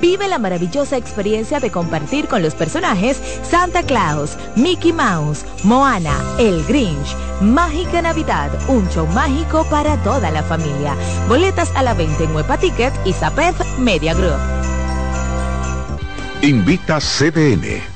vive la maravillosa experiencia de compartir con los personajes Santa Claus, Mickey Mouse, Moana, El Grinch, Mágica Navidad, un show mágico para toda la familia. Boletas a la venta en Huepa Ticket y Zapef Media Group. Invita CDN.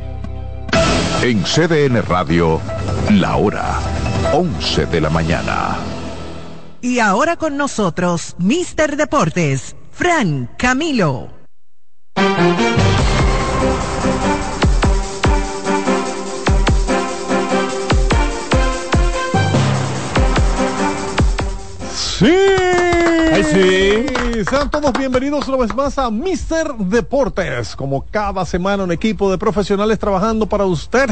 En CDN Radio, la hora 11 de la mañana. Y ahora con nosotros, Mister Deportes, Fran Camilo. Sí. Sí. Sean todos bienvenidos una vez más a Mister Deportes. Como cada semana un equipo de profesionales trabajando para usted.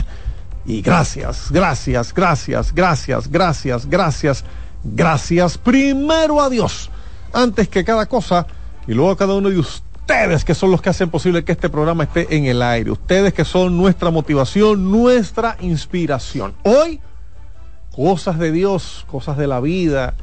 Y gracias, gracias, gracias, gracias, gracias, gracias, gracias. Primero a Dios, antes que cada cosa, y luego a cada uno de ustedes que son los que hacen posible que este programa esté en el aire. Ustedes que son nuestra motivación, nuestra inspiración. Hoy, cosas de Dios, cosas de la vida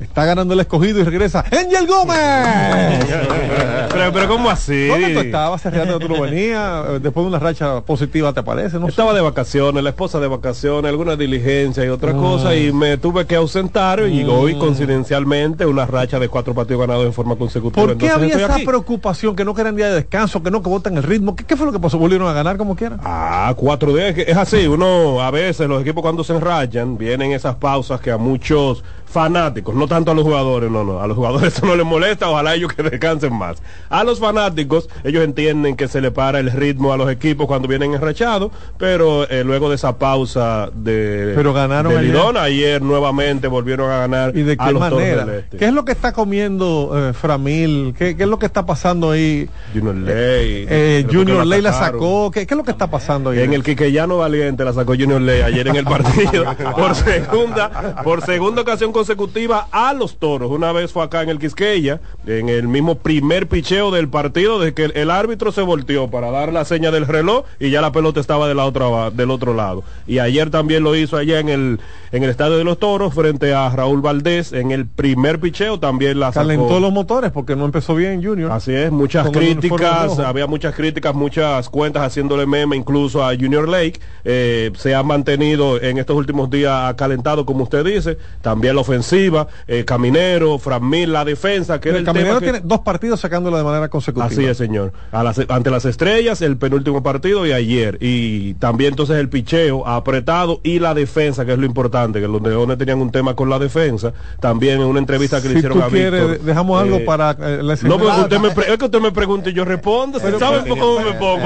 Está ganando el escogido y regresa Angel Gómez. pero, pero ¿cómo así? ¿Dónde tú estabas? Cerrando tú no venías. Después de una racha positiva, ¿te parece? No Estaba de vacaciones, la esposa de vacaciones, alguna diligencia y otra cosa, y me tuve que ausentar y mm. hoy, coincidencialmente, una racha de cuatro partidos ganados en forma consecutiva. ¿Por qué había esa preocupación que no querían día de descanso, que no que votan el ritmo? ¿Qué, fue lo que pasó? ¿Volvieron a ganar como quieran? Ah, cuatro días. Es así, uno, a veces, los equipos cuando se enrachan, vienen esas pausas que a muchos fanáticos, no tanto a los jugadores, no, no, a los jugadores eso no les molesta, ojalá ellos que descansen más. A los fanáticos, ellos entienden que se le para el ritmo a los equipos cuando vienen enrachados, pero eh, luego de esa pausa de, pero ganaron ayer. ayer nuevamente volvieron a ganar ¿Y de qué manera? ¿Qué es lo que está comiendo eh, Framil? ¿Qué, es lo que está pasando ahí? Junior Ley. Eh, Junior Ley la sacó. ¿Qué, es lo que está pasando ahí? En el Quiqueyano Valiente la sacó Junior Ley ayer en el partido por segunda, por segunda ocasión consecutiva a los toros. Una vez fue acá en el Quisqueya, en el mismo primer picheo del partido, desde que el, árbitro se volteó para dar la seña del reloj y ya la pelota estaba de la otra, del otro lado. Y ayer también lo hizo allá en el, en el estadio de los toros, frente a Raúl Valdés, en el primer picheo también la sacó. Calentó los motores porque no empezó bien Junior. Así es, muchas críticas, había muchas críticas, muchas cuentas haciéndole meme incluso a Junior Lake. Eh, se ha mantenido en estos últimos días calentado, como usted dice, también lo ofensiva, eh, Caminero, Framil, la defensa, que el, Caminero tiene dos partidos sacándolo de manera consecutiva. Así es, señor. ante las estrellas, el penúltimo partido y ayer. Y también entonces el picheo apretado y la defensa, que es lo importante, que los leones tenían un tema con la defensa. También en una entrevista que le hicieron a Víctor. Dejamos algo eh, para eh, la No, pero usted me es que usted me pregunte y yo respondo. ¿Sabe cómo me pongo?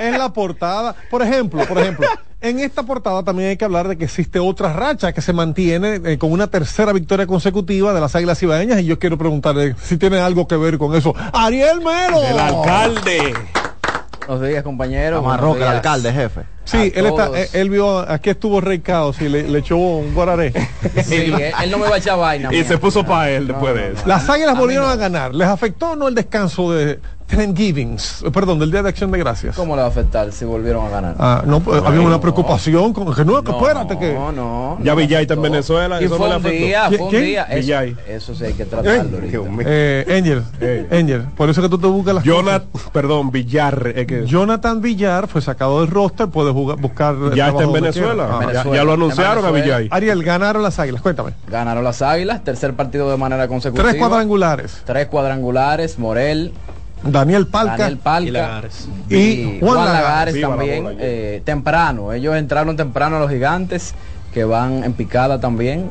En la portada, por ejemplo, por ejemplo. En esta portada también hay que hablar de que existe otra racha que se mantiene eh, con una tercera victoria consecutiva de las Águilas Ibaeñas y yo quiero preguntarle si tiene algo que ver con eso. Ariel Melo. El alcalde. Buenos días, compañeros. Marroca, el alcalde, jefe. Sí, él, está, él, vio, aquí estuvo Rey Caos y le, echó un guararé. Sí, él, no me va a echar vaina. Y se puso para él después de eso. Las águilas volvieron a ganar. ¿Les afectó o no el descanso de, Thanksgivings, perdón, del Día de Acción de Gracias. ¿Cómo le va a afectar si volvieron a ganar? Ah, no, pues, había una preocupación con que no, que espérate que. No, no. Ya Villay está en Venezuela. Y eso fue, no un día, fue un día, Eso, eso, sí hay que tratarlo. Eh, Angel, eh. Angel, por eso que tú te buscas las Jonathan, perdón, Villar. Que... Jonathan Villar fue sacado del roster, puede jugar, buscar. Ya está en Venezuela. Ah, ya, lo anunciaron a Villay. Ariel, ganaron las águilas, cuéntame. Ganaron las águilas, tercer partido de manera consecutiva. Tres cuadrangulares. Tres cuadrangulares, Morel, Daniel Palca, Daniel Palca y, Juan, Lagares, también eh, temprano. Ellos entraron temprano a los gigantes que van en picada también.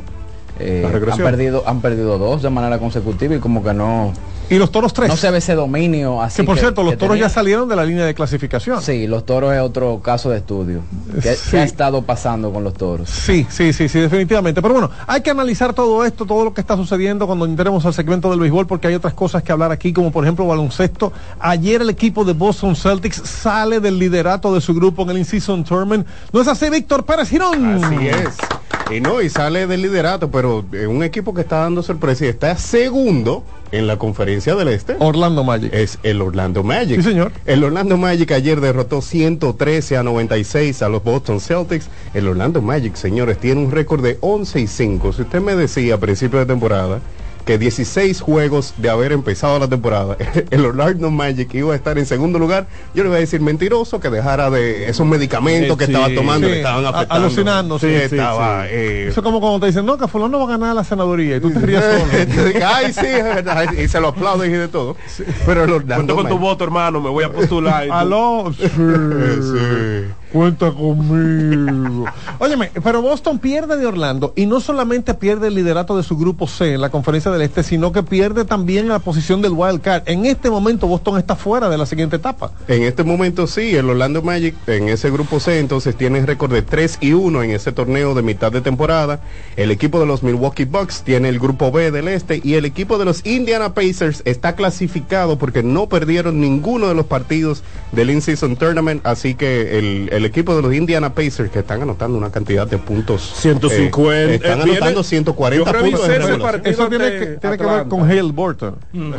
Eh, han perdido han perdido dos de manera consecutiva y como que no Y los toros tres. No se ve ese dominio así. Que por cierto, los toros ya salieron de la línea de clasificación. Sí, los toros es otro caso de estudio. ¿Qué, ha estado pasando con los toros? Sí, sí, sí, sí, definitivamente. Pero bueno, hay que analizar todo esto, todo lo que está sucediendo cuando entremos al segmento del béisbol, porque hay otras cosas que hablar aquí, como por ejemplo baloncesto. Ayer el equipo de Boston Celtics sale del liderato de su grupo en el In-Season Tournament. ¿No es así, Víctor Pérez Girón? Así es. Y no, y sale del liderato, pero un equipo que está dando sorpresa y está segundo en la conferencia del Este. Orlando Magic. Es el Orlando Magic. Sí, señor. El Orlando Magic ayer derrotó 113 a 96 a los Boston Celtics. El Orlando Magic, señores, tiene un récord de 11 y 5. Si usted me decía a principio de temporada que 16 juegos de haber empezado la temporada, el Orlando Magic iba a estar en segundo lugar, yo le voy a decir mentiroso que dejara de esos medicamentos que estaba tomando, que estaban afectando. Alucinando, sí, estaba. Eh, Eso es como cuando te dicen, no, que fulano no va a ganar la senaduría y tú te ríes solo. Ay, sí, es verdad, y se lo aplauden y de todo. Pero el Orlando con tu voto, hermano, me voy a postular. Aló, sí. Cuenta conmigo. Óyeme, pero Boston pierde de Orlando y no solamente pierde el liderato de su grupo C en la conferencia del Este, sino que pierde también la posición del wild card. En este momento Boston está fuera de la siguiente etapa. En este momento sí, el Orlando Magic en ese grupo C entonces tiene récord de 3 y 1 en ese torneo de mitad de temporada. El equipo de los Milwaukee Bucks tiene el grupo B del Este y el equipo de los Indiana Pacers está clasificado porque no perdieron ninguno de los partidos del In-Season Tournament, así que el el equipo de los Indiana Pacers que están anotando una cantidad de puntos. 150. Eh, están eh, anotando 140 puntos. Eso tiene que, tiene que, ver con Hale Burton.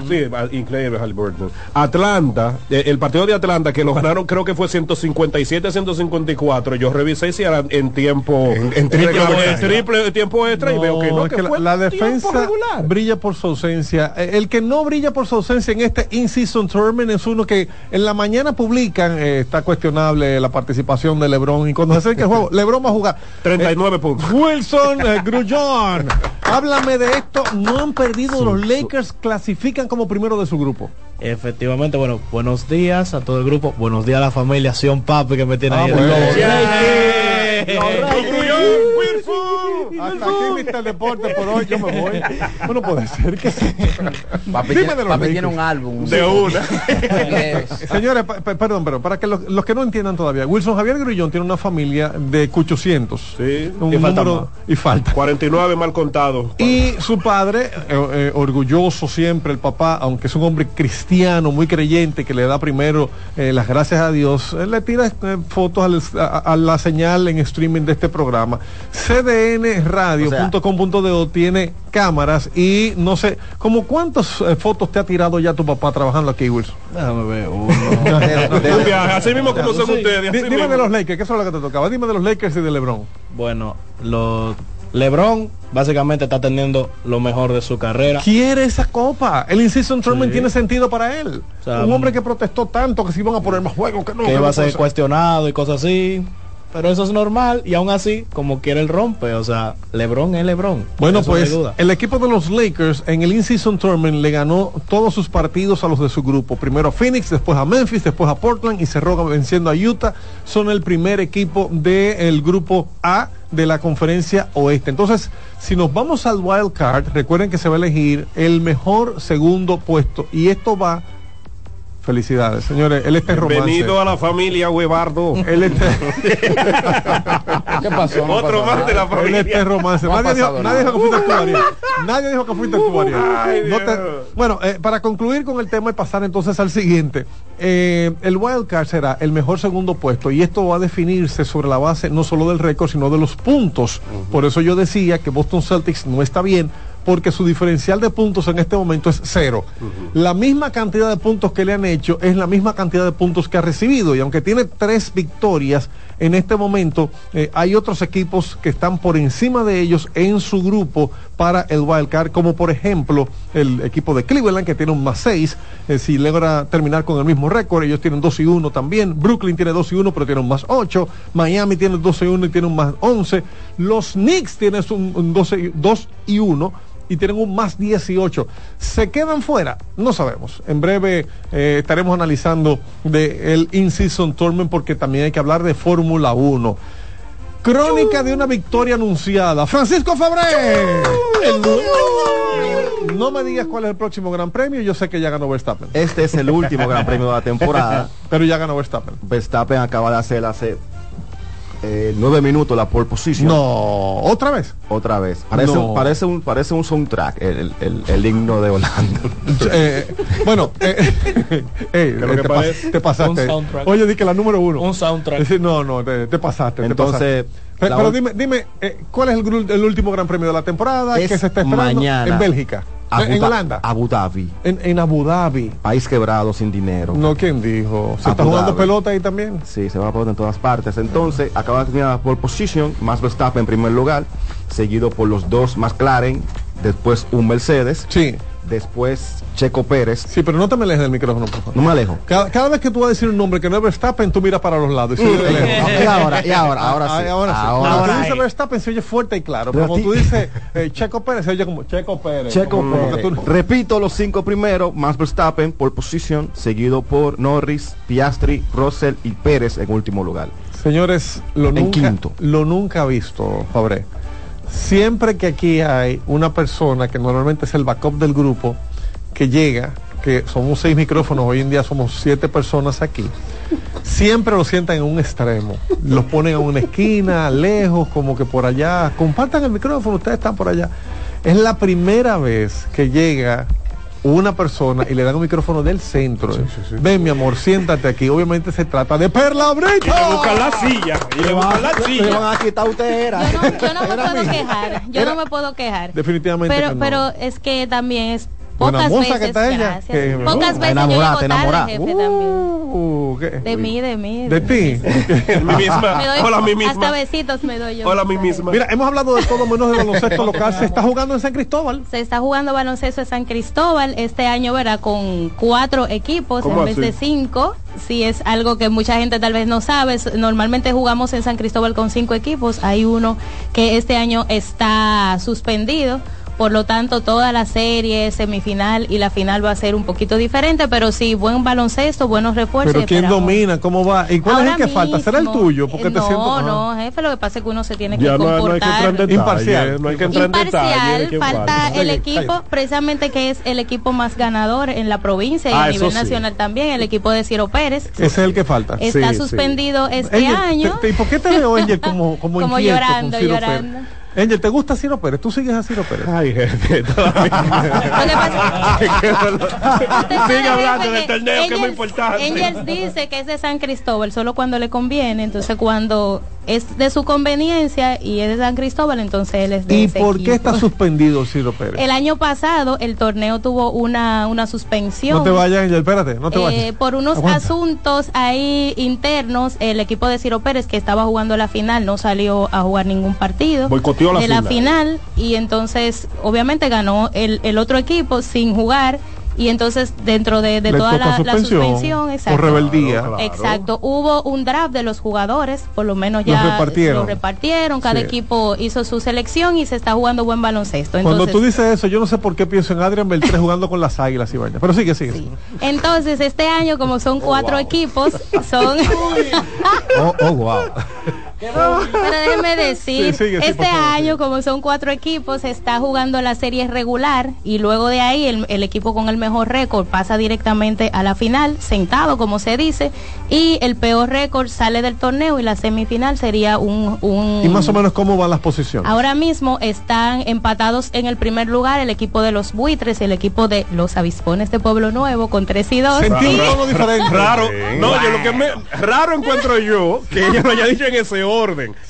Sí, increíble Hale Burton. Atlanta, eh, el partido de Atlanta que lo ganaron creo que fue 157 a 154. Yo revisé si era en tiempo en, triple, tiempo extra y veo que no, que, fue la, defensa brilla por su ausencia. El que no brilla por su ausencia en este in-season tournament es uno que en la mañana publican, está cuestionable la participación de LeBron. Y cuando se acerca el juego, LeBron va a jugar. 39 eh, puntos. Wilson eh, Grullón. Háblame de esto. No han perdido los Lakers. Clasifican como primero de su grupo. Efectivamente, bueno, buenos días a todo el grupo. Buenos días a la familia Sion Papi que me tiene ah, ahí. Hasta aquí Mr. Deporte por hoy, yo me voy. No puede ser que Papi, Dime de papi tiene un álbum. De una. Señores, perdón, pero para que los, los, que no entiendan todavía, Wilson Javier Grullón tiene una familia de 800. Sí, un y, falta y falta. 49 mal contado. Y su padre, eh, eh, orgulloso siempre, el papá, aunque es un hombre cristiano, muy creyente, que le da primero eh, las gracias a Dios, él le tira fotos a, a la señal en streaming de este programa. CDN radio.com.do tiene cámaras y no sé, como cuántas eh, fotos te ha tirado ya tu papá trabajando aquí, Wilson? Déjame ver. así mismo como son ustedes. Dime de los Lakers, que eso es lo que te tocaba. Dime de los Lakers y de LeBron. Bueno, los LeBron básicamente está teniendo lo mejor de su carrera. Quiere esa copa. El inciso tournament tiene sentido para él. un hombre que protestó tanto que se iban a poner más juegos que no. Que, iba a ser cuestionado y cosas así pero eso es normal y aún así, como quiere el rompe, o sea, LeBron es LeBron. Bueno, pues el equipo de los Lakers en el In-Season Tournament le ganó todos sus partidos a los de su grupo. Primero a Phoenix, después a Memphis, después a Portland y cerró venciendo a Utah. Son el primer equipo del grupo A de la conferencia oeste. Entonces, si nos vamos al wild card, recuerden que se va a elegir el mejor segundo puesto y esto va Felicidades, señores. Él está romance. Bienvenido a la familia Huevardo. Él está... ¿Qué pasó? Otro más de la familia. Él está romance. Nadie dijo, nadie dijo, que fuiste actuario. Nadie dijo que fuiste actuario. No te... Bueno, eh, para concluir con el tema y pasar entonces al siguiente. Eh, el wild card será el mejor segundo puesto y esto va a definirse sobre la base no solo del récord, sino de los puntos. Por eso yo decía que Boston Celtics no está bien porque su diferencial de puntos en este momento es cero. La misma cantidad de puntos que le han hecho es la misma cantidad de puntos que ha recibido y aunque tiene tres victorias, en este momento eh, hay otros equipos que están por encima de ellos en su grupo para el wild card, como por ejemplo el equipo de Cleveland que tiene un más 6, eh, si logra terminar con el mismo récord, ellos tienen 2 y 1 también, Brooklyn tiene 2 y 1 pero tiene un más 8, Miami tiene 2 y 1 y tiene un más 11, los Knicks tienen un, 2 y 1 y tienen un más 18. ¿Se quedan fuera? No sabemos. En breve eh, estaremos analizando de el In-Season Tournament porque también hay que hablar de Fórmula 1. Crónica de una victoria anunciada. Francisco Fabré. no me digas cuál es el próximo Gran Premio, yo sé que ya ganó Verstappen. Este es el último Gran Premio de la temporada. Pero ya ganó Verstappen. Verstappen acaba de hacer hace eh, nueve minutos la pole position. No, otra vez. Otra vez. Parece, No. parece, un, parece un soundtrack, el, el- el himno de Holanda. Eh, bueno, eh, eh, lo que te, parece pas- te pasaste. un soundtrack. Oye, di que la número uno. Un soundtrack. No, no, te, te pasaste. te Entonces, pasaste. Pero, dime, dime eh, ¿cuál es el, gru- el último gran premio de la temporada Es que se está esperando mañana. en Bélgica? En Da- Holanda. Abu Dhabi. En, en Abu Dhabi. País quebrado sin dinero. No, ¿quién dijo? ¿Se está jugando Dhabi. pelota ahí también? Sí, se va a poner en todas partes. Entonces, acaba de terminar la pole position, más Verstappen en primer lugar, seguido por los dos McLaren, después un Mercedes, Sí, después Checo Pérez. sí, pero no te me alejes del micrófono, por favor. No me alejo. Cada, cada vez que tú vas a decir un nombre que no es Verstappen, tú miras para los lados y lejos. y ahora, y ahora, ahora Ah, sí. ahora sí. Ahora Cuando tú sí. dices Verstappen se oye fuerte y claro. Pero cuando tú dices eh, Checo Pérez, se oye como Checo Pérez. Checo Como- como tú- Repito los cinco primeros, más Verstappen por position, seguido por Norris, Piastri, Russell y Pérez en último lugar. Señores, lo En nunca, quinto. lo nunca visto, Fabré. Siempre que aquí hay una persona que normalmente es el backup del grupo, que llega, que somos seis micrófonos, hoy en día somos siete personas aquí, siempre lo sientan en un extremo. Los ponen en una esquina, lejos, como que por allá. Compartan el micrófono, ustedes están por allá. Es la primera vez que llega una persona y le dan un micrófono del centro. Ven, mi amor, siéntate aquí. Obviamente se trata de Perla Brito. Y le buscan la silla. Y le buscan la Le silla. van a quitar usted era. Yo no, yo no me puedo quejar, yo era- no me puedo quejar. Definitivamente Pero, que no. pero es que también es pocas moza veces, que está ella, que- pocas Uh, veces yo enamorada, llego tarde, enamorada. jefe, también. Uh, ¿qué? De mí, de mí. De ti. Mi misma. Me doy, Hola, mi Hasta misma. besitos me doy yo. Hola, mi misma. Mira, hemos hablado de todo menos de baloncesto local. Se está jugando en San Cristóbal. Se está jugando baloncesto en San Cristóbal este año, verá, con cuatro equipos ¿Cómo en vez así? de cinco. Si es algo que mucha gente tal vez no sabe. Normalmente jugamos en San Cristóbal con cinco equipos. Hay uno que este año está suspendido. Por lo tanto, toda la serie, semifinal y la final va a ser un poquito diferente, pero sí, buen baloncesto, buenos refuerzos. Pero y ¿quién esperamos- domina? ¿Cómo va? ¿Y cuál es el que falta? ¿Será el tuyo? Porque eh, te no, siento... no, jefe, lo que pasa es que uno se tiene que Ya no, no hay que entrar en comportar. Imparcial. No hay que entrar en detalle. de Imparcial, falta el equipo, precisamente que es el equipo más ganador en la provincia y Ah, a nivel sí. nacional también, el equipo de Ciro Pérez. Ese es el que falta. Está Sí, sí. suspendido este Angel, año. te- te- ¿Y por qué te veo, Angel, como, como, Como inquieto llorando, con Ciro llorando. Pérez? Angel, ¿te gusta Ciro Pérez? ¿Tú sigues a Ciro Pérez? Ay, sabe, Sigue hablando del que torneo, que es muy importante. Angels dice que es de San Cristóbal solo cuando le conviene, entonces cuando es de su conveniencia y es de San Cristóbal, entonces él es de ¿Y ese por qué equipo. está suspendido Ciro Pérez? El año pasado el torneo tuvo una, una suspensión. No te vayas, espérate, no te Eh, vayas. por unos Aguanta. asuntos ahí internos, el equipo de Ciro Pérez que estaba jugando la final no salió a jugar ningún partido Boicoteó la de la final. final y entonces obviamente ganó el, el otro equipo sin jugar y entonces dentro de, de toda la, la suspensión exacto. por rebeldía. Claro. Exacto, hubo un draft de los jugadores, por lo menos Los ya repartieron. los repartieron, cada Sí. equipo hizo su selección y se está jugando buen baloncesto. Cuando tú dices eso, yo no sé por qué pienso en Adrián Beltré jugando con las águilas y vaina. Pero sigue, sigue. Sí. Entonces, este año, como son cuatro equipos, son. Oh, oh, wow. Pero déjeme decir, Sí, sigue, sí, este favor, año, como son cuatro equipos, se está jugando la serie regular y luego de ahí el, el equipo con el mejor récord pasa directamente a la final, sentado, como se dice, y el peor récord sale del torneo y la semifinal sería un. un Y más o menos cómo van las posiciones. Ahora mismo están empatados en el primer lugar el equipo de los buitres y el equipo de los avispones de Pueblo Nuevo con 3 y 2. Sentí diferente. Raro, no, yo lo que me raro encuentro yo que ella lo haya dicho en ese orden.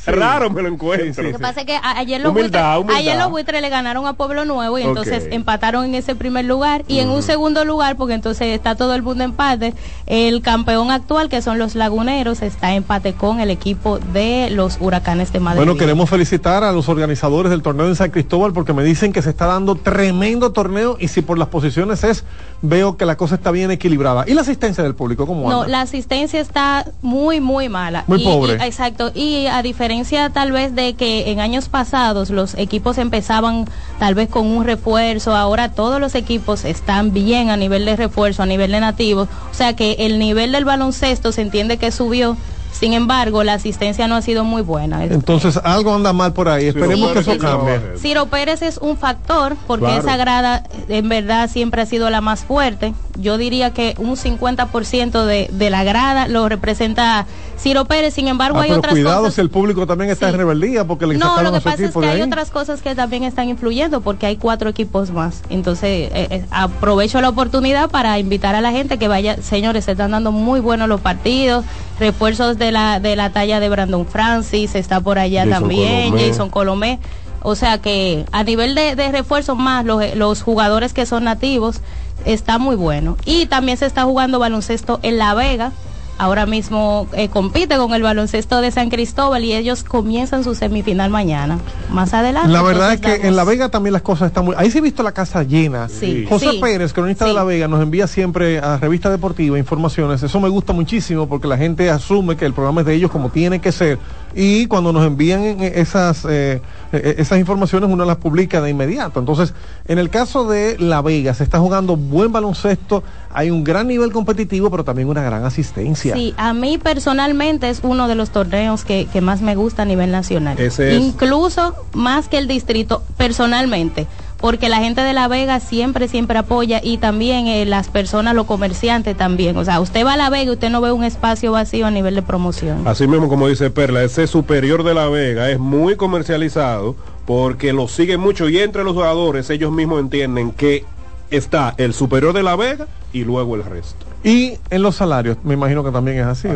Raro me lo encuentro. Lo que pasa es que ayer los, Humildad, buitres, humildad. ayer los buitres le ganaron a Pueblo Nuevo y entonces empataron en ese primer lugar y en un segundo lugar, porque entonces está todo el mundo empate, el campeón actual que son los laguneros está en empate con el equipo de los huracanes de Madrid. Bueno, queremos felicitar a los organizadores del torneo en San Cristóbal porque me dicen que se está dando tremendo torneo y si por las posiciones es, veo que la cosa está bien equilibrada. ¿Y la asistencia del público cómo anda? No, la asistencia está muy, muy mala. Muy Y- pobre. y- exacto. Y a diferencia tal vez de que en años pasados los equipos empezaban tal vez con un refuerzo, ahora todos los equipos están bien a nivel de refuerzo, a nivel de nativos. O sea que el nivel del baloncesto se entiende que subió. Sin embargo, la asistencia no ha sido muy buena. Entonces, algo anda mal por ahí. Esperemos que eso cambie. Ciro Pérez es un factor porque esa grada en verdad siempre ha sido la más fuerte. Yo diría que un 50% de, de la grada lo representa Ciro Pérez, sin embargo, ah, hay otras cuidado si el público también está en rebeldía porque le No, lo que pasa es que hay otras cosas que también están influyendo porque hay cuatro equipos más. Entonces, eh, eh, aprovecho la oportunidad para invitar a la gente que vaya, señores, se están dando muy buenos los partidos, refuerzos de la de la talla de Brandon Francis, está por allá también, Jason Colomé. O sea que a nivel de, de refuerzos más, los, los jugadores que son nativos, está muy bueno. Y también se está jugando baloncesto en La Vega, ahora mismo eh, compite con el baloncesto de San Cristóbal y ellos comienzan su semifinal mañana. Más adelante. La verdad es que en La Vega también las cosas están muy... Ahí se ha visto la casa llena. Sí. José Pérez, cronista de La Vega, nos envía siempre a Revista Deportiva informaciones. Eso me gusta muchísimo porque la gente asume que el programa es de ellos como tiene que ser. Y cuando nos envían esas, eh, eh, esas informaciones uno las publica de inmediato. Entonces, en el caso de La Vega, se está jugando buen baloncesto hay un gran nivel competitivo, pero también una gran asistencia. Sí, a mí personalmente es uno de los torneos que, más me gusta a nivel nacional. Incluso más que el distrito, personalmente porque la gente de La Vega siempre, siempre apoya y también eh, las personas, los comerciantes también. O sea, usted va a La Vega y usted no ve un espacio vacío a nivel de promoción. Así mismo como dice Perla, ese superior de La Vega es muy comercializado porque lo siguen mucho y entre los jugadores ellos mismos entienden que está el superior de La Vega y luego el resto. Y en los salarios, me imagino que también es así.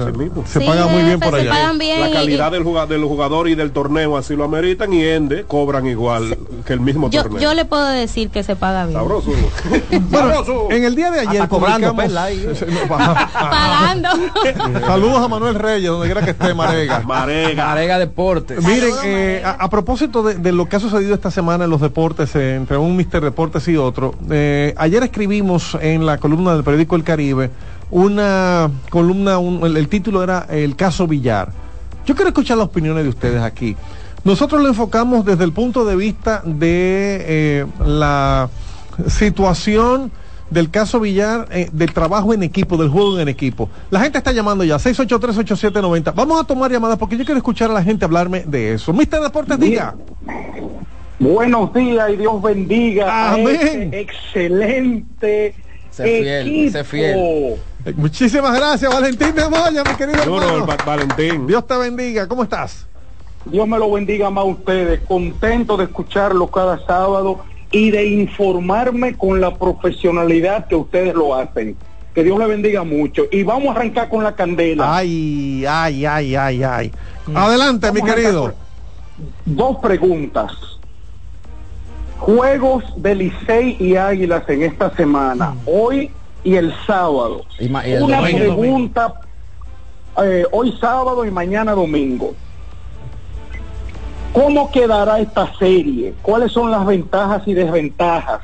Se paga muy bien por allá. la calidad del, jugador, del jugador y del torneo así lo ameritan y Ende cobran igual que el mismo yo, torneo. Yo le puedo decir que se paga bien. Sabroso. bueno, en el día de ayer cobrando Pagando. Saludos a Manuel Reyes, donde quiera que esté Marega. Marega. Marega Deportes. Miren, eh, a, propósito de, lo que ha sucedido esta semana en los deportes, eh, entre un Mister Deportes y otro, eh, ayer escribimos en la columna del periódico El Caribe una columna, el, título era El caso Villar. Yo quiero escuchar las opiniones de ustedes aquí. Nosotros lo enfocamos desde el punto de vista de eh, la situación del caso Villar, eh, del trabajo en equipo, del juego en equipo. La gente está llamando ya, 683-8790. Vamos a tomar llamadas porque yo quiero escuchar a la gente hablarme de eso. Mister Deportes, diga. Buenos días y Dios bendiga. Amén. Este excelente equipo. fiel. Muchísimas gracias, Valentín de Moya, mi querido hermano. Valentín. Dios te bendiga. ¿Cómo estás? Dios me lo bendiga más a ustedes. Contento de escucharlo cada sábado y de informarme con la profesionalidad que ustedes lo hacen. Que Dios le bendiga mucho. Y vamos a arrancar con la candela. Ay, ay, ay, ay, ay. Mm. Adelante, mi querido. Dos preguntas. Juegos de Licey y Águilas en esta semana. Mm. Hoy y el sábado. Una pregunta eh, hoy sábado y mañana domingo. ¿Cómo quedará esta serie? ¿Cuáles son las ventajas y desventajas?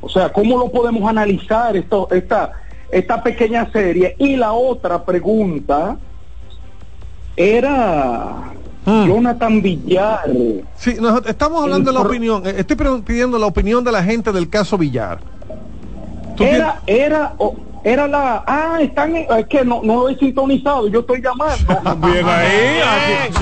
O sea, ¿cómo lo podemos analizar esto, esta, esta pequeña serie? Y la otra pregunta era hmm. Jonathan Villar. Sí, estamos hablando de la opinión. Eh, estoy pidiendo la opinión de la gente del caso Villar. Era, era, era la. Ah, están. Es que no, no lo he sintonizado. Yo estoy llamando. bien ahí.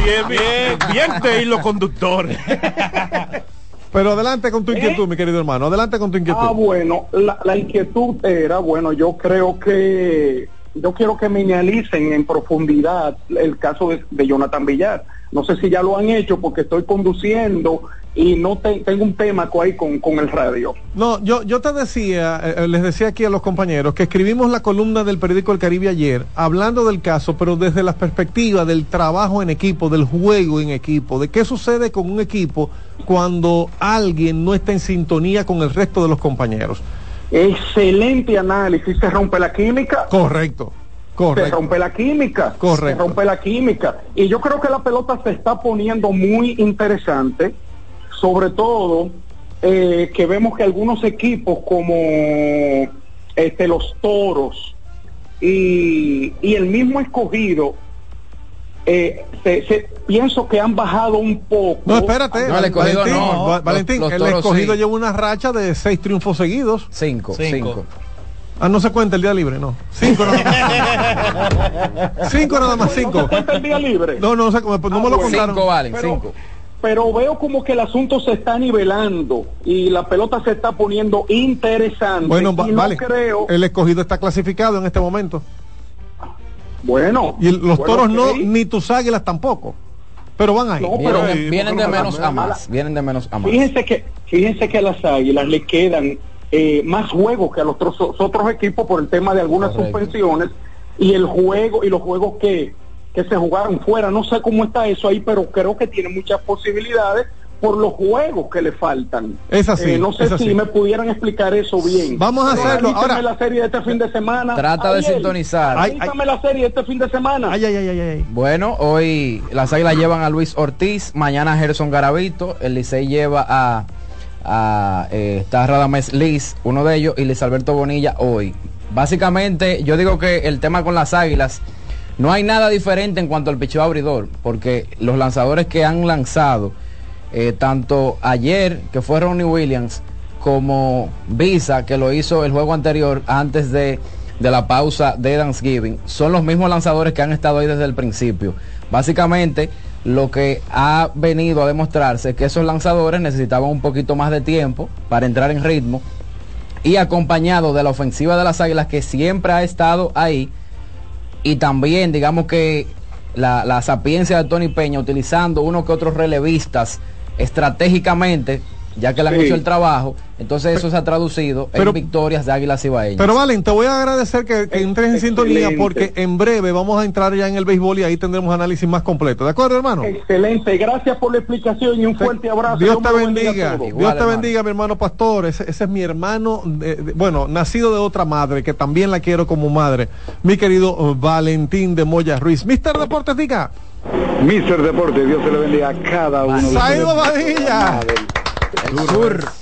bien, bien. Bien de los conductores. Pero adelante con tu ¿Eh? inquietud, mi querido hermano. Adelante con tu inquietud. Ah, bueno, la, la inquietud era, bueno, yo creo que yo quiero que me analicen en profundidad el caso de, de Jonathan Villar. No sé si ya lo han hecho porque estoy conduciendo y no tengo un tema ahí con, con, el radio. No, yo, yo te decía, eh, eh, les decía aquí a los compañeros que escribimos la columna del periódico El Caribe ayer, hablando del caso, pero desde la perspectiva del trabajo en equipo, del juego en equipo, de qué sucede con un equipo cuando alguien no está en sintonía con el resto de los compañeros. Excelente análisis, se rompe la química. Correcto. Correcto. Se rompe la química. Correcto. Se rompe la química. Y yo creo que la pelota se está poniendo muy interesante sobre todo eh, que vemos que algunos equipos como este, los toros y, el mismo escogido eh, pienso que han bajado un poco. No, espérate. Valentín, el escogido lleva una racha de seis triunfos seguidos. Cinco. cinco. Ah, no se cuenta el día libre, no. Cinco nada más. cinco nada más, cinco. ¿No se cuenta el día libre? No, no, no, no me lo contaron. Cinco valen, cinco pero veo como que el asunto se está nivelando y la pelota se está poniendo interesante. Bueno, vale. creo... El escogido está clasificado en este momento. Bueno. Y los toros no, ni tus águilas tampoco. Pero van ahí. pero vienen, de menos a más. Vienen de menos a más. Fíjense que, fíjense que a las águilas le quedan eh, más juegos que a los otros, otros equipos por el tema de algunas suspensiones y el juego y los juegos que que se jugaron fuera. No sé cómo está eso ahí, pero creo que tiene muchas posibilidades por los juegos que le faltan. Es así. Eh, no sé si me pudieran explicar eso bien. Vamos a hacerlo. Ahora la serie de este fin de semana. Trata de sintonizar. Avísame la serie de este fin de semana. Ay, ay, ay, ay, Bueno, hoy las águilas llevan a Luis Ortiz, mañana a Gerson Garavito, el Licey lleva a, a eh, está Liz, uno de ellos, y Luis Alberto Bonilla hoy. Básicamente, yo digo que el tema con las águilas no hay nada diferente en cuanto al picheo abridor, porque los lanzadores que han lanzado, eh, tanto ayer, que fue Ronnie Williams, como Visa, que lo hizo el juego anterior antes de, de la pausa de Thanksgiving, son los mismos lanzadores que han estado ahí desde el principio. Básicamente, lo que ha venido a demostrarse es que esos lanzadores necesitaban un poquito más de tiempo para entrar en ritmo y acompañado de la ofensiva de las Águilas que siempre ha estado ahí, y también digamos que la, la sapiencia de Tony Peña utilizando uno que otros relevistas estratégicamente ya que le han hecho el trabajo, entonces eso se ha traducido en victorias de Águilas Ibaeñas. Pero Valen, te voy a agradecer que, que entres en sintonía porque en breve vamos a entrar ya en el béisbol y ahí tendremos análisis más completo. ¿De acuerdo, hermano? Excelente, gracias por la explicación y un fuerte abrazo. Dios te bendiga, Dios te bendiga, mi hermano pastor. Ese, es mi hermano, bueno, nacido de otra madre, que también la quiero como madre, mi querido uh, Valentín de Moya Ruiz. Mister Deportes, diga. Mister Deportes, Dios se le bendiga a cada uno. Saido Badilla.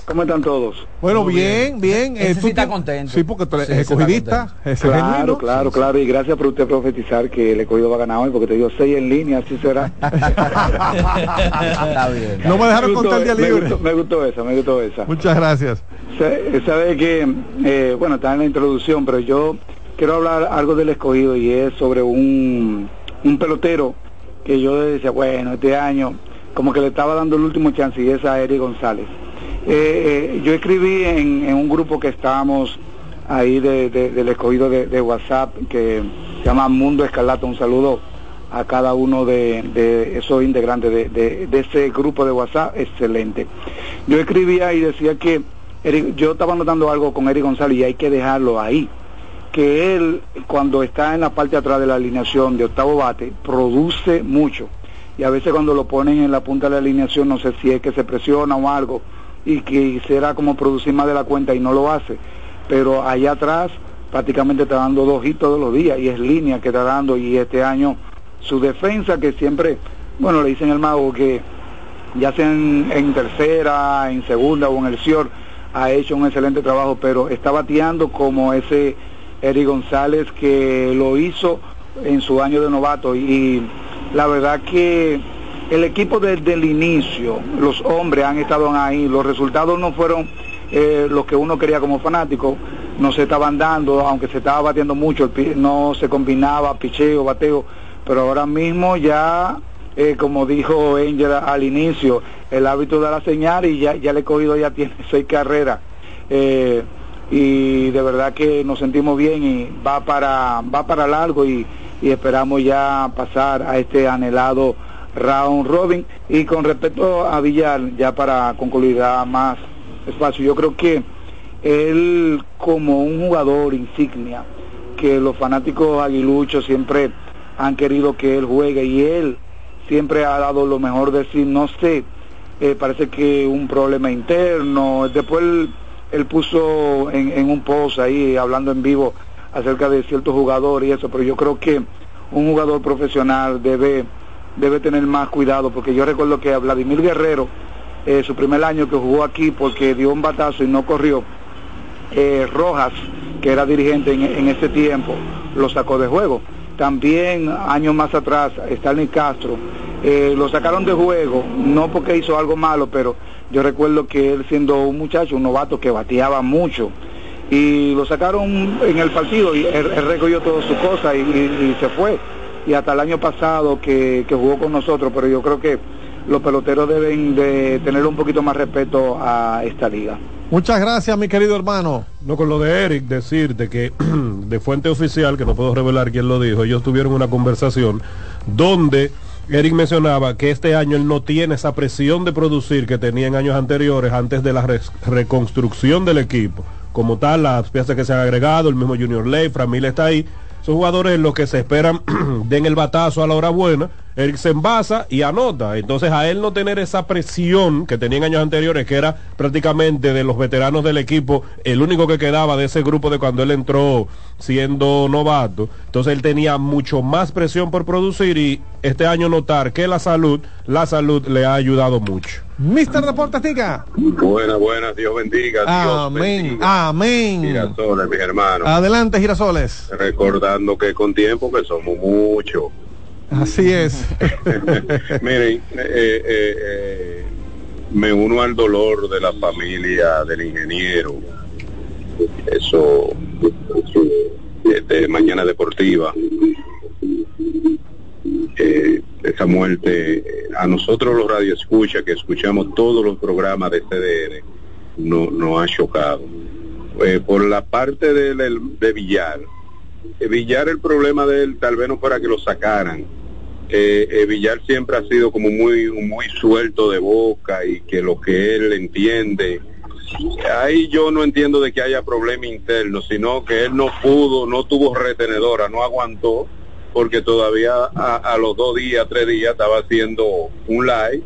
¿Cómo están todos? Bueno, bien, bien. Eh, tú está contento. Sí, porque tú eres escogidista. claro, claro, claro. Y gracias por usted profetizar que el escogido va a ganar hoy, porque te digo seis en línea, así será. está bien. No me dejaron contar el día libre. Me gustó, esa, me gustó esa. Muchas gracias. Sabe que, eh, bueno, está en la introducción, pero yo quiero hablar algo del escogido y es sobre un, un pelotero que yo decía, bueno, este año como que le estaba dando el último chance y es a Eric González. Eh, eh, yo escribí en, un grupo que estábamos ahí del escogido de, WhatsApp que se llama Mundo Escarlata, un saludo a cada uno de, esos integrantes de, ese grupo de WhatsApp, excelente. Yo escribía y decía que yo estaba notando algo con Eric González y hay que dejarlo ahí que él cuando está en la parte de atrás de la alineación de octavo bate produce mucho y a veces cuando lo ponen en la punta de la alineación no sé si es que se presiona o algo y que quisiera como producir más de la cuenta y no lo hace. Pero allá atrás prácticamente está dando dos hits todos los días y es línea que está dando y este año su defensa que siempre, bueno, le dicen el mago que ya sea en, tercera, en segunda o en el SIOR, ha hecho un excelente trabajo, pero está bateando como ese Eric González que lo hizo en su año de novato y la verdad que el equipo desde el inicio, los hombres han estado ahí, los resultados no fueron eh, los que uno quería como fanático, no se estaban dando, aunque se estaba batiendo mucho, no se combinaba picheo, bateo, pero ahora mismo ya, eh, como dijo Angel al inicio, el hábito de la señal y ya, ya le he cogido, ya tiene seis carreras. Eh, y de verdad que nos sentimos bien y va para, va para largo y y esperamos ya pasar a este anhelado round robin. Y con respecto a Villar, ya para concluir más espacio, yo creo que él como un jugador insignia, que los fanáticos aguiluchos siempre han querido que él juegue y él siempre ha dado lo mejor de sí, no sé, eh, parece que un problema interno, después él, puso en, en, un post ahí hablando en vivo acerca de ciertos jugadores y eso, pero yo creo que un jugador profesional debe, debe tener más cuidado, porque yo recuerdo que a Vladimir Guerrero, eh, su primer año que jugó aquí porque dio un batazo y no corrió, eh, Rojas, que era dirigente en, ese tiempo, lo sacó de juego. También años más atrás, Stanley Castro, eh, lo sacaron de juego, no porque hizo algo malo, pero yo recuerdo que él siendo un muchacho, un novato que bateaba mucho, y lo sacaron en el partido y él, él recogió todas sus cosas y, y- y se fue. Y hasta el año pasado que, que jugó con nosotros, pero yo creo que los peloteros deben de tener un poquito más respeto a esta liga. Muchas gracias, mi querido hermano. No, con lo de Eric, decirte que de fuente oficial, que no puedo revelar quién lo dijo, ellos tuvieron una conversación donde Eric mencionaba que este año él no tiene esa presión de producir que tenía en años anteriores antes de la reconstrucción del equipo. Como tal, las piezas que se han agregado, el mismo Junior Ley, Framil está ahí. Son jugadores los que se esperan den el batazo a la hora buena. Eric se envasa y anota. Entonces a él no tener esa presión que tenía en años anteriores, que era prácticamente de los veteranos del equipo, el único que quedaba de ese grupo de cuando él entró siendo novato. Entonces él tenía mucho más presión por producir y este año notar que la salud, la salud le ha ayudado mucho. Mister Deportes Tica. Buenas, buenas, Dios bendiga. Dios Amén. bendiga. Amén. Girasoles, mis hermanos. Adelante, Girasoles. Recordando que con tiempo que somos muchos. Así es. Miren, eh, eh, eh, me uno al dolor de la familia del ingeniero. Eso, de Mañana Deportiva. Esa muerte, a nosotros los radioescuchas que escuchamos todos los programas de CDN, no, nos ha chocado. Por la parte de eh, Villar el problema de él tal vez no fuera que lo sacaran. Eh, eh, Villar siempre ha sido como muy muy suelto de boca y que lo que él entiende. Ahí yo no entiendo de que haya problema interno sino que él no pudo no tuvo retenedora no aguantó porque todavía a, los dos días tres días estaba haciendo un live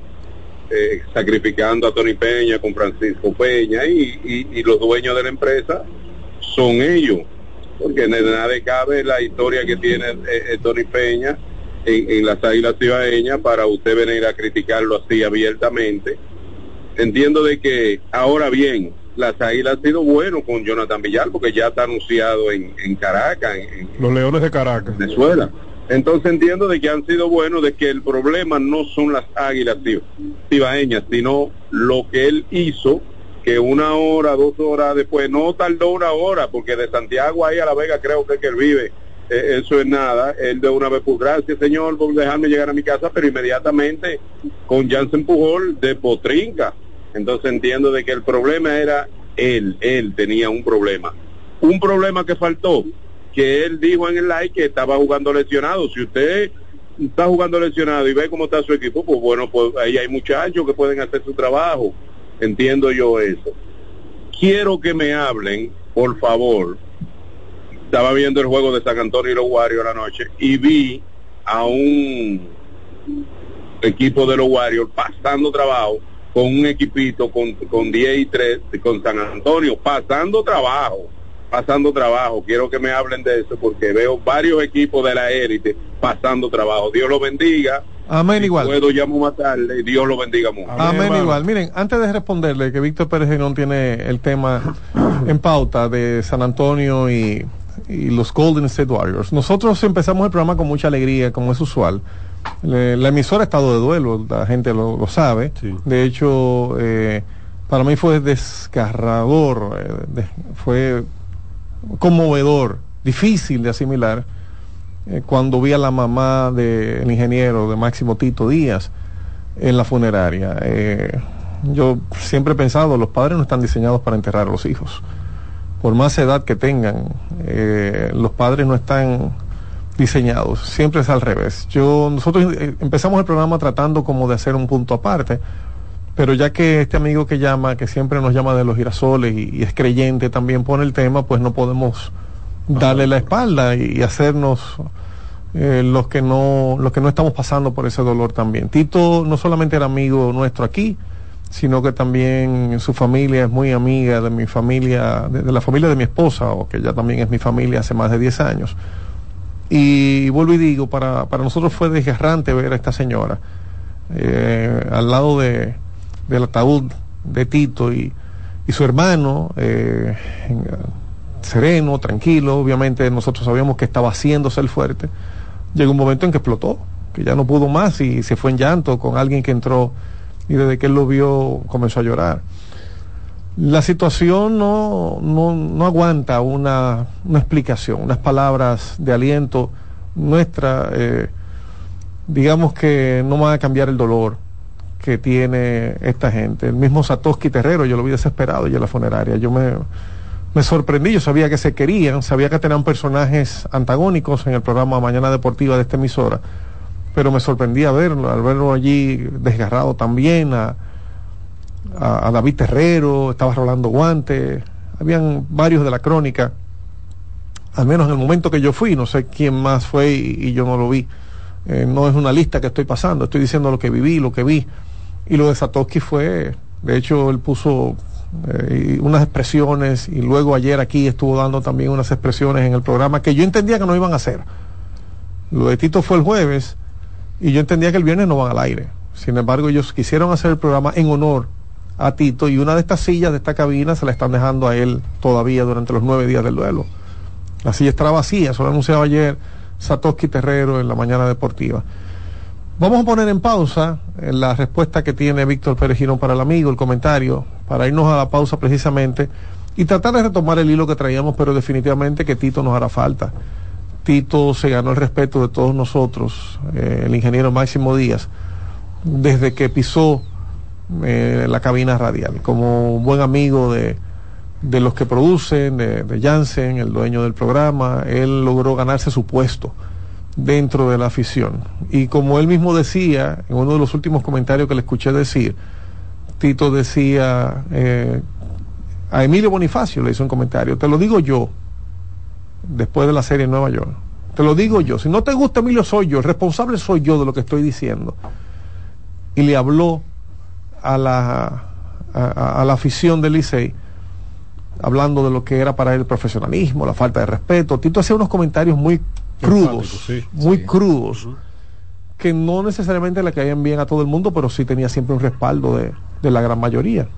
eh, sacrificando a Tony Peña con Francisco Peña y, y- y los dueños de la empresa son ellos. Porque de nada cabe la historia que tiene eh, eh, Tony Peña en, en las águilas cibaeñas para usted venir a criticarlo así abiertamente. Entiendo de que ahora bien, las águilas han sido bueno con Jonathan Villar porque ya está anunciado en, en Caracas, en, Los Leones de Caracas. Venezuela. Entonces entiendo de que han sido buenos, de que el problema no son las águilas cib- cibaeñas, sino lo que él hizo, que una hora, dos horas después, no tardó una hora, porque de Santiago ahí a La Vega creo que, es que él vive, eh, eso es nada, él de una vez, pues gracias señor por dejarme llegar a mi casa, pero inmediatamente con Jansen Pujol de Potrinca. Entonces entiendo de que el problema era él, él tenía un problema. Un problema que faltó, que él dijo en el like que estaba jugando lesionado. Si usted está jugando lesionado y ve cómo está su equipo, pues bueno, pues ahí hay muchachos que pueden hacer su trabajo. Entiendo yo eso. Quiero que me hablen, por favor. Estaba viendo el juego de San Antonio y los Warriors la noche y vi a un equipo de los Warriors pasando trabajo con un equipito con, con 10 y 3 con San Antonio, pasando trabajo, pasando trabajo. Quiero que me hablen de eso porque veo varios equipos de la élite pasando trabajo. Dios lo bendiga. Amén igual. Puedo llamo más tarde. Dios lo bendiga mucho. Amén igual. Miren, antes de responderle que Víctor Pérez Girón tiene el tema en pauta de San Antonio y, y los Golden State Warriors, nosotros empezamos el programa con mucha alegría, como es usual. Le- la emisora ha estado de duelo, la gente lo, lo sabe. De hecho, eh, para mí fue desgarrador, eh, de- fue conmovedor, difícil de asimilar eh, cuando vi a la mamá del ingeniero de Máximo Tito Díaz en la funeraria. Yo siempre he pensado, los padres no están diseñados para enterrar a los hijos. Por más edad que tengan, eh, los padres no están diseñados, siempre es al revés. Yo, nosotros eh, empezamos el programa tratando como de hacer un punto aparte, pero ya que este amigo que llama, que siempre nos llama de los girasoles y, y es creyente, también pone el tema, pues no podemos darle la espalda y, y hacernos eh, los que no los que no estamos pasando por ese dolor también. Tito no solamente era amigo nuestro aquí, sino que también su familia es muy amiga de mi familia, de, la familia de mi esposa, o que ya también es mi familia hace más de 10 años. Y vuelvo y digo, para, para nosotros fue desgarrante ver a esta señora eh, al lado de, del ataúd de Tito y, y su hermano, eh, en- sereno, tranquilo, obviamente nosotros sabíamos que estaba haciéndose el fuerte. Llegó un momento en que explotó, que ya no pudo más y se fue en llanto con alguien que entró y desde que él lo vio comenzó a llorar. La situación no, no, no aguanta una, una explicación, unas palabras de aliento nuestra, eh, digamos que no van a cambiar el dolor que tiene esta gente. El mismo Satoshi Terrero, yo lo vi desesperado ya en la funeraria. Yo me, me sorprendí, yo sabía que se querían, sabía que tenían personajes antagónicos en el programa Mañana Deportiva de esta emisora, pero me sorprendía verlo, al verlo allí desgarrado también, a, a, David Terrero, estaba Rolando Guante, habían varios de la crónica, al menos en el momento que yo fui, no sé quién más fue y, y yo no lo vi. Eh, no es una lista que estoy pasando, estoy diciendo lo que viví, lo que vi. Y lo de Satoshi fue, de hecho, él puso eh, unas expresiones y luego ayer aquí estuvo dando también unas expresiones en el programa que yo entendía que no iban a hacer. Lo de Tito fue el jueves y yo entendía que el viernes no van al aire. Sin embargo, ellos quisieron hacer el programa en honor a Tito y una de estas sillas de esta cabina se la están dejando a él todavía durante los nueve días del duelo. La silla estará vacía, eso lo anunciaba ayer Satoshi Terrero en la mañana deportiva. Vamos a poner en pausa eh, la respuesta que tiene Víctor Pérez para el amigo, el comentario, para irnos a la pausa precisamente y tratar de retomar el hilo que traíamos, pero definitivamente que Tito nos hará falta. Tito se ganó el respeto de todos nosotros, eh, el ingeniero Máximo Díaz, desde que pisó eh, la cabina radial, como buen amigo de, de los que producen, de, de Jansen, el dueño del programa, él logró ganarse su puesto dentro de la afición. Y como él mismo decía, en uno de los últimos comentarios que le escuché decir, Tito decía, eh, a Emilio Bonifacio le hizo un comentario, te lo digo yo, después de la serie en Nueva York, te lo digo yo, si no te gusta Emilio soy yo, el responsable soy yo de lo que estoy diciendo. Y le habló a la, a, a la afición del Licey, hablando de lo que era para él el profesionalismo, la falta de respeto. Tito hacía unos comentarios muy crudos, sí. muy Sí. crudos, que no necesariamente le caían bien a todo el mundo, pero sí tenía siempre un respaldo de, de la gran mayoría.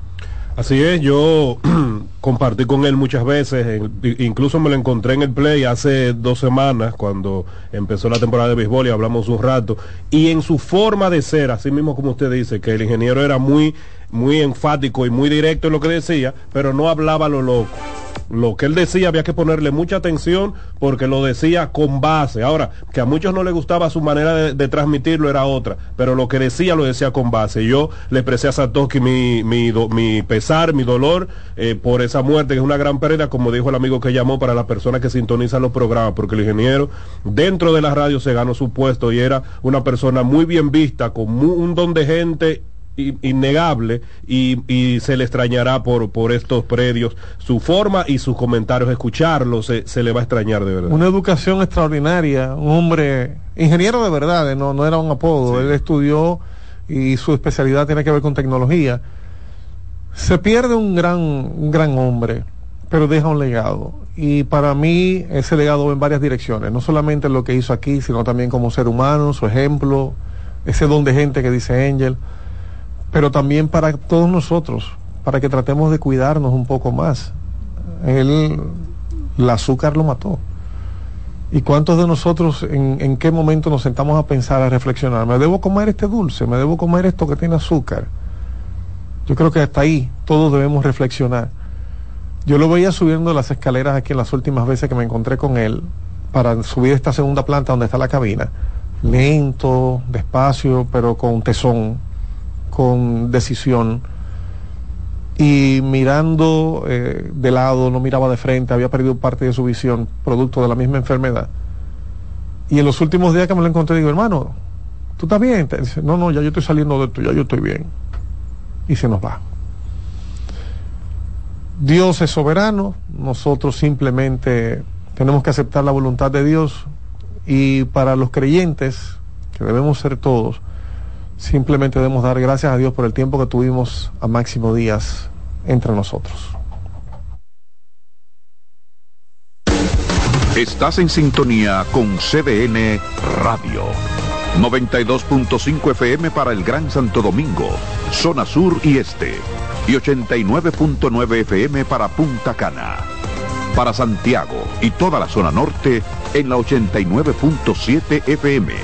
Así es, yo compartí con él muchas veces, incluso me lo encontré en el play hace dos semanas cuando empezó la temporada de béisbol y hablamos un rato, y en su forma de ser, así mismo como usted dice, que el ingeniero era muy, muy enfático y muy directo en lo que decía, pero no hablaba lo loco. Lo que él decía había que ponerle mucha atención porque lo decía con base. Ahora, que a muchos no les gustaba su manera de, transmitirlo era otra, pero lo que decía lo decía con base. Yo le expresé a Satoshi mi, mi, mi pesar, mi dolor eh, por esa muerte, que es una gran pérdida, como dijo el amigo que llamó para las personas que sintonizan los programas, porque el ingeniero dentro de la radio se ganó su puesto y era una persona muy bien vista, con un don de gente innegable y, y se le extrañará por, por estos predios su forma y sus comentarios escucharlo se, se le va a extrañar de verdad Una educación extraordinaria, un hombre ingeniero de verdad, no, no era un apodo, él estudió y su especialidad tiene que ver con tecnología. Se pierde un gran, un gran hombre, pero deja un legado. Y para mí ese legado va en varias direcciones, no solamente lo que hizo aquí, sino también como ser humano, su ejemplo, ese don de gente que dice Angel, pero también para todos nosotros, para que tratemos de cuidarnos un poco más. Él, el azúcar lo mató. ¿Y cuántos de nosotros en, en qué momento nos sentamos a pensar, a reflexionar? ¿Me debo comer este dulce? ¿Me debo comer esto que tiene azúcar? Yo creo que hasta ahí todos debemos reflexionar. Yo lo veía subiendo las escaleras aquí en las últimas veces que me encontré con él para subir esta segunda planta donde está la cabina. Lento, despacio, pero con tesón, con decisión. Y mirando eh, de lado, no miraba de frente, había perdido parte de su visión, producto de la misma enfermedad. Y en los últimos días que me lo encontré, digo, hermano, ¿tú estás bien? Dice, no, no, ya yo estoy saliendo de esto, ya yo estoy bien. Y se nos va. Dios es soberano, nosotros simplemente tenemos que aceptar la voluntad de Dios y para los creyentes, que debemos ser todos, simplemente debemos dar gracias a Dios por el tiempo que tuvimos a Máximo Díaz entre nosotros. Estás en sintonía con CDN Radio. 92.5 FM para el Gran Santo Domingo, zona sur y este. Y 89.9 FM para Punta Cana. Para Santiago y toda la zona norte en la 89.7 FM.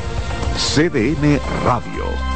CDN Radio.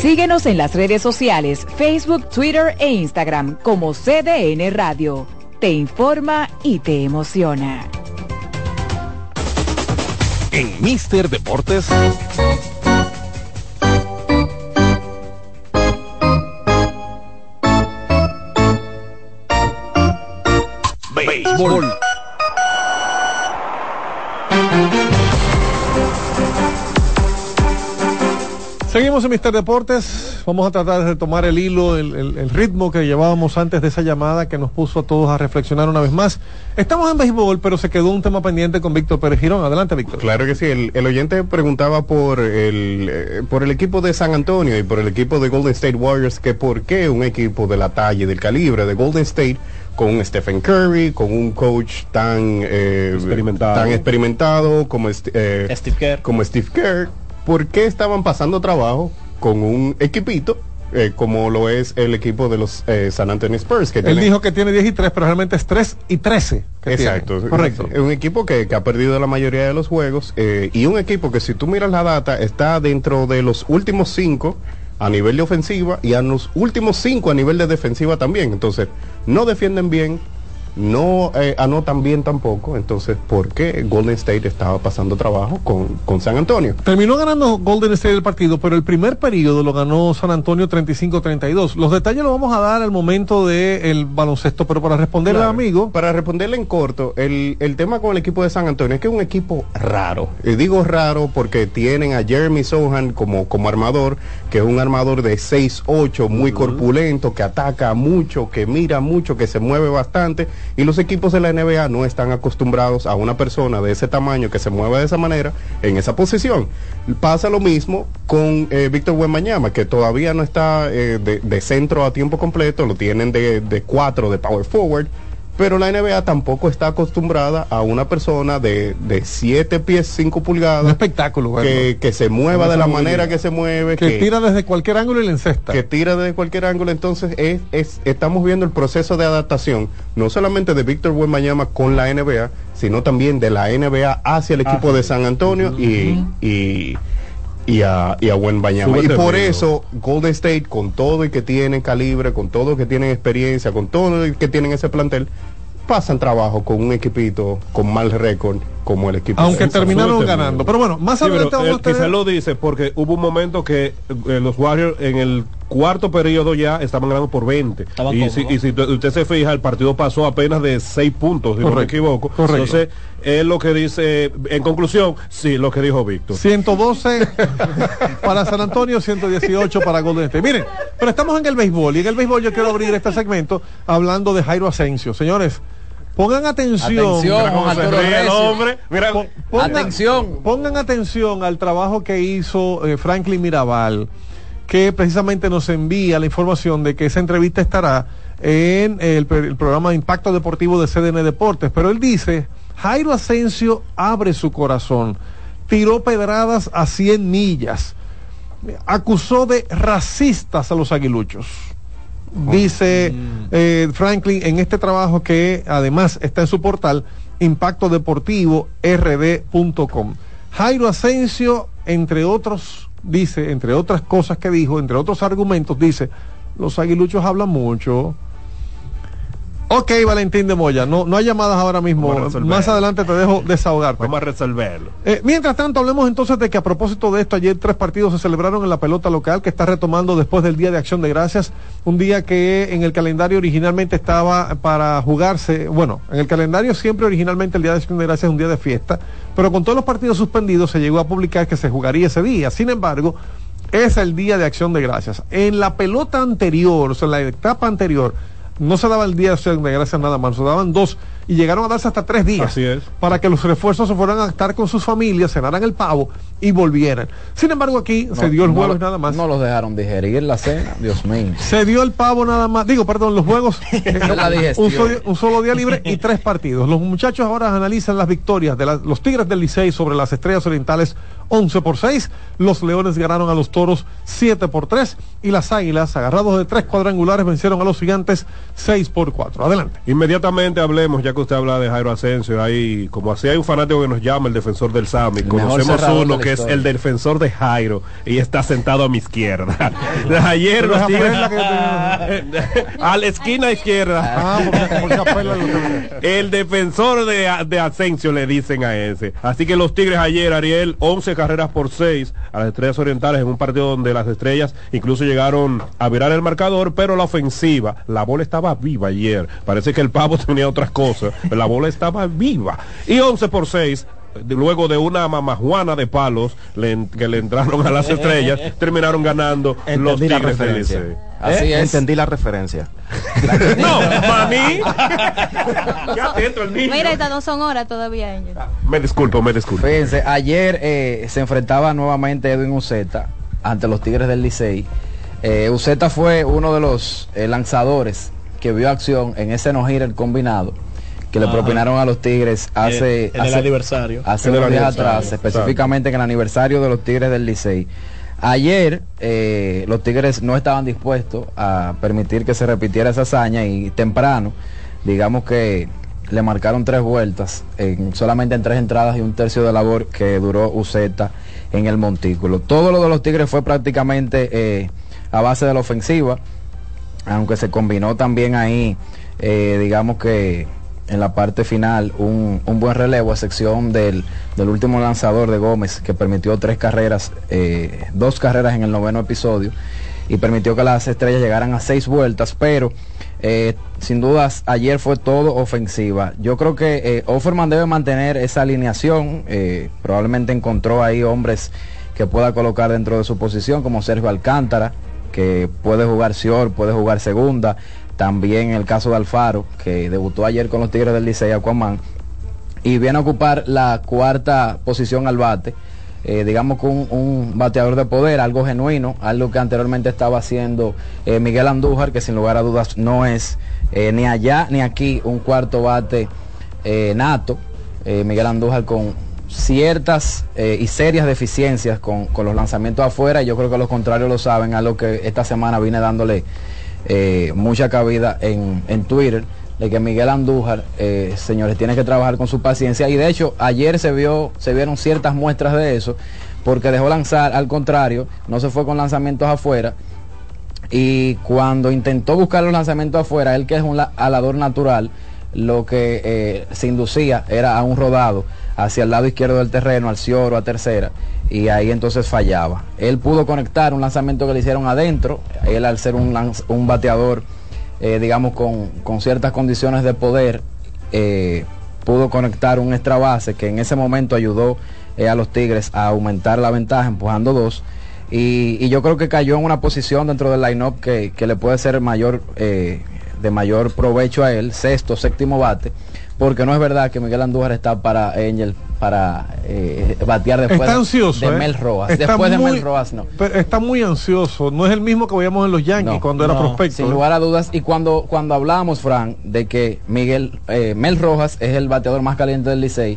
Síguenos en las redes sociales, Facebook, Twitter e Instagram como CDN Radio. Te informa y te emociona. En Mister Deportes. Béisbol. Seguimos en Mister Deportes. Vamos a tratar de tomar el hilo, el, el- el ritmo que llevábamos antes de esa llamada que nos puso a todos a reflexionar una vez más. Estamos en béisbol, pero se quedó un tema pendiente con Víctor Pérez Girón. Adelante, Víctor. Claro que sí, el, el oyente preguntaba por el, eh, por el equipo de San Antonio y por el equipo de Golden State Warriors, que por qué un equipo de la talla y del calibre de Golden State, con Stephen Curry, con un coach tan, eh, Experimentado. tan experimentado como, eh, Steve Kerr. como Steve Kerr, ¿por qué estaban pasando trabajo con un equipito? eh, como lo es el equipo de los eh, San Antonio Spurs que Él tiene- dijo que tiene 10 y 3, pero realmente es 3 y 13. que Exacto, tiene. Correcto. Es un equipo que, que ha perdido la mayoría de los juegos eh, y un equipo que si tú miras la data está dentro de los últimos cinco a nivel de ofensiva y a los últimos cinco a nivel de defensiva también. Entonces, no defienden bien, no eh, anotan bien tampoco. Entonces, ¿por qué Golden State estaba pasando trabajo con, con San Antonio? Terminó ganando Golden State el partido, pero el primer periodo lo ganó San Antonio 35-32. Los detalles los vamos a dar al momento del baloncesto, pero para responderle Claro. amigo, Para responderle en corto, el, el tema con el equipo de San Antonio es que es un equipo raro. Y digo raro porque tienen a Jeremy Sohan como, como armador, que es un armador de 6'8, muy corpulento, que ataca mucho, que mira mucho, que se mueve bastante. Y los equipos de la NBA no están acostumbrados a una persona de ese tamaño que se mueva de esa manera en esa posición. Pasa lo mismo con eh, Víctor que todavía no está eh, de, de centro a tiempo completo, lo tienen de, de cuatro de power forward. Pero la NBA tampoco está acostumbrada a una persona de, de 7 pies 5 pulgadas. un espectáculo. que, que se mueva de la manera que se mueve. que tira desde cualquier ángulo y le encesta. que tira desde cualquier ángulo. Entonces, es, es- estamos viendo el proceso de adaptación, no solamente de Víctor Buenmañama con la NBA, sino también de la NBA hacia el equipo de San Antonio y, y, y a, y a Wembanyama. Y Súbete, por amigo. eso, Golden State, con todo y que tienen calibre, con todo que tienen experiencia, con todo y que tienen ese plantel, pasan trabajo con un equipito con mal récord como el equipo Aunque de terminaron ganando. Pero bueno, más Sí, adelante vamos eh, a tener... lo dice porque hubo un momento que eh, los Warriors en el cuarto periodo ya estaban ganando por 20. Estaban Y si, y usted se fija, el partido pasó apenas de 6 puntos, si no me equivoco. correcto. Entonces, es lo que dice, en conclusión, sí, lo que dijo Víctor. 112 para San Antonio, 118 para Golden State. Miren, pero estamos en el béisbol y en el béisbol yo quiero abrir este segmento hablando de Jairo Asensio. Señores, pongan atención. Atención, Mira cómo se Arturo ríe el Recio. hombre. Mira, Pon- pongan- Atención. Pongan atención al trabajo que hizo eh, Franklin Mirabal, que precisamente nos envía la información de que esa entrevista estará en el, el programa de Impacto Deportivo de CDN Deportes. Pero él dice, Jairo Asensio abre su corazón, tiró pedradas a 100 millas, acusó de racistas a los aguiluchos. Dice eh, Franklin en este trabajo que además está en su portal impacto deportivo rd.com. Jairo Asensio, entre otros, dice, entre otras cosas que dijo, entre otros argumentos, dice, los aguiluchos hablan mucho. Ok, Valentín de Moya, no, no hay llamadas ahora mismo. Más adelante te dejo desahogarte. Vamos a resolverlo. Eh, mientras tanto, hablemos entonces de que a propósito de esto, ayer tres partidos se celebraron en la pelota local que está retomando después del Día de Acción de Gracias, un día que en el calendario originalmente estaba para jugarse, bueno, en el calendario siempre originalmente el Día de Acción de Gracias es un día de fiesta, pero con todos los partidos suspendidos se llegó a publicar que se jugaría ese día. Sin embargo, es el Día de Acción de Gracias. En la pelota anterior, o sea, en la etapa anterior, no se daba el Día de Acción de Gracias nada más, se daban dos y llegaron a darse hasta tres días Así es. para que los refuerzos se fueran a estar con sus familias, cenaran el pavo y volvieran. Sin embargo, aquí se dio el no jueves lo- nada más. No los dejaron digerir la cena, Dios mío. Se dio el pavo nada más, digo, perdón, los juegos, la digestión. un, solo, un solo día libre y tres partidos. Los muchachos ahora analizan las victorias de la- los Tigres del Licey sobre las Estrellas Orientales 11 por 6. Los Leones ganaron a los Toros 7 por 3 y las Águilas, agarrados de tres cuadrangulares, vencieron a los Gigantes 6 por 4. Adelante. Inmediatamente hablemos, ya que usted habla de Jairo Asensio, ahí, como así hay un fanático que nos llama el defensor del Sami, conocemos uno que es el defensor de Jairo y está sentado a mi izquierda. Ayer los Tigres- a la esquina izquierda. Ah, porque, porque El defensor de, de Asensio le dicen a ese. Así que los Tigres ayer, Ariel, 11 carreras por 6 a las Estrellas Orientales en un partido donde las Estrellas incluso llegaron a virar el marcador, pero la ofensiva, la bola estaba viva ayer. Parece que el pavo tenía otras cosas, pero la bola estaba viva. Y 11 por 6 de- luego de una mamajuana de palos le que le entraron a las estrellas, terminaron ganando los Entendí Tigres del. Así Eh, es. Entendí la referencia. No, maní. Ya atento el niño. Mira, estas no son horas todavía. Me disculpo, me disculpo. Fíjense, ayer eh, se enfrentaba nuevamente Edwin Uceta ante los Tigres del Licey. Eh, Uceta fue uno de los eh, lanzadores que vio acción en ese no el combinado que le propinaron a los Tigres hace, en el hace- aniversario. hace unos días atrás, específicamente en el aniversario de los Tigres del Licey. Ayer eh, los Tigres no estaban dispuestos a permitir que se repitiera esa hazaña y temprano, digamos que le marcaron tres vueltas, en, solamente en tres entradas y un tercio de labor que duró Uceta en el montículo. Todo lo de los Tigres fue prácticamente eh, a base de la ofensiva, aunque se combinó también ahí, eh, digamos que en la parte final, un, un buen relevo, a excepción del, del último lanzador de Gómez, que permitió tres carreras, eh, dos carreras en el noveno episodio, y permitió que las estrellas llegaran a seis vueltas, pero eh, sin dudas ayer fue todo ofensiva. Yo creo que eh, Offerman debe mantener esa alineación, eh, probablemente encontró ahí hombres que pueda colocar dentro de su posición, como Sergio Alcántara, que puede jugar Sior, puede jugar segunda. También el caso de Alfaro, que debutó ayer con los Tigres del Licey Aquaman. Y viene a ocupar la cuarta posición al bate. eh, digamos con un, bateador de poder, algo genuino, algo que anteriormente estaba haciendo eh, Miguel Andújar, que sin lugar a dudas no es eh, ni allá ni aquí un cuarto bate nato. Miguel Andújar con ciertas y serias deficiencias con, con los lanzamientos afuera, y yo creo que los contrarios lo saben, algo que esta semana vine dándole eh, mucha cabida en, en Twitter, de que Miguel Andújar, eh, señores, tiene que trabajar con su paciencia, y de hecho ayer se vio, se vieron ciertas muestras de eso, porque dejó lanzar, al contrario, no se fue con lanzamientos afuera, y cuando intentó buscar los lanzamientos afuera, él que es un la- alador natural, lo que eh, se inducía era a un rodado hacia el lado izquierdo del terreno, al cioro, a tercera, y ahí entonces fallaba. Él pudo conectar un lanzamiento que le hicieron adentro, él al ser un, lanz- un bateador, eh, digamos, con, con ciertas condiciones de poder, eh, pudo conectar un extra base que en ese momento ayudó eh, a los Tigres a aumentar la ventaja, empujando dos. Y, yo creo que cayó en una posición dentro del line-up que, que le puede ser mayor, de mayor provecho a él, sexto, séptimo bate, porque no es verdad que Miguel Andújar está para Angel para eh, batear después Está ansioso. de ¿eh? Mel Rojas. Está después de muy- Mel Rojas no. pero está muy ansioso. No es el mismo que veíamos en los Yankees No, cuando era prospecto. Sin ¿eh? lugar a dudas. Y cuando, cuando hablábamos, Fran, de que Miguel, eh, Mel Rojas es el bateador más caliente del Licey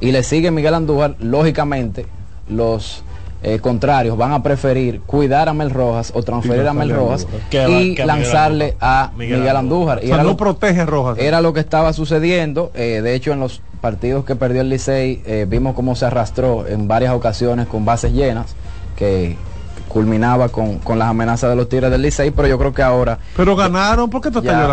y le sigue Miguel Andújar, lógicamente los eh, contrarios van a preferir cuidar a Mel Rojas o transferir a Mel Rojas Andújar. Y que lanzarle a Miguel Miguel, Andújar. O Y sea, era no lo- protege a Rojas. era lo que estaba sucediendo. eh, de hecho, en los partidos que perdió el Licey, eh, vimos cómo se arrastró en varias ocasiones con bases llenas, que culminaba con, con las amenazas de los Tigres del Licey, pero yo creo que ahora Pero ganaron, ¿por qué tú estás Ya.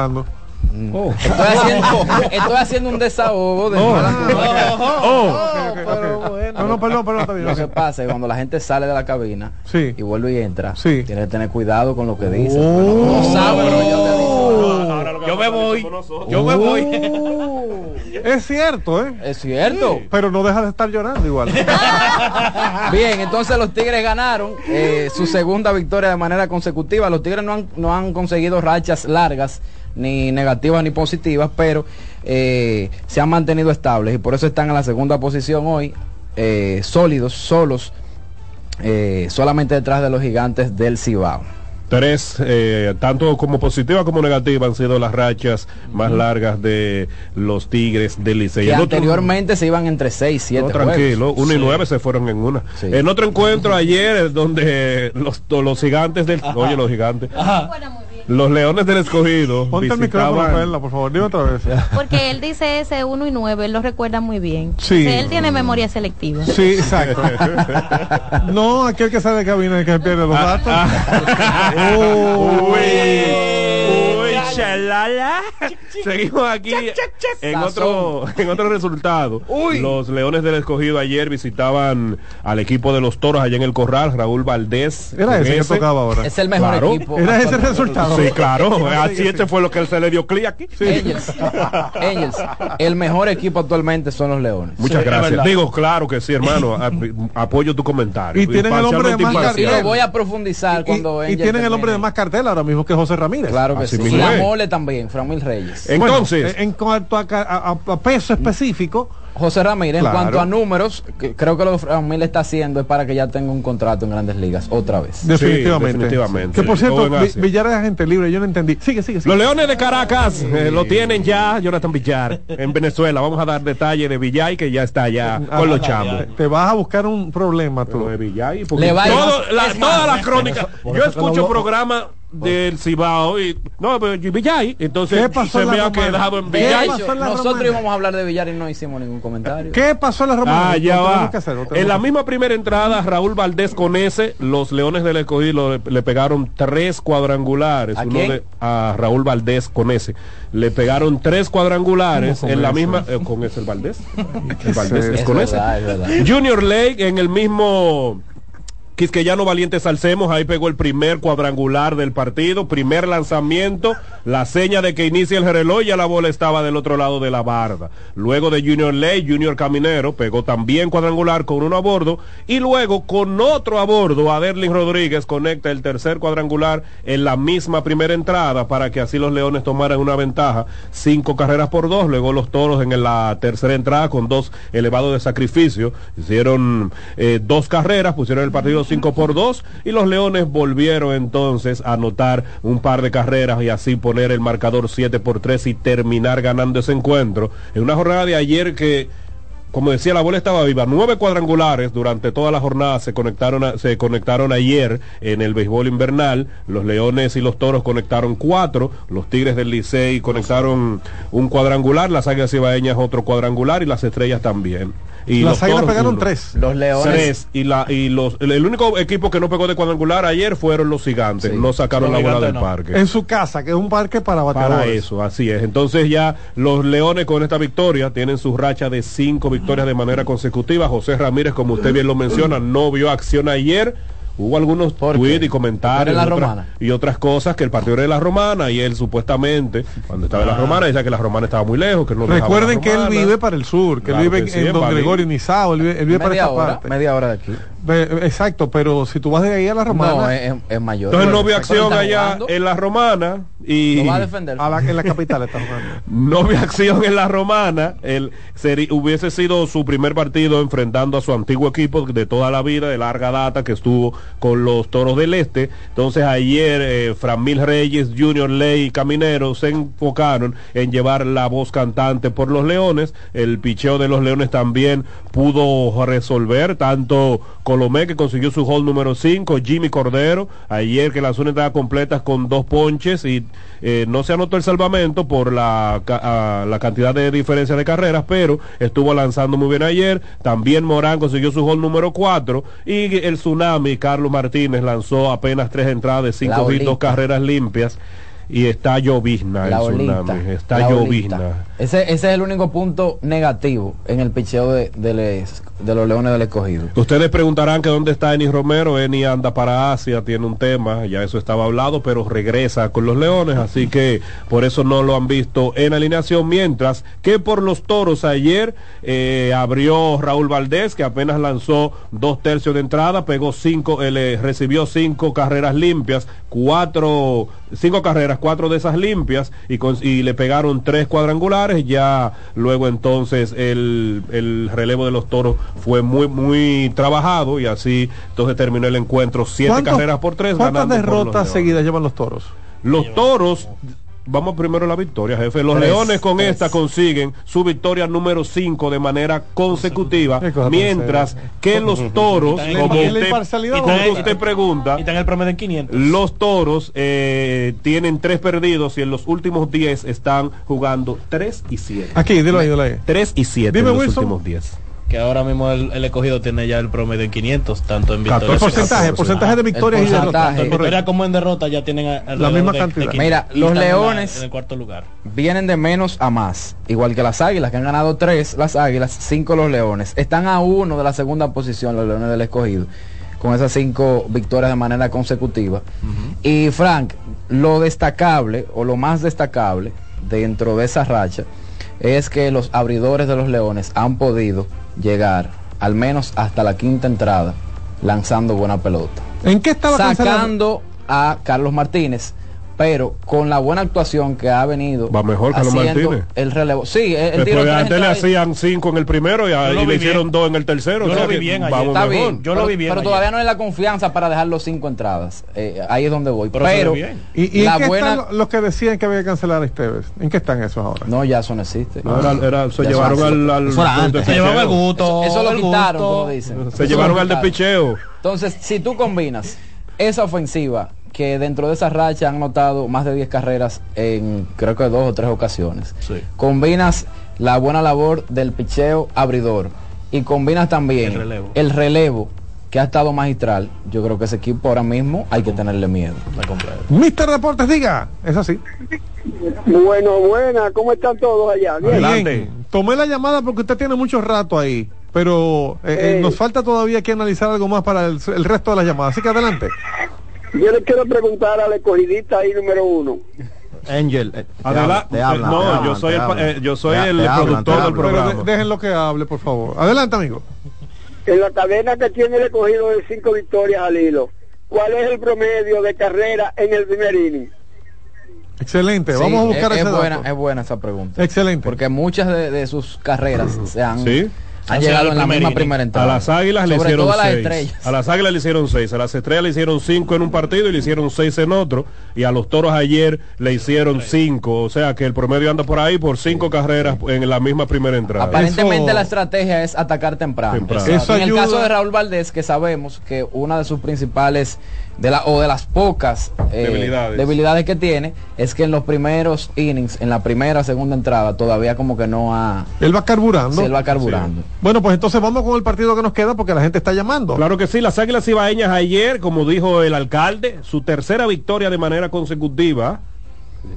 Estoy haciendo, estoy haciendo un desahogo de Oh. Pero bueno. No, no, perdón, perdón, está bien. Lo que pasa es que cuando la gente sale de la cabina Sí. y vuelve y entra, Sí. tiene que tener cuidado con lo que dice. Oh. no- sabe, pero yo te digo. Yo me voy. Yo me voy. Es cierto, ¿eh? Es cierto. Pero no deja de estar llorando igual. Bien, entonces los Tigres ganaron eh, su segunda victoria de manera consecutiva. Los Tigres no han, no han conseguido rachas largas, ni negativas ni positivas, pero eh, se han mantenido estables y por eso están en la segunda posición hoy, eh, sólidos, solos, eh, solamente detrás de los gigantes del Cibao. Tres, eh, tanto como positiva como negativa, han sido las rachas más largas de los Tigres del Licey. Que El otro- anteriormente se iban entre 6 y 7 No, tranquilo, uno y nueve se fueron en una. En otro encuentro ayer, donde los, los gigantes del... Oye, los gigantes. Los leones del escogido Ponte el micrófono. Perla, por favor, dime otra vez. Porque él dice ese 1 y 9, él lo recuerda muy bien. Sí. O sea, él tiene memoria selectiva. Sí, exacto. No, aquel que sale de cabina y que pierde los Ah, datos. Uy, chalala. Seguimos aquí en otro, en otro resultado. Los Leones del Escogido ayer visitaban al equipo de los Toros allá en el Corral, Raúl Valdés. Era ese que tocaba ahora. Es el mejor Claro. equipo. Era ese el resultado. Sí, claro. Así este fue lo que él se le dio clic aquí. Angels, Angels, el mejor equipo actualmente son los Leones. Muchas Sí, gracias. Digo, claro que sí, hermano. Apoyo tu comentario. Y tienen el hombre de más Y imparcial. lo voy a profundizar Y, cuando y tienen el hombre de más cartel ahora mismo que José Ramírez. Claro que Así sí. Y la mole también, Framil Reyes. Entonces, Bueno, en cuanto a, peso específico, José Ramírez, Claro. en cuanto a números, que- creo que lo que Framil está haciendo es para que ya tenga un contrato en grandes ligas otra vez. definitivamente. definitivamente. Que por Sí, cierto. Villar es agente libre, yo no entendí. Sigue, sigue, sigue. Los Leones de Caracas eh, lo tienen ya Jonathan Villar en Venezuela. Vamos a dar detalle de Villay que ya está allá con los chamos. Te, vas a buscar un problema tú. Lo de Villay, porque Le va a ir- todo- la- es más, todas las crónicas. por Yo escucho programas del Cibao y no, pero Villay, entonces ¿Qué pasó se me ha quedado en De ¿Qué Villay. nosotros romana? íbamos a hablar de Villar y no hicimos ningún comentario. ¿Qué pasó en la romana? Ah, ya va. En la misma primera entrada, Raúl Valdés con ese, los Leones del Escogido le, le pegaron tres cuadrangulares. ¿A Uno quién? de- a Raúl Valdés con ese. Le pegaron tres cuadrangulares ¿Cómo con en la misma. eh, con ese el Valdés. El Valdés es con verdad, ese. es. Junior Lake en el mismo Quisqueyano Valiente Salcemos, ahí pegó el primer cuadrangular del partido, primer lanzamiento, la seña de que inicia el reloj, ya la bola estaba del otro lado de la barda. Luego de Junior Ley, Junior Caminero pegó también cuadrangular con uno a bordo y luego con otro a bordo, Aderlin Rodríguez conecta el tercer cuadrangular en la misma primera entrada para que así los Leones tomaran una ventaja, cinco carreras por dos, luego los Toros en la tercera entrada con dos elevados de sacrificio, hicieron eh, dos carreras, pusieron el partido 5 por 2 y los Leones volvieron entonces a anotar un par de carreras y así poner el marcador 7 por 3 y terminar ganando ese encuentro. En una jornada de ayer que como decía, la bola estaba viva. Nueve cuadrangulares durante toda la jornada se conectaron, a- se conectaron ayer en el béisbol invernal. Los Leones y los Toros conectaron cuatro. Los Tigres del Licey conectaron un cuadrangular. Las Águilas Ibaeñas otro cuadrangular y las Estrellas también. Y Las los águilas pegaron tres. Los Leones. Tres. Y, la, y los, el, el único equipo que no pegó de cuadrangular ayer fueron los Gigantes. Sí. No sacaron Los la bola del no. parque. En su casa, que es un parque para Para bateadores. eso, así es. Entonces ya los Leones con esta victoria tienen su racha de cinco victorias de manera consecutiva. José Ramírez, como usted bien lo menciona, no vio acción ayer. Hubo algunos ¿Por tweets y comentarios Era en la y otras- Romana. y otras cosas que el partido era de la Romana y él supuestamente cuando estaba en la Romana decía que la Romana estaba muy lejos, que no Recuerden que él vive para el sur, que Claro él vive que sí, en en Don. Gregorio Nizao, él vive, él vive para esta hora, parte. media hora de aquí. Exacto, pero si tú vas de ahí a la romana, No, es, es mayor. Entonces no vio acción allá en la Romana y Lo va a defender. A la- en la capital está jugando. no vi acción en la romana. El, seri- hubiese sido su primer partido enfrentando a su antiguo equipo de toda la vida, de larga data, que estuvo con los toros del este. Entonces ayer eh, Framil Reyes, Junior Ley y Caminero se enfocaron en llevar la voz cantante por los leones. El picheo de los leones también pudo resolver, tanto Colomé que consiguió su hall número 5, Jimmy Cordero, ayer que lanzó una entrada completa con dos ponches y eh, no se anotó el salvamento por la, ah, la cantidad de diferencia de carreras, pero estuvo lanzando muy bien ayer. También Morán consiguió su hall número 4 y el Tsunami, Carlos Martínez, lanzó apenas tres entradas de La 5 hits, dos carreras limpias. Y está llovizna La el olita, Tsunami, está la llovizna. Ese, ese es el único punto negativo en el picheo de, de les- de los Leones del Escogido. Ustedes preguntarán que dónde está Eni Romero. Eni anda para Asia, tiene un tema, ya eso estaba hablado, pero regresa con los Leones, así que por eso no lo han visto en alineación. Mientras que por los toros ayer eh, abrió Raúl Valdés, que apenas lanzó dos tercios de entrada, pegó cinco, eh, le recibió cinco carreras limpias, cuatro, cinco carreras, cuatro de esas limpias, y, con- y le pegaron tres cuadrangulares. Ya luego entonces el, el relevo de los toros fue muy, muy trabajado y así entonces terminó el encuentro siete ¿Cuántos- carreras por tres. ¿Cuántas derrotas seguidas llevan los toros? Los toros, vamos primero a la victoria, jefe. Los Tres, Leones con tres. esta consiguen su victoria número 5 de manera consecutiva, mientras que los toros, como usted, como usted pregunta, el promedio en 500. los toros eh, tienen tres perdidos y en los últimos 10 están jugando 3 y 7. Aquí, dilo ahí, dilo ahí. 3 y 7 Dime, en los Wilson. últimos 10. Que ahora mismo el, el escogido tiene ya el promedio en 500, tanto en El victorias. porcentaje, el porcentaje de victorias y El derrotas. porcentaje. Tanto en victoria como en derrota ya tienen a- alrededor misma de- cantidad. 500. Mira, Y los la- Leones- en el cuarto lugar. Vienen de menos a más, igual que las Águilas, que han ganado tres, las Águilas, cinco los Leones. Están a uno de la segunda posición, los Leones del Escogido, con esas cinco victorias de manera consecutiva. Y Frank, lo destacable, o lo más destacable dentro de esa racha, es que los abridores de los Leones han podido llegar al menos hasta la quinta entrada lanzando buena pelota. ¿En qué estaba cancelado? Sacando a Carlos Martínez, pero con la buena actuación que ha venido Va mejor haciendo Martínez. el relevo. Sí, él, él Después de antes le hacían 5 en el primero y, le hicieron. 2 en el tercero. Yo o sea lo vi que bien ayer. Está mejor. bien, Yo pero, lo vi bien pero ayer. todavía no hay la confianza para dejar los cinco entradas. Eh, ahí es donde voy. Pero Pero, se ve bien. ¿Y, y la en qué buena... están los que decían que había que cancelar a Esteves? ¿En qué están esos ahora? No, ya eso no existe. No, era- era- se Ya llevaron al, al Eso era antes. Se llevaron el gusto. Eso, eso lo quitaron, como dicen. Se llevaron al de quitaron. picheo. Entonces, si tú combinas esa ofensiva, que dentro de esa racha han notado más de 10 carreras en creo que dos o tres ocasiones, Sí. combinas la buena labor del picheo abridor y combinas también El relevo. el relevo que ha estado magistral, yo creo que ese equipo ahora mismo hay que tenerle miedo. Mister Deportes, diga. Es así. Bueno, buena, ¿cómo están todos allá? Bien. Adelante. Tomé la llamada porque usted tiene mucho rato ahí. Pero eh, eh, nos falta todavía que analizar algo más para el, el resto de las llamadas. Así que adelante. Yo le quiero preguntar al escogidista ahí número uno. Angel, eh, te habla- no, te hablan, yo soy te el, eh, yo soy Te- el hablan, productor del programa. déjenlo que hable, por favor. Adelante, amigo. En la cadena que tiene el escogido de cinco victorias al hilo, ¿cuál es el promedio de carrera en el primer inning? Excelente. Sí, Vamos a buscar es, ese es buena, dato. es buena esa pregunta. Excelente. Porque muchas de, de sus carreras se han, Sí. Han llegado en la misma primera A entrada. las águilas le hicieron a seis. estrellas. A las águilas le hicieron seis. A las estrellas le hicieron cinco en un partido y le hicieron seis en otro. Y a los toros ayer le hicieron cinco. O sea que el promedio anda por ahí por cinco carreras en la misma primera entrada. Aparentemente Eso- la estrategia es atacar temprano. Temprano. Eso en el caso de Raúl Valdés, que sabemos que una de sus principales de la, o de las pocas eh, Debilidades. debilidades que tiene es que en los primeros innings, en la primera, segunda entrada, todavía como que no ha Él va carburando. se él va carburando. Bueno, pues entonces vamos con el partido que nos queda porque la gente está llamando. Claro que sí, las Águilas Ibaeñas ayer, como dijo el alcalde, su tercera victoria de manera consecutiva.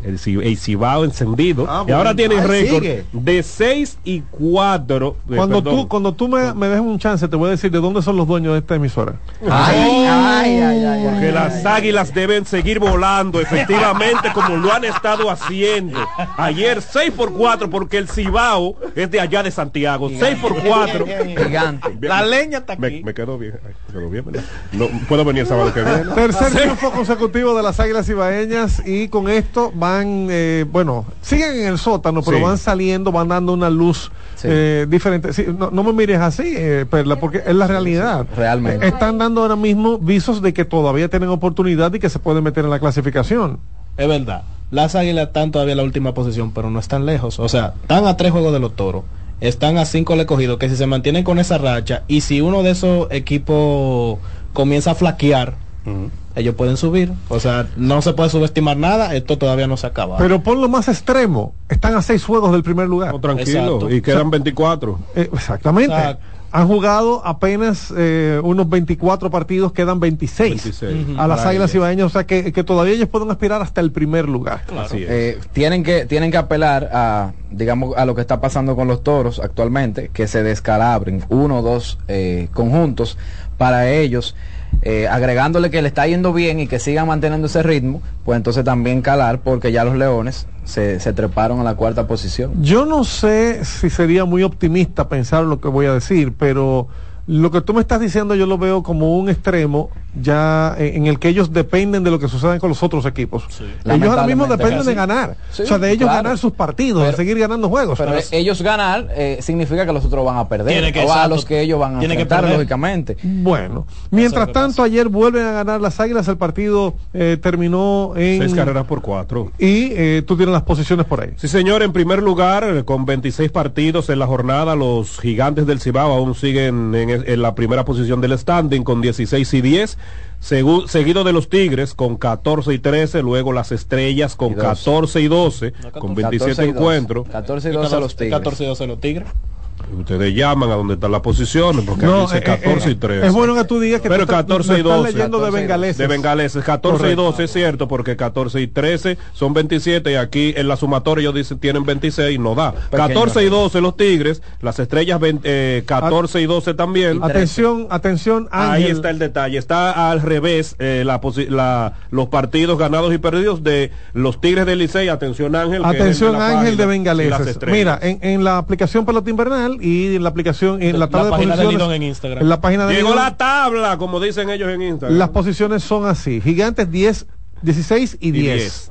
El, Ci- el Cibao encendido. Ah, y ahora tiene récord sigue. de 6 y 4. Cuando tú, cuando tú me, me dejes un chance, te voy a decir de dónde son los dueños de esta emisora. Ay, ay, ay, ay, Porque ay, las ay. águilas deben seguir volando, efectivamente, como lo han estado haciendo. Ayer 6 por 4, porque el Cibao es de allá de Santiago. 6 por 4. Gigante. La leña está Me, aquí. me quedó bien. Me quedó bien, ¿verdad? No, puedo venir el sábado que viene. Tercer triunfo consecutivo de las Águilas Ibaeñas y con esto van, eh, bueno, siguen en el sótano, pero Sí. van saliendo, van dando una luz eh, diferente. Sí, no, no me mires así, eh, Perla, porque es la realidad. Realmente. Eh, Están dando ahora mismo visos de que todavía tienen oportunidad y que se pueden meter en la clasificación. Es verdad. Las águilas están todavía en la última posición, pero no están lejos. O sea, están a tres juegos de los toros. Están a cinco el escogido, que si se mantienen con esa racha y si uno de esos equipos comienza a flaquear, ellos pueden subir. O sea, no se puede subestimar nada, esto todavía no se acaba. Pero por lo más extremo, están a seis juegos del primer lugar. tranquilo, Exacto. y quedan 24. Eh, exactamente. Exacto. Han jugado apenas eh, unos 24 partidos, quedan 26, 26. a las Águilas. Ibaeñas, o sea que, que todavía ellos pueden aspirar hasta el primer lugar. Así es. Eh, tienen que tienen que apelar a digamos a lo que está pasando con los toros actualmente que se descalabren uno o dos eh, conjuntos para ellos eh, agregándole que le está yendo bien y que sigan manteniendo ese ritmo pues entonces también calar porque ya los leones se, se treparon a la cuarta posición. Yo no sé si sería muy optimista pensar lo que voy a decir, pero lo que tú me estás diciendo yo lo veo como un extremo ya en, en el que ellos dependen de lo que sucede con los otros equipos. Ellos ahora mismo dependen de ganar, Sí, o sea, de ellos claro. ganar sus partidos, de seguir ganando juegos. pero ellos ganar eh, significa que los otros van a perder Tiene que- o a exacto. los que ellos van a Tiene que enfrentar perder. lógicamente Bueno, mientras tanto ayer vuelven a ganar las Águilas, el partido eh, terminó en Seis carreras por cuatro. y eh, tú tienes las posiciones por ahí. Sí, señor, en primer lugar, eh, con 26 partidos en la jornada, los gigantes del Cibao aún siguen en, en la primera posición del standing con 16 y 10. Segu- seguido de los Tigres con 14 y 13, luego las Estrellas con Y 12. 14 y 12, con 27 14 y 12. encuentros. 14 y 12 a los tigres 14 y 12 los tigres. Ustedes llaman a donde están las posiciones, porque No, dice eh, 14 eh, y 13. Es bueno que tú digas que Pero tú estás- 14 y lo estás 12. leyendo de 14 y 12. bengaleses. De bengaleses, 14 Correcto. y 12 es cierto, porque 14 y 13 son 27 y aquí en la sumatoria ellos dicen tienen 26 no da. 14 y 12 los Tigres, las estrellas 20, eh, 14 y 12 también. Atención, atención, Ahí Ángel. está el detalle, está al revés eh, la la- los partidos ganados y perdidos de los Tigres del Licey. Atención Ángel. Atención Ángel de y Bengaleses. Mira, en, en la aplicación Pelota Invernal y en la aplicación, en la La tabla de página de posiciones. Lidón en Instagram. en la página de Llegó la tabla, como dicen ellos en Instagram. las posiciones son así. Gigantes 10, 16 y 10. 10.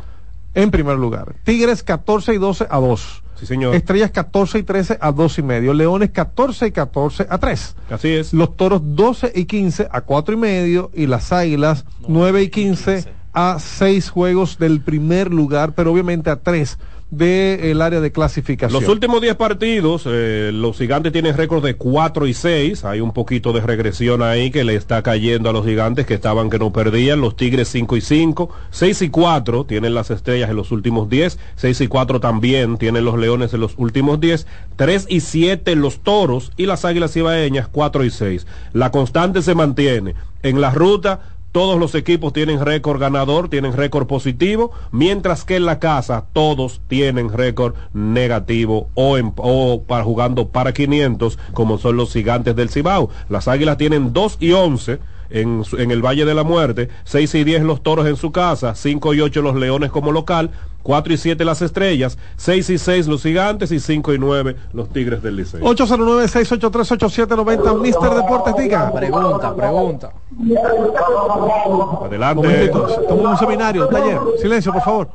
En primer lugar. Tigres 14 y 12 a 2. Sí, señor. Estrellas 14 y 13 a 2 y medio. Leones 14 y 14 a 3. Así es. Los toros 12 y 15 a 4 y medio. Y las águilas 9 y 15 a 6 juegos del primer lugar, pero obviamente a 3 del área de clasificación. Los últimos 10 partidos, eh, los gigantes tienen récord de 4 y 6. Hay un poquito de regresión ahí que le está cayendo a los gigantes que estaban que no perdían. Los tigres 5 y 5. 6 y 4 tienen las estrellas en los últimos 10. 6 y 4 también tienen los leones en los últimos 10. 3 y 7 los toros y las águilas ibaeñas 4 y 6. La constante se mantiene. En la ruta todos los equipos tienen récord ganador, tienen récord positivo, mientras que en la casa todos tienen récord negativo o, para, jugando para 500, como son los gigantes del Cibao. Las águilas tienen 2 y 11. En, su- en el Valle de la Muerte, 6 y 10 los toros en su casa, 5 y 8 los leones como local, 4 y 7 las estrellas, 6 y 6 los gigantes y 5 y 9 los tigres del Liceo. 809-683-8790, Mister Deportes, diga. pregunta pregunta Adelante. Estamos en un seminario, taller. Silencio, por favor.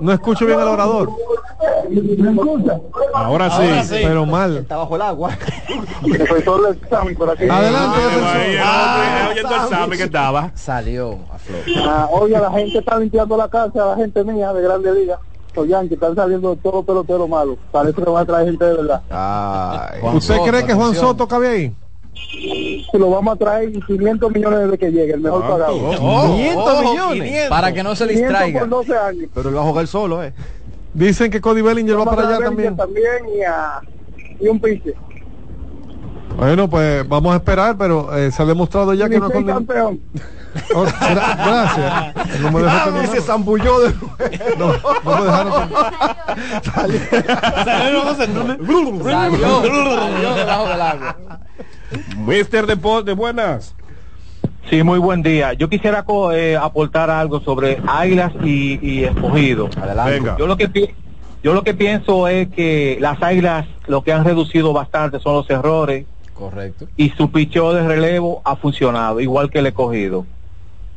No escucho bien al orador. Ahora sí. Ahora sí. Pero mal. Está bajo el agua. Adelante, estaba. salió a flor Ah, oye, la gente está limpiando la casa, la gente mía de Grande Liga. Los Yankees están saliendo todos los peloteros malos. Parece que van a traer gente de verdad. Ay. ¿Usted Soto, cree que Juan atención. Soto cabe ahí? Se lo vamos a traer 500 millones desde que llegue, el mejor pagado. Oh, 500 oh, millones. 500. para que no se 500 distraiga por 12 años. Pero él va a jugar solo, ¿eh? Dicen que Cody Bellinger va para a allá también. también y, a, y un pinche. Bueno, pues vamos a esperar, pero eh, se ha demostrado ya que no con... campeón. Oh, gra- gracias. No me dejó Ah, se zambulló de No, no me dejaron salió. Salió. Debajo del agua. Mister Deporte, buenas. Sí, muy buen día. Yo quisiera co- eh, aportar algo sobre Águilas y, y Escogido. adelante. Venga. Yo lo que yo lo que pienso es que las Águilas lo que han reducido bastante son los errores correcto y su picheo de relevo ha funcionado igual que el Escogido.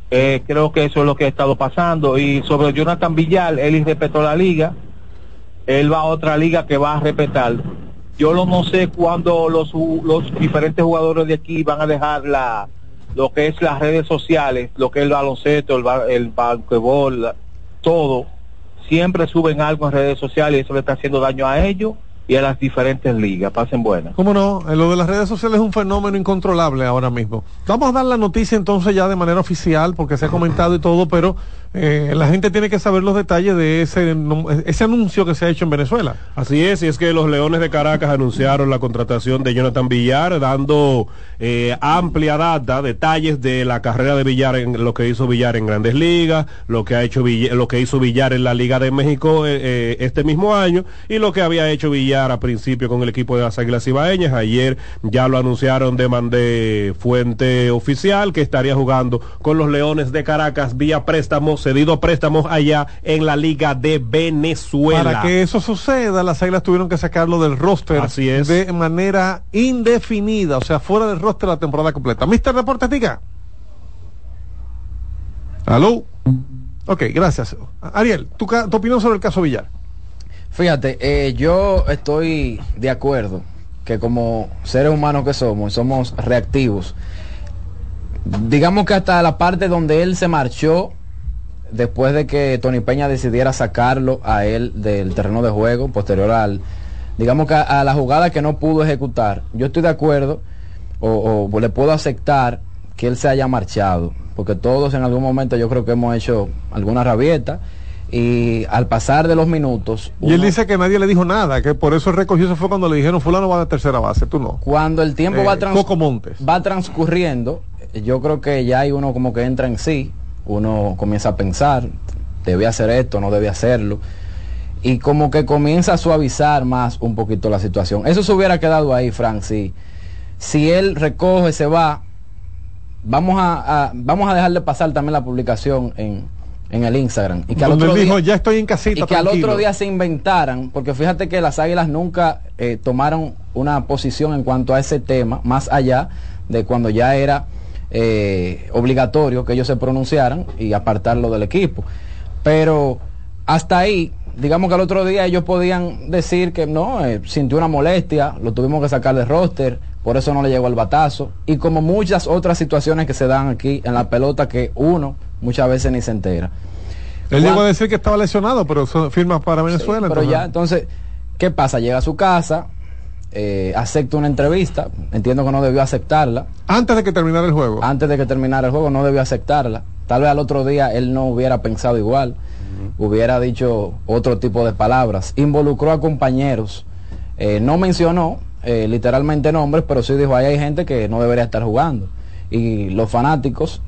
Eh, creo que eso es lo que ha estado pasando. Y sobre Jonathan Villar, él respetó la liga. Él va a otra liga que va a respetar. Yo lo no sé cuándo los, diferentes jugadores de aquí van a dejar la, lo que es las redes sociales, lo que es el baloncesto, el, el basquetbol, la- todo. Siempre suben algo en redes sociales y eso le está haciendo daño a ellos y a las diferentes ligas. Pasen buenas. ¿Cómo no? Lo de las redes sociales es un fenómeno incontrolable ahora mismo. Vamos a dar la noticia entonces ya de manera oficial, porque se ha comentado y todo, pero eh, la gente tiene que saber los detalles de ese, ese anuncio que se ha hecho en Venezuela. Así es, y es que los Leones de Caracas anunciaron la contratación de Jonathan Villar, dando eh, amplia data, detalles de la carrera de Villar, en lo que hizo Villar en Grandes Ligas, lo que ha hecho lo que hizo Villar en la Liga de México eh, eh, este mismo año y lo que había hecho Villar a principio con el equipo de las Águilas Ibaeñas. Ayer ya lo anunciaron de, de fuente oficial que estaría jugando con los Leones de Caracas vía préstamo, cedido a préstamos allá en la Liga de Venezuela. Para que eso suceda, las águilas tuvieron que sacarlo del roster Así es. de manera indefinida, o sea, fuera del roster la temporada completa. Mister Deportes, diga. ¿Aló? Ok, gracias. Ariel, tu, tu opinión sobre el caso Villar. Fíjate, eh, yo estoy de acuerdo que como seres humanos que somos, somos reactivos. Digamos que hasta la parte donde él se marchó, después de que Tony Peña decidiera sacarlo a él del terreno de juego, posterior al, digamos que a, a la jugada que no pudo ejecutar, yo estoy de acuerdo o, o le puedo aceptar que él se haya marchado, porque todos en algún momento yo creo que hemos hecho alguna rabieta y al pasar de los minutos Y él dice que nadie le dijo nada, que por eso recogió, eso fue cuando le dijeron, fulano va de tercera base, tú no. cuando el tiempo Eh, va, trans- Coco Montes. va transcurriendo, yo creo que ya hay uno como que entra en sí, uno comienza a pensar, debe hacer esto, no debe hacerlo, y como que comienza a suavizar más un poquito la situación. Eso se hubiera quedado ahí, Frank, si, si él recoge, se va, vamos a, a- vamos a dejarle pasar también la publicación en, en el Instagram. Y que al otro dijo, día- ya estoy en casita. y que al tranquilo". otro día se inventaran, porque fíjate que las águilas nunca eh, tomaron una posición en cuanto a ese tema, más allá de cuando ya era eh, obligatorio que ellos se pronunciaran y apartarlo del equipo. Pero hasta ahí, digamos que al otro día ellos podían decir que no, eh, sintió una molestia, lo tuvimos que sacar del roster, por eso no le llegó el batazo, y como muchas otras situaciones que se dan aquí en la pelota que uno muchas veces ni se entera. Él Juan- llegó a decir que estaba lesionado, pero eso firma para Venezuela. pero entonces- ya, entonces, ¿qué pasa? Llega a su casa, eh, acepta una entrevista, entiendo que no debió aceptarla. Antes de que terminara el juego. Antes de que terminara el juego, no debió aceptarla. Tal vez al otro día él no hubiera pensado igual, hubiera dicho otro tipo de palabras. Involucró a compañeros, eh, no mencionó eh, literalmente nombres, pero sí dijo, ahí hay gente que no debería estar jugando. Y los fanáticos,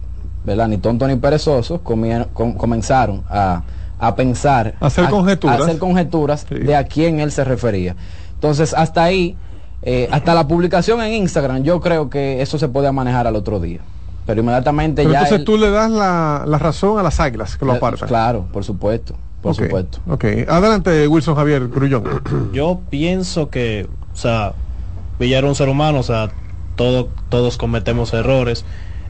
¿verdad? Ni tontos ni perezosos, comien- com- comenzaron a, a pensar, Hacer conjeturas. a hacer conjeturas de a quién él se refería. Entonces, hasta ahí, eh, hasta la publicación en Instagram, yo creo que eso se podía manejar al otro día. Pero inmediatamente Pero ya... entonces él- tú le das la, la razón a las águilas que lo Eh, apartan. Claro, por supuesto, por supuesto. Ok, adelante Wilson Javier Grullón. Yo pienso que, o sea, Villar es un ser humano, o sea, todo, todos cometemos errores.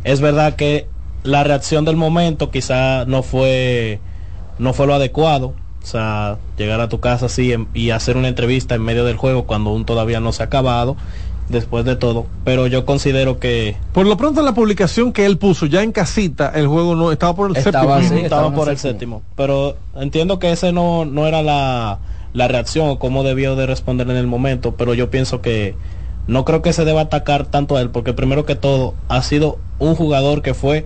Es verdad que la reacción del momento quizá no fue, no fue lo adecuado. O sea, llegar a tu casa así en- y hacer una entrevista en medio del juego cuando aún todavía no se ha acabado, después de todo. Pero yo considero que Por lo pronto la publicación que él puso ya en casita, el juego no estaba por el estaba, séptimo. estaba por el séptimo. Pero entiendo que ese no, no era la, la reacción o cómo debió de responder en el momento, pero yo pienso que no creo que se deba atacar tanto a él, porque primero que todo ha sido un jugador que fue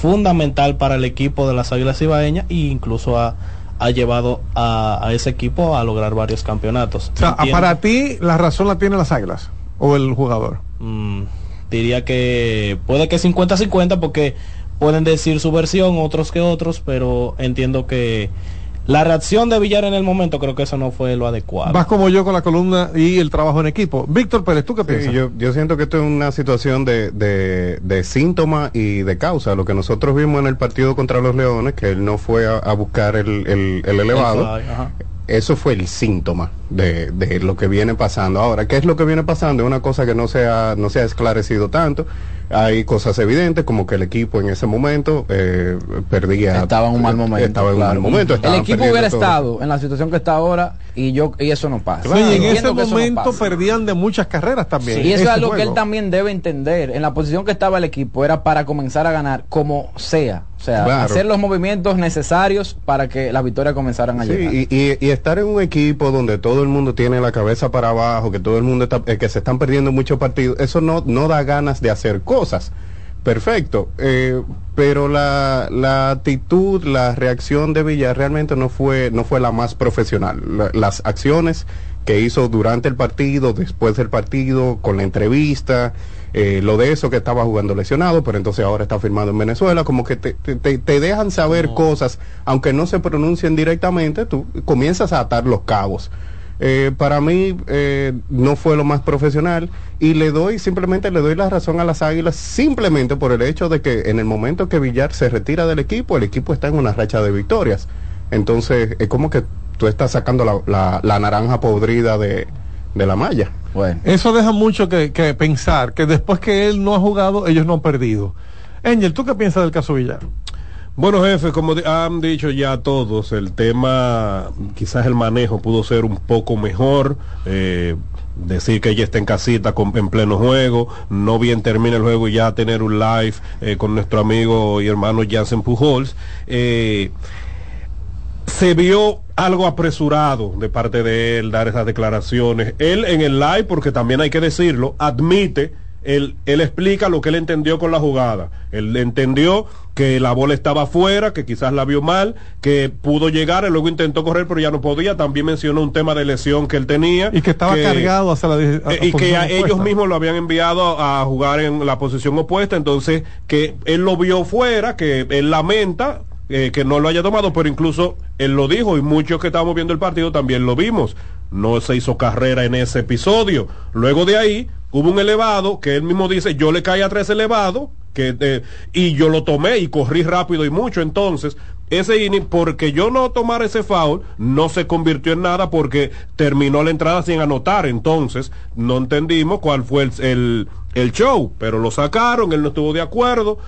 fundamental para el equipo de las Águilas Ibaeñas e incluso ha, ha llevado a, a ese equipo a lograr varios campeonatos. O sea, para ti la razón la tiene las águilas o el jugador. Mm, diría que puede que 50-50 porque pueden decir su versión otros que otros, pero entiendo que la reacción de Villar en el momento creo que eso no fue lo adecuado. Vas como yo con la columna y el trabajo en equipo. Víctor Pérez, ¿tú qué Sí, piensas? yo, yo siento que esto es una situación de, de, de síntoma y de causa. Lo que nosotros vimos en el partido contra los Leones, que él no fue a, a buscar el, el- el elevado, El fly, ajá. eso fue el síntoma de, de lo que viene pasando. Ahora, ¿qué es lo que viene pasando? Es una cosa que no se ha, no se ha esclarecido tanto. Hay cosas evidentes como que el equipo en ese momento eh, perdía. Estaba en un mal momento. Estaba en un mal momento. El equipo hubiera todo. estado en la situación que está ahora y yo y eso no pasa. Sí, y en ese no momento perdían de muchas carreras también. y eso es algo que él también debe entender. En la posición que estaba el equipo era para comenzar a ganar como sea. O sea, Claro. hacer los movimientos necesarios para que las victorias comenzaran a Sí, llegar. y, y- y estar en un equipo donde todo el mundo tiene la cabeza para abajo, que todo el mundo está, eh, que se están perdiendo muchos partidos, eso no, no da ganas de hacer cosas. Perfecto, eh, pero la, la actitud, la reacción de Villar realmente no fue, no fue la más profesional. La- las acciones que hizo durante el partido, después del partido, con la entrevista, eh, lo de eso que estaba jugando lesionado, pero entonces ahora está firmado en Venezuela, como que te, te- te- dejan saber cosas, aunque no se pronuncien directamente, tú comienzas a atar los cabos. Eh, para mí eh, no fue lo más profesional y le doy simplemente le doy la razón a las Águilas simplemente por el hecho de que en el momento que Villar se retira del equipo el equipo está en una racha de victorias entonces es como que tú estás sacando la, la- la naranja podrida de, de la malla bueno Eso deja mucho que, que pensar, que después que él no ha jugado, ellos no han perdido. Angel, ¿tú qué piensas del caso Villar? Bueno, jefe, como han dicho ya todos, el tema, quizás el manejo pudo ser un poco mejor. eh, decir que ella está en casita con- en pleno juego, no bien termina el juego y ya tener un live eh, con nuestro amigo y hermano Jansen Pujols. Eh, se vio algo apresurado de parte de él dar esas declaraciones. Él en el live, porque también hay que decirlo, admite, él, él explica lo que él entendió con la jugada. Él entendió que la bola estaba afuera, que quizás la vio mal, que pudo llegar, y luego intentó correr, pero ya no podía. También mencionó un tema de lesión que él tenía. Y que estaba cargado hacia la, a- Eh, y que a ellos mismos lo habían enviado a, a jugar en la posición opuesta, entonces que él lo vio fuera, que él lamenta eh, que no lo haya tomado, pero incluso él lo dijo y muchos que estábamos viendo el partido también lo vimos. No se hizo carrera en ese episodio. Luego de ahí hubo un elevado que él mismo dice, yo le caí a tres elevados que, eh, y yo lo tomé y corrí rápido y mucho. Entonces, ese inning, porque yo no tomar ese foul, no se convirtió en nada porque terminó la entrada sin anotar. Entonces, no entendimos cuál fue el, el, el show, pero lo sacaron, él no estuvo de acuerdo.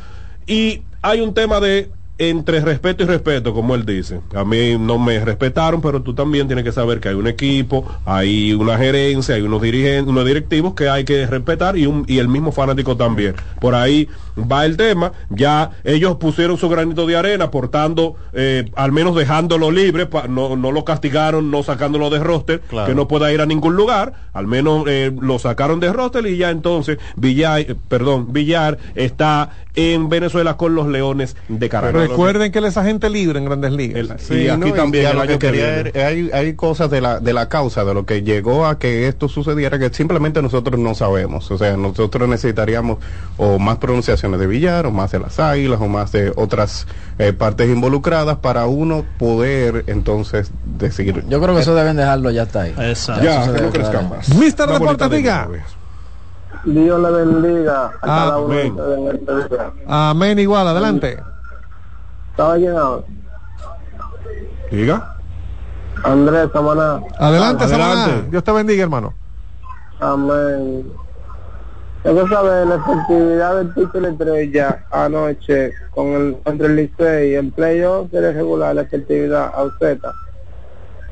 Y hay un tema de entre respeto y respeto, como él dice. A mí no me respetaron, pero tú también tienes que saber que hay un equipo, hay una gerencia, hay unos dirigentes, unos directivos que hay que respetar y, un, y el mismo fanático también. Por ahí va el tema. Ya ellos pusieron su granito de arena, portando, eh, al menos dejándolo libre, pa- no, no lo castigaron, no sacándolo de roster, Claro. que no pueda ir a ningún lugar. Al menos eh, lo sacaron de roster y ya entonces Villar, eh, perdón, Villar está en Venezuela con los Leones de Caracas. Recuerden que él es agente libre en Grandes Ligas. Sí, y aquí ¿no? también a el lo año que que quería hay, hay cosas de la, de la causa, de lo que llegó a que esto sucediera, que simplemente nosotros no sabemos. O sea, nosotros necesitaríamos o más pronunciaciones de Villar, o más de las águilas, o más de otras eh, partes involucradas para uno poder entonces decir. Yo creo que eso deben dejarlo ya está ahí. Exacto. Ya, que no debe crezca quedar ahí. más. Mister Una Deportes, bolita de diga. Dios le bendiga a cada uno de amén. ustedes en este día. Amén, igual, adelante. ¿Estaba llenado? Diga. Andrés Samaná. Adelante, Adelante. Samaná. Dios te bendiga, hermano. Amén. Quiero saber la efectividad del título estrella anoche con el, contra el Licey en playoff sería regular la efectividad a usted.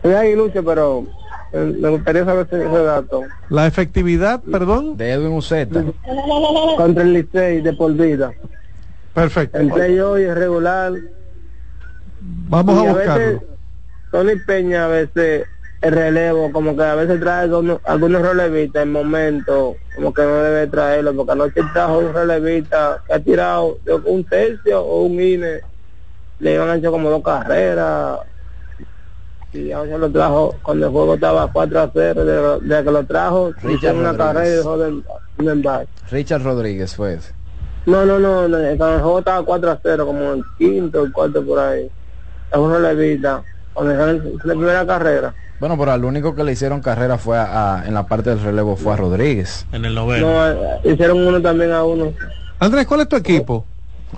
Soy aguilucho, pero eh, me gustaría saber ese, ese dato. La efectividad, perdón. De Edwin Uceta. Contra el Licey de por vida. Perfecto. En playoff y es regular. Vamos a Y veces buscarlo. Tony Peña a veces el relevo, como que a veces trae algunos, algunos relevistas en momentos, como que no debe traerlo, porque anoche trajo un relevista que ha tirado un tercio o un INE, le iban hecho como dos carreras, y anoche lo trajo cuando el juego estaba 4 a 0, de, de que lo trajo, hizo una carrera y dejó de, de embarque. Richard Rodríguez fue ese. No, no, no, no, el juego estaba 4 a 0, como el quinto, el cuarto por ahí. Es un relevista, cuando dejaron la primera carrera. Bueno, pero al único que le hicieron carrera fue a, a- en la parte del relevo fue a Rodríguez. En el noveno. No, eh, hicieron uno también a uno. Andrés, ¿cuál es tu equipo?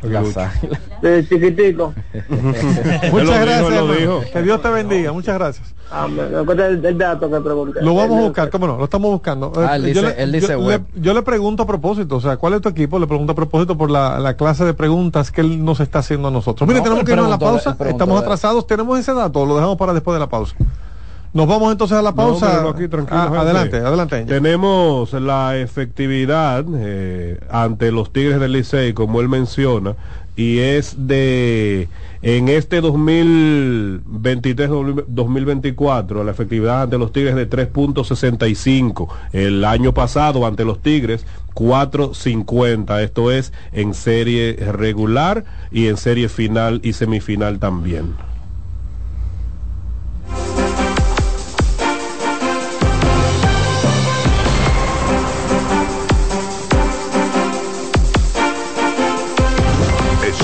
Las águilas. De chiquitico. Muchas gracias. Que Dios te bendiga. Muchas gracias. Ah, me me acuerdo del, del dato que pregunté. Lo vamos a buscar, cómo no, lo estamos buscando. Ah, él Eh, dice- él dice yo, web. le, yo le pregunto a propósito, o sea, ¿cuál es tu equipo? Le pregunto a propósito por la, la clase de preguntas que él nos está haciendo a nosotros. Mire, No, tenemos que irnos a la pausa, estamos atrasados, tenemos ese dato, o lo dejamos para después de la pausa. Nos vamos entonces a la pausa. aquí, Ah, adelante, adelante. Tenemos la efectividad eh, ante los Tigres del Licey, como él menciona, y es de en este 2023-2024 la efectividad ante los Tigres de 3.65. El año pasado ante los Tigres 4.50. Esto es en serie regular y en serie final y semifinal también.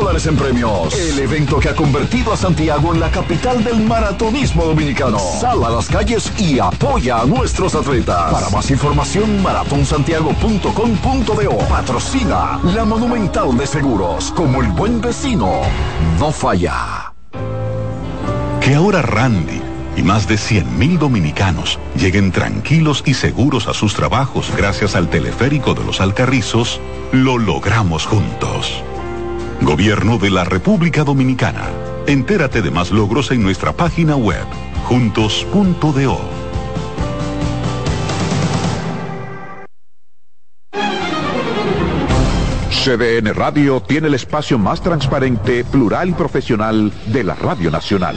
dólares en premios. El evento que ha convertido a Santiago en la capital del maratonismo dominicano. Sal a las calles y apoya a nuestros atletas. Para más información, maratonsantiago.com.do. Patrocina la Monumental de Seguros. Como el buen vecino, no falla. Que ahora Randy y más de 100.000 dominicanos lleguen tranquilos y seguros a sus trabajos gracias al teleférico de los Alcarrizos, lo logramos juntos. Gobierno de la República Dominicana. Entérate de más logros en nuestra página web, juntos.do. CDN Radio tiene el espacio más transparente, plural y profesional de la Radio Nacional.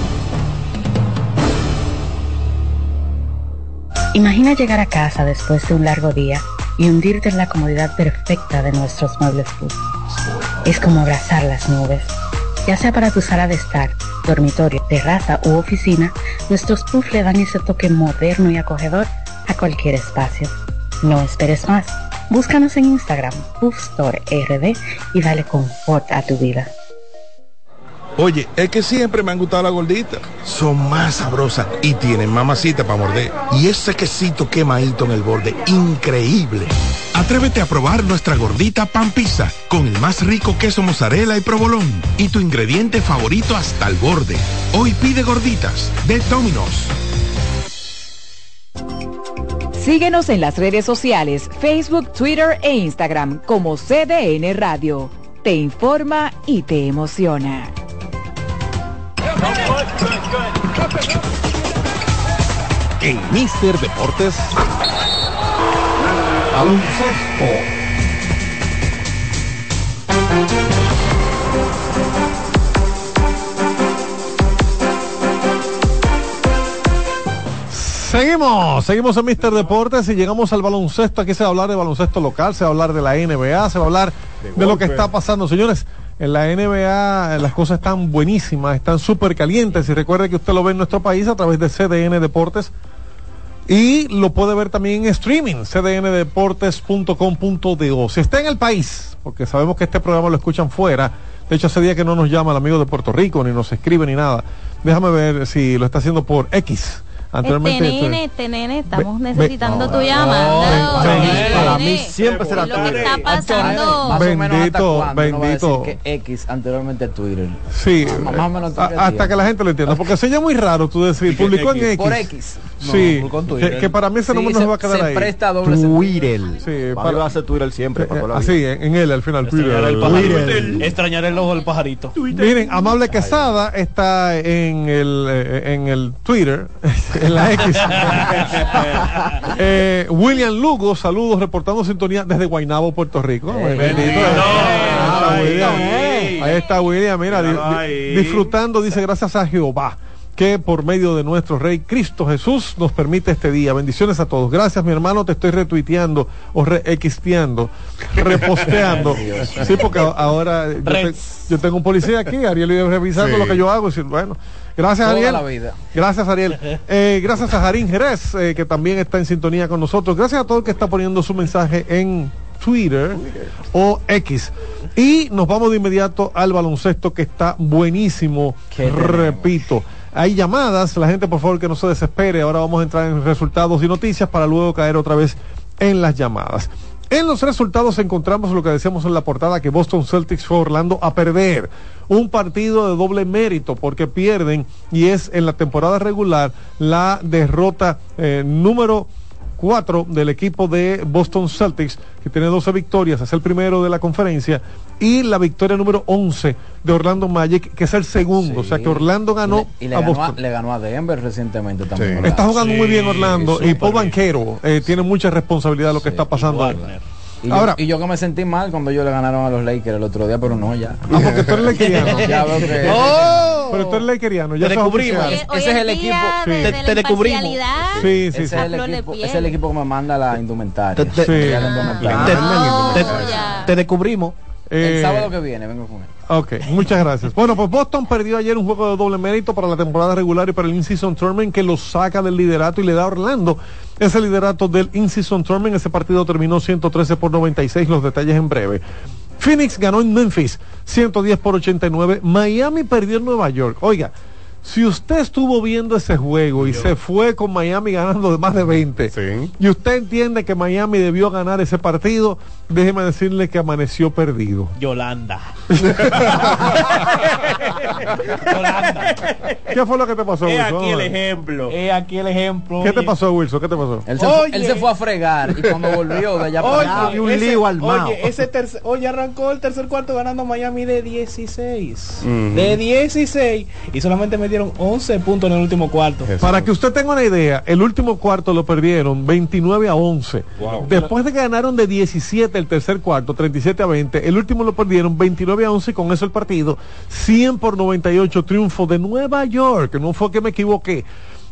Imagina llegar a casa después de un largo día y hundirte en la comodidad perfecta de nuestros muebles Puf. Es como abrazar las nubes. Ya sea para tu sala de estar, dormitorio, terraza u oficina, nuestros Puff le dan ese toque moderno y acogedor a cualquier espacio. No esperes más. Búscanos en Instagram, Puff Store RD y dale confort a tu vida. Oye, es que siempre me han gustado las gorditas. Son más sabrosas y tienen mamacita para morder. Y ese quesito quemadito en el borde, increíble. Atrévete a probar nuestra gordita pan pizza con el más rico queso mozzarella y provolón y tu ingrediente favorito hasta el borde. Hoy pide gorditas de Domino's. Síguenos en las redes sociales, Facebook, Twitter e Instagram como CDN Radio. Te informa y te emociona. En Mister Deportes. Seguimos Seguimos, seguimos en Mister Deportes y llegamos al baloncesto. Aquí se va a hablar de baloncesto local, se va a hablar de la NBA, se va a hablar de, lo que está pasando. Señores, en la NBA las cosas están buenísimas, están súper calientes. Y recuerde que usted lo ve en nuestro país a través de CDN Deportes. Y lo puede ver también en streaming, cdndeportes.com.do. Si está en el país, porque sabemos que este programa lo escuchan fuera, de hecho hace día que no nos llama el amigo de Puerto Rico, ni nos escribe ni nada. Déjame ver si lo está haciendo por X. Anteriormente, Este nene, este nene, estamos necesitando tu llamada. Para mí siempre será lo que está pasando. Bendito, bendito. que X anteriormente Twitter. Sí, Más o menos hasta que la gente lo entienda, porque sería muy raro tú decir, publicó en X. Por X. Sí, que, para mí ese Sí, número no se- se va a quedar se ahí. presta doble sentido. Twitter. Sí, Mario va a hacer Twitter siempre. para toda la Así, en, en él, al final, Extrañar el Twitter. Extrañar el ojo del pajarito. Miren, Amable Quesada está en el, eh, en el Twitter, en la X. Eh, William Lugo, saludos, reportando sintonía desde Guaynabo, Puerto Rico. Bendito. Ah, William. Ahí está William, mira, di- di- disfrutando, dice, gracias a Jehová que por medio de nuestro Rey Cristo Jesús nos permite este día. Bendiciones a todos. Gracias, mi hermano, te estoy retuiteando o re-expiando, reposteando. sí, porque ahora yo, te- yo tengo un policía aquí, Ariel iba revisando Sí. lo que yo hago y decir, bueno, gracias Toda Ariel. la vida. Gracias Ariel. Eh, gracias a Jarín Jerez, eh, que también está en sintonía con nosotros. Gracias a todo el que está poniendo su mensaje en Twitter o X. Y nos vamos de inmediato al baloncesto que está buenísimo. Repito. Hay llamadas, la gente por favor que no se desespere. Ahora vamos a entrar en resultados y noticias para luego caer otra vez en las llamadas. En los resultados encontramos lo que decíamos en la portada que Boston Celtics fue Orlando a perder un partido de doble mérito porque pierden y es en la temporada regular la derrota eh, número 4 del equipo de Boston Celtics que tiene 12 victorias, es el primero de la conferencia y la victoria número 11 de Orlando Magic que es el segundo, o sea que Orlando ganó Y le a ganó a, Boston. le ganó a Denver recientemente también. Está jugando muy bien Orlando y Paul Banquero eh, tiene mucha responsabilidad de lo que está pasando. ahí. Y yo, Ahora- y yo que me sentí mal cuando ellos le ganaron a los Lakers el otro día, pero no ya. Ah, porque tú eres lakeriano. ya veo que. Pero tú eres lakeriano, ya Te descubrimos. Ese es el equipo. de- Te- de te la descubrimos. Sí, sí, Ese sí. es el equipo, piel. ese es el equipo que me manda la indumentaria. Te- te- Sí, la Te, indumentaria. te- ya. te descubrimos. Eh, El sábado que viene vengo con él. Ok, muchas gracias. Bueno, pues Boston perdió ayer un juego de doble mérito para la temporada regular y para el In-Season Tournament que lo saca del liderato y le da a Orlando ese liderato del In-Season Tournament. Ese partido terminó 113 por 96, los detalles en breve. Phoenix ganó en Memphis 110 por 89. Miami perdió en Nueva York. Oiga, si usted estuvo viendo ese juego y se fue con Miami ganando de más de 20 y usted entiende que Miami debió ganar ese partido, déjeme decirle que amaneció perdido. Yolanda. ¿Qué fue lo que te pasó, He Wilson? aquí el ejemplo. He aquí el ejemplo. ¿Qué te Oye. pasó, Wilson? ¿Qué te pasó? Él se, fue, él se fue a fregar y cuando volvió de allá para Oye, allá. ese, oye, ese tercer, oye, arrancó el tercer cuarto ganando Miami de 16. Ujú. De 16 y solamente metieron 11 puntos en el último cuarto. Para que usted tenga una idea, el último cuarto lo perdieron 29 a 11. Wow. Después de que ganaron de 17 el tercer cuarto, 37 a 20, el último lo perdieron 29 a 11 y con eso el partido 100 por 98 triunfo de Nueva York. No fue que me equivoqué.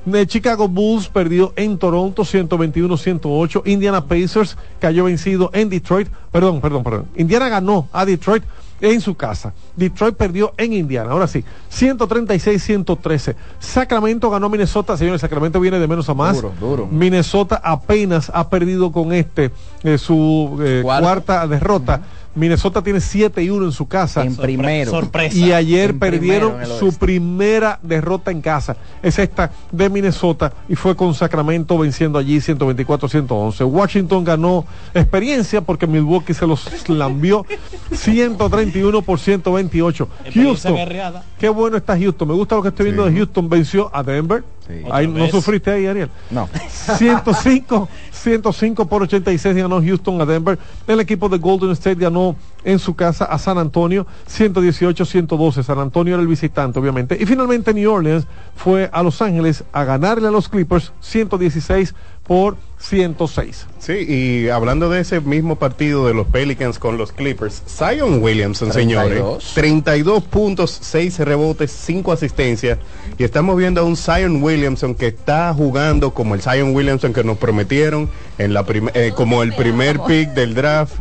De Chicago Bulls perdió en Toronto 121-108. Indiana Pacers cayó vencido en Detroit. Perdón, perdón, perdón. Indiana ganó a Detroit en su casa. Detroit perdió en Indiana. Ahora sí, 136-113. Sacramento ganó a Minnesota. Señores, Sacramento viene de menos a más. Duro, duro. Minnesota apenas ha perdido con este eh, su eh, cuarta derrota. Minnesota tiene 7 y 1 en su casa. En primero. Sorpresa. Y ayer En perdieron su primera derrota en casa. Es esta de Minnesota y fue con Sacramento venciendo allí 124-111. Washington ganó experiencia porque Milwaukee se los lambió 131 por 128. Experiencia Houston, qué bueno está Houston. Me gusta lo que estoy viendo de Houston. Venció a Denver. Ahí no sufriste ahí, Ariel. No. 105, 105 por 86 ganó Houston a Denver. El equipo de Golden State ganó en su casa a San Antonio 118-112. San Antonio era el visitante, obviamente. Y finalmente New Orleans fue a Los Ángeles a ganarle a los Clippers 116 por 106. Sí, y hablando de ese mismo partido de los Pelicans con los Clippers, Zion Williamson, 32. señores, 32 puntos, 6 rebotes, 5 asistencias, y estamos viendo a un Zion Williamson que está jugando como el Zion Williamson que nos prometieron en la eh, como el primer pick del draft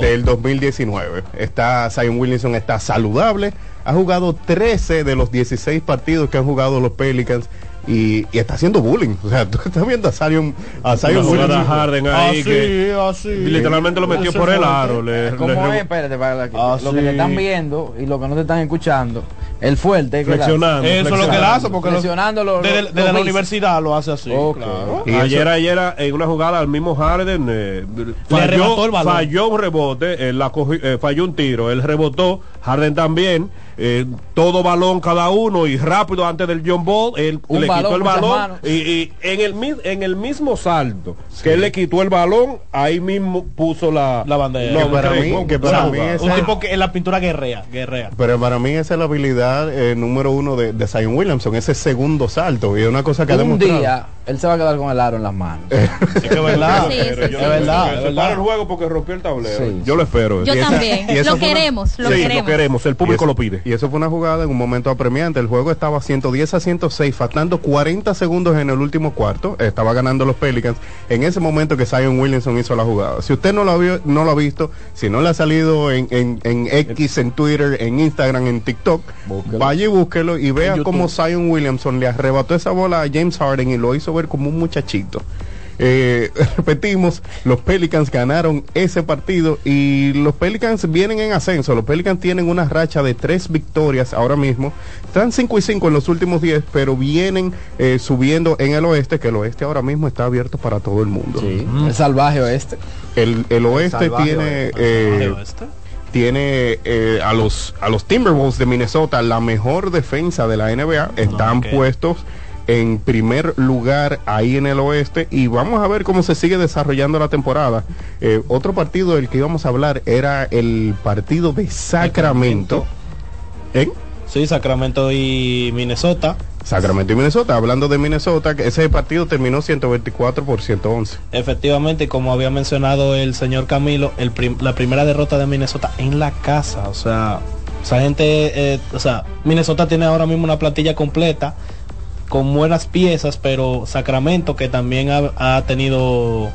del 2019. Está Zion Williamson está saludable, ha jugado 13 de los 16 partidos que han jugado los Pelicans. Y, y está haciendo bullying. O sea, tú estás viendo a Zion, a Zion Williamson. Harden ahí que literalmente lo metió por el aro. Le, ¿Cómo le es? Espérate, para que- Ah, lo que sí. te están viendo y lo que no te están escuchando. El fuerte. Flexionando, Eso es lo que hace porque lo- Flexionando desde, desde la universidad lo hace así. Ok. claro. Y ayer, ayer en una jugada al mismo Harden eh, falló, un rebote, él la cogió- eh, falló un tiro, él rebotó, Harden también, eh, todo balón cada uno y rápido antes del John Ball, él Un le balón, quitó el balón y, y en, el, en el mismo salto que él le quitó el balón, ahí mismo puso la, La bandera. Que para mí- que para mí es- Un tipo que en la pintura guerrea, guerrea. Pero para mí esa es la habilidad eh, número uno de, de Zion Williamson, ese segundo salto. Y es una cosa que ha Un demostrado. día él se va a quedar con el aro en las manos. Es que verdad. Sí, Pero sí, yo sí, verdad, es se verdad. para el juego porque rompió el tablero. Sí. Yo lo espero. Yo esa- también. Lo fue una- queremos, lo sí, queremos. lo queremos, el público lo pide. Y eso fue una jugada en un momento apremiante. El juego estaba 110 a 106, faltando 40 segundos en el último cuarto. Estaba ganando los Pelicans. En ese momento que Zion Williamson hizo la jugada. Si usted no lo, vio, no lo ha visto, si no le ha salido en, en- en X, en Twitter, en Instagram, en TikTok, vaya y búsquelo y vea cómo Zion Williamson le arrebató esa bola a James Harden y lo hizo ver como un muchachito. Eh, repetimos, los Pelicans ganaron ese partido y los Pelicans vienen en ascenso. Los Pelicans tienen una racha de tres victorias ahora mismo. Están 5 y 5 en los últimos 10, pero vienen eh, subiendo en el oeste, que el oeste ahora mismo está abierto para todo el mundo. El salvaje oeste. El, el oeste salvaje tiene... oeste. eh, Oeste. tiene eh, a los a los Timberwolves de Minnesota la mejor defensa de la NBA están ok. puestos en primer lugar ahí en el oeste y vamos a ver cómo se sigue desarrollando la temporada Eh, otro partido del que íbamos a hablar era el partido de Sacramento ¿En? Sí, Sacramento y Minnesota. Sacramento y Minnesota hablando de Minnesota que ese partido terminó 124 por 111 Efectivamente, como había mencionado el señor Camilo, el prim- la primera derrota de Minnesota en la casa. O sea, esa gente, eh, o sea, Minnesota tiene ahora mismo una plantilla completa con buenas piezas, pero Sacramento que también ha, ha tenido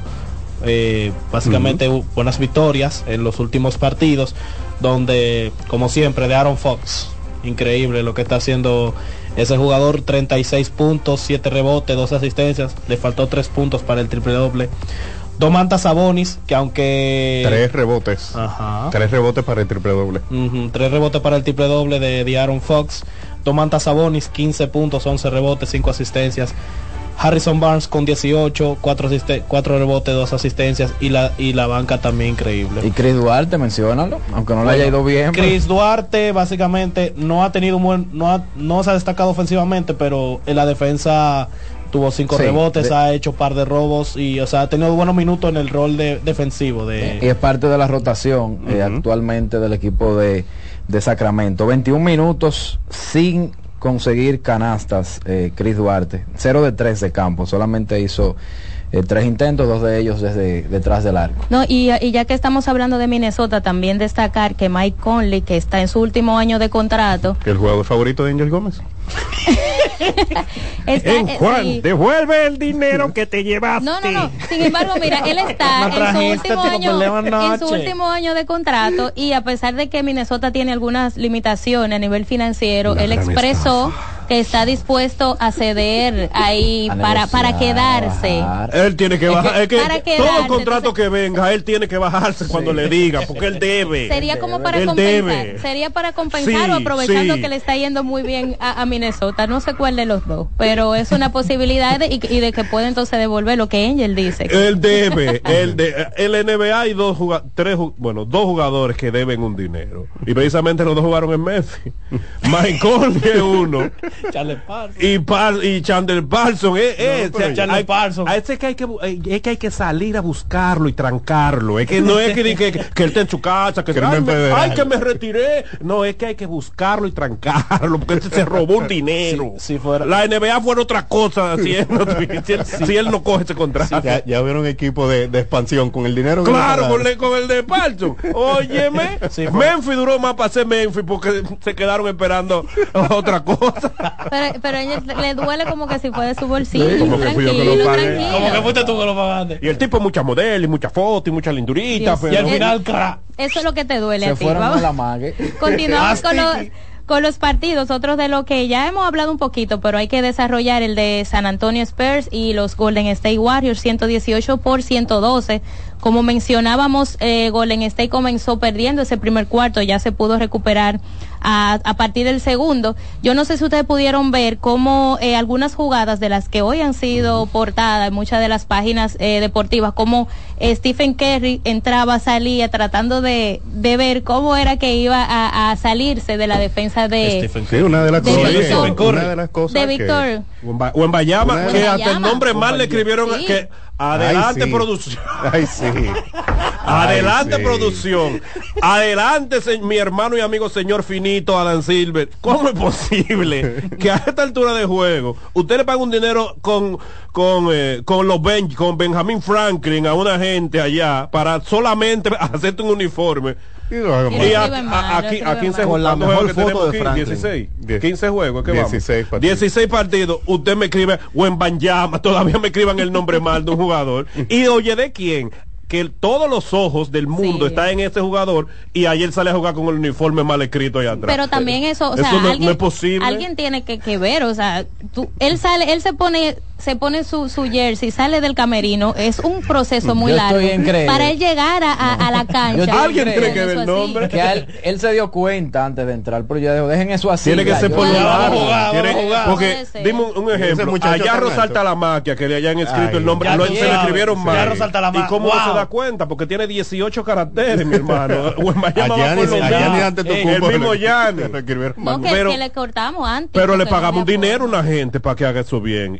eh, básicamente buenas victorias en los últimos partidos, donde como siempre de Aaron Fox, increíble lo que está haciendo ese jugador, 36 puntos, 7 rebotes, 2 asistencias, le faltó 3 puntos para el triple doble. Domantas Sabonis, que aunque tres rebotes Ajá. tres rebotes para el triple doble Ujú, tres rebotes para el triple doble de, de Aaron Fox. Domantas Sabonis, 15 puntos, 11 rebotes, 5 asistencias. Harrison Barnes con 18, 4, rebotes, 2 asistencias y la, y la banca también increíble. Y Chris Duarte, menciónalo, aunque no le haya ido bien. pero- Chris Duarte básicamente no ha tenido un buen, no, ha- no se ha destacado ofensivamente, pero en la defensa tuvo cinco Sí, rebotes, de- ha hecho par de robos y o sea ha tenido buenos minutos en el rol de, defensivo de y es parte de la rotación eh, actualmente del equipo de, de Sacramento. 21 minutos sin conseguir canastas, eh, Chris Duarte. 0 de 3 de campo, solamente hizo eh, tres intentos, dos de ellos desde detrás del arco. No, y, y ya que estamos hablando de Minnesota, también destacar que Mike Conley, que está en su último año de contrato, el jugador favorito de Angel Gómez está, En eh, Juan, sí. devuelve el dinero que te llevaste. No, no, no. Sin embargo, mira, él está en su último año, en su último año de contrato y a pesar de que Minnesota tiene algunas limitaciones a nivel financiero, él expresó que está dispuesto a ceder ahí A para para quedarse. Él tiene que bajar. Es que Para todo quedarse, el contrato que venga, él tiene que bajarse cuando le diga, porque él debe. Sería como para Él compensar, debe. sería para compensar Sí, o aprovechando sí. que le está yendo muy bien a, a Minnesota, no sé cuál de los dos, pero es una posibilidad de, y, y de que puede entonces devolver lo que Angel dice. Él debe, él de, el NBA hay dos juga- tres, bueno, dos jugadores que deben un dinero. Y precisamente los dos jugaron en Messi. Mike Conley es uno Charles Parsons. y, Par- y Chandler Parson eh, eh, pero o sea, Chandler hay- Parsons. a ese que hay que eh, es que hay que salir a buscarlo y trancarlo es que no es que, di- que, que él está en su casa que, ay, me, ay, que me retiré no es que hay que buscarlo y trancarlo porque él se robó un dinero Si fuera- la NBA fuera otra cosa si él no, si él, si él no coge ese contrato Ya, ya vieron equipo de, de expansión con el dinero. que Claro, con, el- con el de Parson. Óyeme, Sí, Memphis duró más para ser Memphis porque se quedaron esperando otra cosa. Pero, pero a ella le duele como que si fue de su bolsillo. Sí, como que fui yo que lo tranquilo, pagué. tranquilo. Como que fuiste tú que lo pagaste. Y el tipo mucha modelo y mucha foto y mucha lindurita. Dios pero- Y al final, cra. Eso es lo que te duele Se a ti. fueron Vamos. a la mague. Continuamos con los, con los partidos, otros de lo que ya hemos hablado un poquito, pero hay que desarrollar el de San Antonio Spurs y los Golden State Warriors 118 por 112. Como mencionábamos, eh, Golden State comenzó perdiendo ese primer cuarto, ya se pudo recuperar a, a partir del segundo. Yo no sé si ustedes pudieron ver cómo eh, algunas jugadas de las que hoy han sido portadas en muchas de las páginas eh, deportivas, como eh, Stephen Curry entraba, salía, tratando de, de ver cómo era que iba a, a salirse de la defensa de, Stephen Sí, una de las De cosas. una de las cosas. de que- Víctor. O en Bayama, que hasta el nombre mal le escribieron Sí. que adelante Ay, sí. producción. Ay, sí. Adelante Ay, sí. producción. Adelante se- mi hermano y amigo señor Finito Adam Silver. ¿Cómo es posible que a esta altura de juego usted le paga un dinero con con eh, con los ben, con Benjamin Franklin a una gente allá para solamente hacerte un uniforme? Y Y a, a- mal, aquí, lo a 15 escriben mal. juegos, Con la ¿cuántos mejor juegos que foto tenemos de aquí? Franklin. 16. Die- 15 juegos, ¿qué 16 vamos? partidos. 16 partidos. Usted me escribe Wembanyama, todavía me escriban el nombre mal de un jugador. Y oye, ¿de quién? Que el- todos los ojos del mundo Sí. están en ese jugador y ayer sale a jugar con el uniforme mal escrito allá atrás. Pero también eso, o sea, Eso no- no alguien, es posible. alguien tiene que, que ver, o sea, tú, él sale, él se pone, se pone su, su jersey, sale del camerino, es un proceso muy Yo largo estoy para él llegar a, a- a la cancha. Alguien tiene que el nombre. Que él, él se dio cuenta antes de entrar, pero digo, dejen eso así. Tiene que ya, ser por. Porque, dime un, ejemplo. Allá resalta la maquia, que le hayan escrito Ay, el nombre. ya Lo, se le sabes. escribieron Ya mal. resalta la ¿Y cómo no se da cuenta? Porque tiene 18 caracteres, mi hermano. El mismo Yanni. No, que, Pero- que le cortamos antes. Pero le pagamos dinero a una gente para que haga eso bien.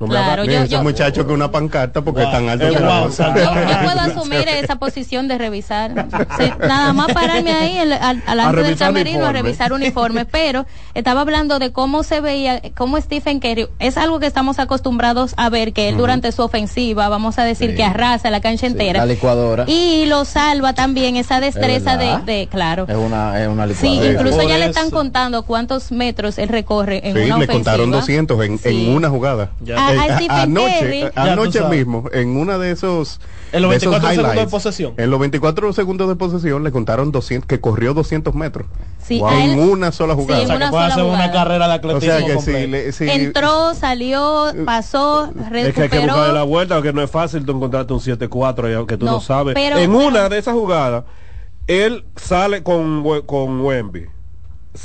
No me Claro, haga- yo- ese yo- muchacho con una pancarta porque Wow. es tan alto que wow, la- o sea, Yo, puedo asumir esa posición de revisar. Sí, nada más pararme ahí el- al, al A del camerino a revisar uniformes. Pero estaba hablando de cómo se veía, cómo Stephen Curry, es algo que estamos acostumbrados a ver, que él durante su ofensiva, vamos a decir Sí. que arrasa la cancha entera. la licuadora. Y lo salva también esa destreza de, claro. Es una, es una Sí, licuadora. incluso ya le están contando cuántos metros él recorre en Sí, una le ofensiva. contaron 200 en, Sí. en una jugada. Ya. A- Eh, a anoche, eh, anoche mismo, en una de esos. En los de esos 24 segundos de posesión. En los 24 segundos de posesión le contaron 200, que corrió 200 metros. Sí, Wow. él- en una sola jugada. Sí, O sea, una que puede sola hacer una jugada. carrera de o atletismo sea que si, le- si- Entró, salió, pasó, Es que hay que buscarle la recuperó. vuelta, porque no es fácil tú encontrarte un 7-4, ya que tú no, No, sabes. pero- en pero- una de esas jugadas, él sale con, con Wemby.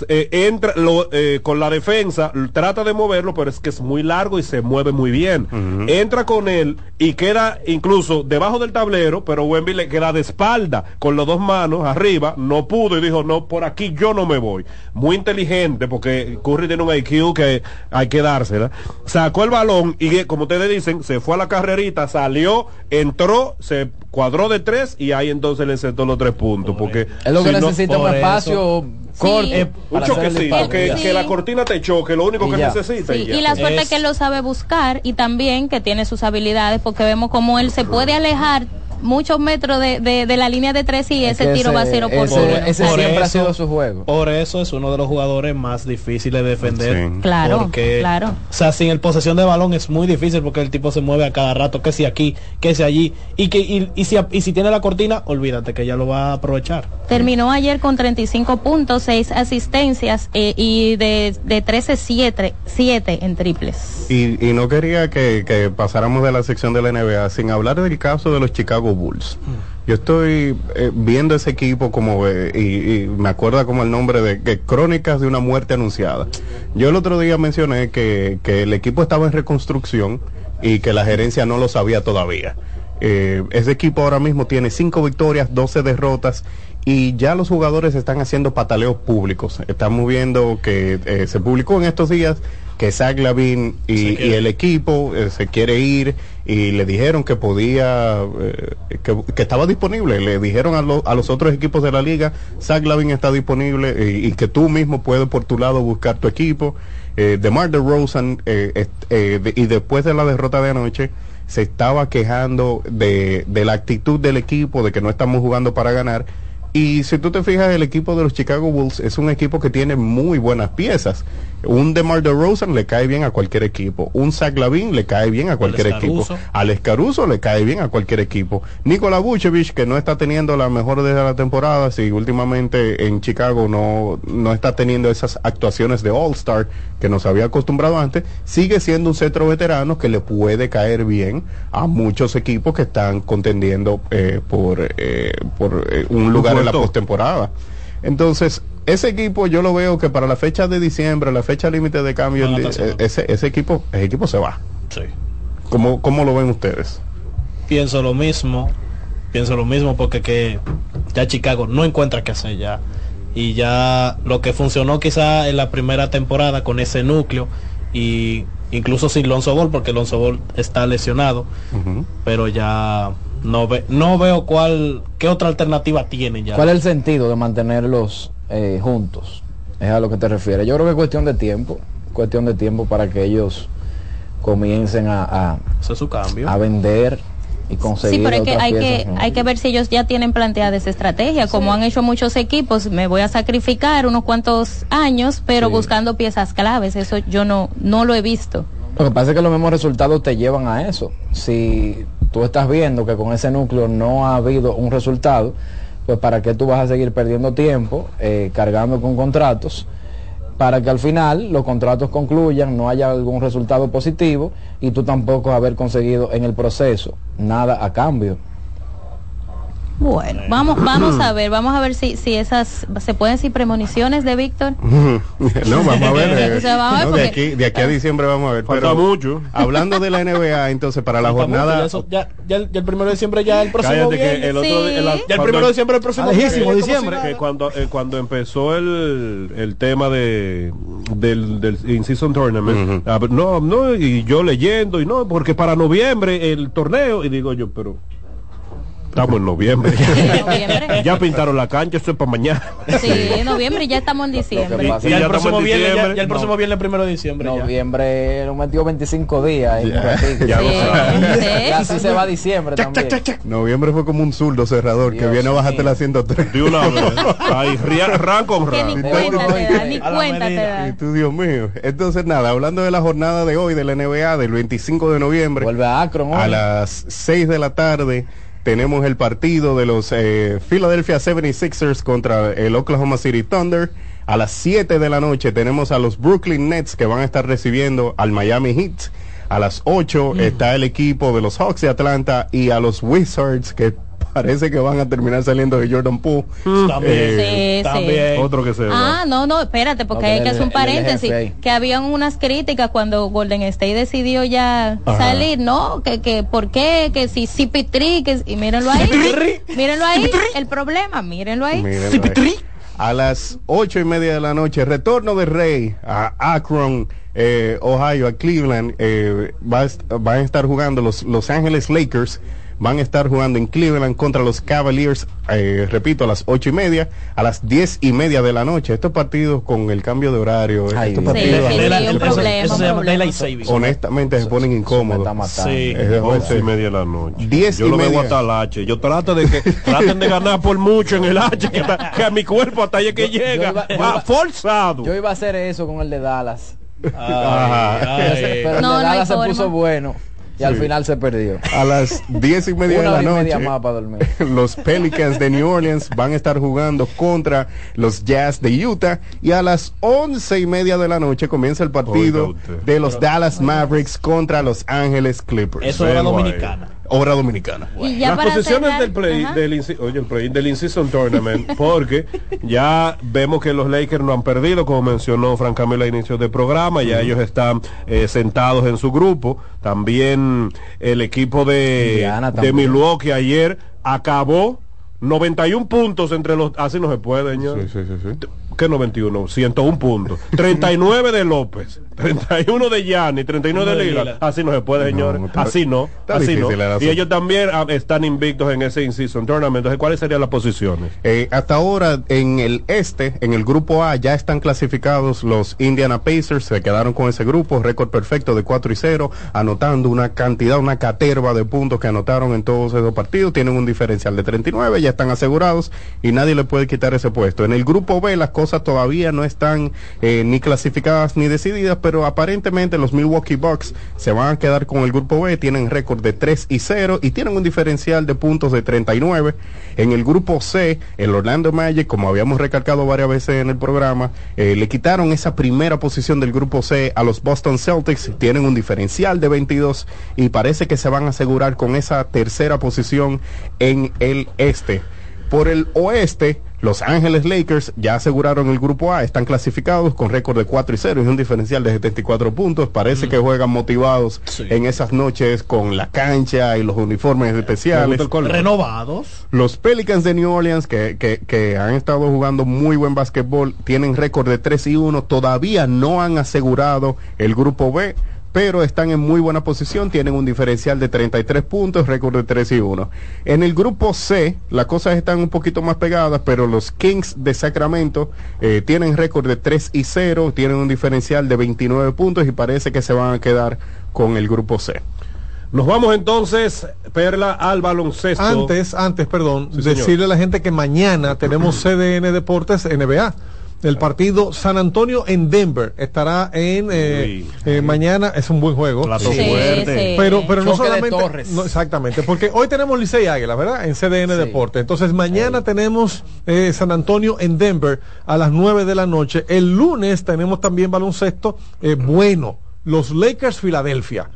Eh, entra lo, eh, con la defensa, trata de moverlo, pero es que es muy largo y se mueve muy bien. Entra con él y queda incluso debajo del tablero, pero Wemby le queda de espalda, con las dos manos arriba, no pudo y dijo, no, por aquí yo no me voy. Muy inteligente, porque Curry tiene un IQ que hay que dársela. Sacó el balón y, eh, como ustedes dicen, se fue a la carrerita, salió, entró, se cuadró de tres y ahí entonces le sentó los tres puntos. Porque Es lo que si no- necesita un espacio corto. Sí. un choquecito, que, Sí. que la cortina te choque, lo único Y que ya. necesita. Sí, y ya. y la suerte Es- que él lo sabe buscar y también que tiene sus habilidades porque vemos como él se puede alejar muchos metros de, de, de la línea de tres y Es ese tiro va a ser por ese- ese Claro. siempre ha sido su juego. Por eso es uno de los jugadores más difíciles de defender. Sí. Claro, Porque, claro. O sea, sin el posesión de balón es muy difícil porque el tipo se mueve a cada rato, que si aquí, que si allí. Y que y, y si, y si tiene la cortina, olvídate que ya lo va a aprovechar. Terminó ayer con 35 puntos, 6 asistencias eh, y de, de 13, 7, 7 en triples. Y, y no quería que, que pasáramos de la sección de la NBA sin hablar del caso de los Chicago Bulls. Yo estoy eh, viendo ese equipo como, eh, y, y me acuerda como el nombre de que Crónicas de una muerte anunciada. Yo el otro día mencioné que, que el equipo estaba en reconstrucción y que la gerencia no lo sabía todavía. Eh, ese equipo ahora mismo tiene cinco victorias, 12 derrotas y ya los jugadores están haciendo pataleos públicos. Estamos viendo que eh, se publicó en estos días que Zach Lavin y, y el equipo eh, se quiere ir y le dijeron que podía, eh, que, que estaba disponible. Le dijeron a, lo- a los otros equipos de la liga, Zach Lavin está disponible y, y que tú mismo puedes por tu lado buscar tu equipo. Eh, DeMar DeRozan, eh, eh, de- y después de la derrota de anoche, se estaba quejando de, de la actitud del equipo, de que no estamos jugando para ganar. Y si tú te fijas, el equipo de los Chicago Bulls es un equipo que tiene muy buenas piezas. Un DeMar DeRozan le cae bien a cualquier equipo. Un Zach Lavin le cae bien a cualquier Alex equipo. Alex Caruso le cae bien a cualquier equipo. Nikola Vucevic, que no está teniendo la mejor desde la temporada, si últimamente en Chicago no, no está teniendo esas actuaciones de All-Star que nos había acostumbrado antes, sigue siendo un centro veterano que le puede caer bien a muchos equipos que están contendiendo eh, por, eh, por eh, un lugar en la postemporada. Entonces, ese equipo yo lo veo que para la fecha de diciembre, la fecha límite de cambio, el- ese, ese equipo, ese equipo se va. Sí. ¿Cómo, ¿Cómo lo ven ustedes? Pienso lo mismo, pienso lo mismo porque que ya Chicago no encuentra qué hacer ya. Y ya lo que funcionó quizá en la primera temporada con ese núcleo y incluso sin Lonzo Ball porque Lonzo Ball está lesionado, pero ya no ve, no veo cuál qué otra alternativa tienen ya. ¿Cuál es el sentido de mantenerlos eh, juntos? Es a lo que te refieres. Yo creo que es cuestión de tiempo, cuestión de tiempo para que ellos comiencen a, a, es su cambio. a vender y conseguir Sí, pero hay que, otras hay, piezas, que, ¿no? hay que ver si ellos ya tienen planteada esa estrategia. Como han hecho muchos equipos, me voy a sacrificar unos cuantos años, pero Sí. buscando piezas claves. Eso yo no, no lo he visto. Lo que pasa es que los mismos resultados te llevan a eso. Si tú estás viendo que con ese núcleo no ha habido un resultado, pues para qué tú vas a seguir perdiendo tiempo eh, cargando con contratos para que al final los contratos concluyan, no haya algún resultado positivo y tú tampoco haber conseguido en el proceso nada a cambio. Bueno, vamos, vamos a ver, vamos a ver si, si esas, se pueden decir premoniciones de Víctor. no, vamos a ver. eh, O sea, vamos a ver no, de, porque- aquí, de aquí a diciembre vamos a ver. Falta pero mucho. Hablando de la NBA, entonces para la Falta mucho, jornada... ya, eso- ya, ya el, ya el primero de diciembre ya el próximo Cállate que el otro día- el- ya el cuando- primero de diciembre el próximo si nada. que cuando eh, cuando empezó el, el tema de del, del in-season tournament ah, no no y yo leyendo y no porque para noviembre el torneo y digo yo pero estamos en noviembre noviembre. ya pintaron la cancha esto es para mañana Sí, en noviembre ya estamos en diciembre. pasa- Y ya ya el próximo estamos en viernes, ya, diciembre. ya el próximo No. viernes primero de diciembre. ya. Noviembre nos metió 25 días ratito. ya Sí, sí. Y así se va diciembre también. Noviembre fue como un zurdo cerrador que Dios viene a bajarte la 103. de una vez ahí ria- ran con Que ran ni cuenta te da, ni A cuenta te medida. Y da. tú, Dios mío. Entonces, nada, hablando de la jornada de hoy de la NBA, del 25 de noviembre, Vuelve a Akron a hoy. las 6 de la tarde, tenemos el partido de los eh, Philadelphia 76ers contra el Oklahoma City Thunder. A las 7 de la noche tenemos a los Brooklyn Nets que van a estar recibiendo al Miami Heat. A las 8 está el equipo de los Hawks de Atlanta y a los Wizards que parece que van a terminar saliendo de Jordan Poole. También. Eh, Sí, sí. También. otro que se va Ah, no, no, espérate, porque No, hay que hacer un paréntesis, que habían unas críticas cuando Golden State decidió ya Ajá. salir, ¿no? Que, que, ¿por qué? Que si CP3, que, y mírenlo ahí, mírenlo ahí, el problema, mírenlo ahí. Ahí. A las ocho y media de la noche, retorno de Rey a Akron, eh, Ohio, a Cleveland. eh, va a est- van a estar jugando los Los Ángeles Lakers. Van a estar jugando en Cleveland contra los Cavaliers, eh, repito, a las ocho y media, a las diez y media de la noche. Estos partidos con el cambio de horario, Ay, estos partidos, Sí, eso- problema, Eso se llama. Daylight honestamente se ponen incómodos. Sí. Es de once y media de la noche Diez yo y lo veo media. hasta el H yo trato de que traten de ganar por mucho en el H que, a mi cuerpo hasta ahí que Yo- yo llega iba- va iba- forzado Yo iba a hacer eso con el de Dallas. Ajá. Pero el No, no de Dallas se forma. puso bueno y al final se perdió. A las diez y media de la noche. más para dormir. los Pelicans de New Orleans van a estar jugando contra los Jazz de Utah y a las once y media de la noche comienza el partido Oiga de los Dallas Mavericks contra los Ángeles Clippers. Eso era dominicana. Hora dominicana. Y ya las posiciones cerrar- del play Ajá. del oye el play del in-season tournament porque ya vemos que los Lakers no han perdido como mencionó Frank Camilo a inicio del programa ya ellos están eh, sentados en su grupo también el equipo de, de. Milwaukee ayer acabó 91 puntos entre los... Así no se puede, señor. Sí, sí, sí, sí. ¿Qué 91? 101 puntos. 39 de López, 31 de Yanni, 39 de Lila. Así no se puede, señores. está- así no. Así no. Y ellos también ah, están invictos en ese in-season tournament. Entonces, ¿cuáles serían las posiciones? Eh, hasta ahora en el este, en el grupo A, ya están clasificados los Indiana Pacers, se quedaron con ese grupo, récord perfecto de 4 y 0, anotando una cantidad, una caterva de puntos que anotaron en todos esos partidos, tienen un diferencial de 39, ya están asegurados y nadie le puede quitar ese puesto. En el grupo B las cosas todavía no están eh, ni clasificadas ni decididas, pero aparentemente los Milwaukee Bucks se van a quedar con el grupo B, tienen récord de 3 y 0 y tienen un diferencial de puntos de 39. En el grupo C, el Orlando Magic, como habíamos recalcado varias veces en el programa, eh, le quitaron esa primera posición del grupo C a los Boston Celtics, tienen un diferencial de 22 y parece que se van a asegurar con esa tercera posición en el este. Por el oeste, Los Ángeles Lakers ya aseguraron el grupo A, están clasificados con récord de 4 y 0 y un diferencial de 74 puntos. Parece que juegan motivados en esas noches con la cancha y los uniformes especiales. Renovados. Los Pelicans de New Orleans, que, que, que han estado jugando muy buen básquetbol, tienen récord de 3 y 1, todavía no han asegurado el grupo B, pero están en muy buena posición, tienen un diferencial de 33 puntos, récord de 3 y 1. En el grupo C, las cosas están un poquito más pegadas, pero los Kings de Sacramento eh, tienen récord de 3 y 0, tienen un diferencial de 29 puntos y parece que se van a quedar con el grupo C. Nos vamos entonces, Perla, al baloncesto. Antes, antes, perdón, Sí, señor. decirle a la gente que mañana tenemos CDN Deportes NBA. El partido San Antonio en Denver. Estará en eh, eh, mañana. Es un buen juego. Plato Sí, fuerte. sí. pero pero no Choque solamente no, exactamente porque hoy tenemos Licey Águila verdad en CDN Deportes. Entonces mañana tenemos eh, San Antonio en Denver a las 9 de la noche. El lunes tenemos también baloncesto eh, bueno los Lakers Filadelfia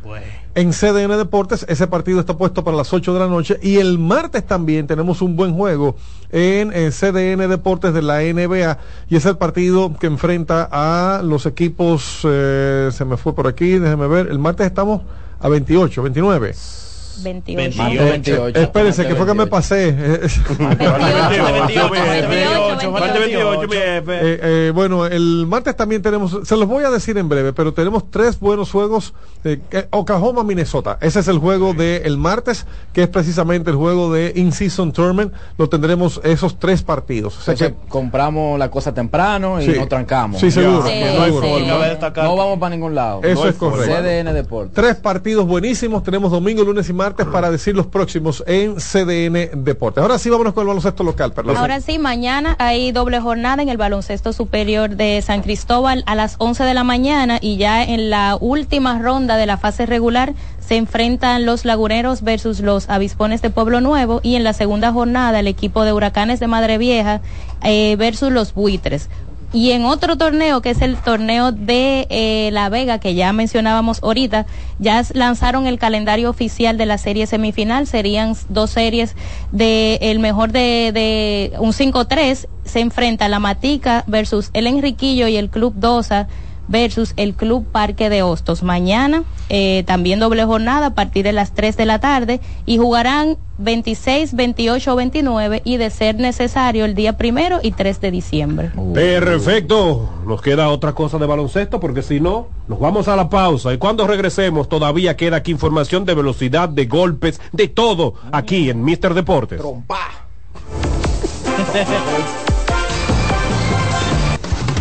en CDN Deportes. Ese partido está puesto para las 8 de la noche. Y el martes también tenemos un buen juego en, eh, CDN Deportes de la NBA. Y es el partido que enfrenta a los equipos. eh, se me fue por aquí, déjeme ver. El martes estamos a 28, 29. 28. Eh, eh, espérese, que fue que me pasé. Eh, eh, bueno, el martes también tenemos, se los voy a decir en breve, pero tenemos tres buenos juegos. eh, Oklahoma, Minnesota. Ese es el juego del martes, que es precisamente el juego de In-Season Tournament. Lo tendremos esos tres partidos. O sea Entonces, que, compramos la cosa temprano y Sí. nos trancamos. Sí, seguro. Sí, no vamos para ningún lado. Eso No es correcto. CDN Deportes. Tres partidos buenísimos. Tenemos domingo, lunes y martes para decir los próximos en CDN Deportes. Ahora sí, vámonos con el baloncesto local. Ahora sí, mañana hay doble jornada en el baloncesto superior de San Cristóbal a las 11 de la mañana y ya en la última ronda de la fase regular se enfrentan los laguneros versus los avispones de Pueblo Nuevo y en la segunda jornada el equipo de huracanes de Madre Vieja eh, versus los buitres. Y en otro torneo, que es el torneo de eh, La Vega, que ya mencionábamos ahorita, ya lanzaron el calendario oficial de la serie semifinal. Serían dos series de el mejor de, de un 5-3. Se enfrenta la Matica versus el Enriquillo y el Club Dosa versus el Club Parque de Hostos. Mañana eh, también doble jornada a partir de las 3 de la tarde y jugarán 26, 28, 29 y de ser necesario el día primero y 3 de diciembre. Perfecto. Nos queda otra cosa de baloncesto porque si no, nos vamos a la pausa. Y cuando regresemos, todavía queda aquí información de velocidad, de golpes, de todo aquí en Mister Deportes.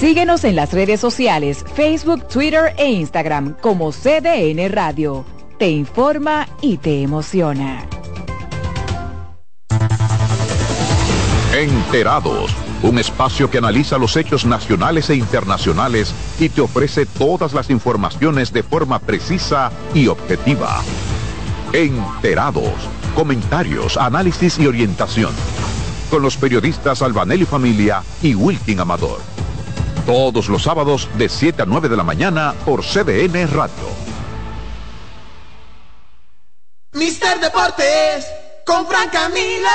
Síguenos en las redes sociales, Facebook, Twitter e Instagram como CDN Radio. Te informa y te emociona. Enterados, un espacio que analiza los hechos nacionales e internacionales y te ofrece todas las informaciones de forma precisa y objetiva. Enterados, comentarios, análisis y orientación. Con los periodistas Albanelli Familia y Wilkin Amador. Todos los sábados de 7 a 9 de la mañana por CDN Radio. Mister Deportes con Fran Camilo.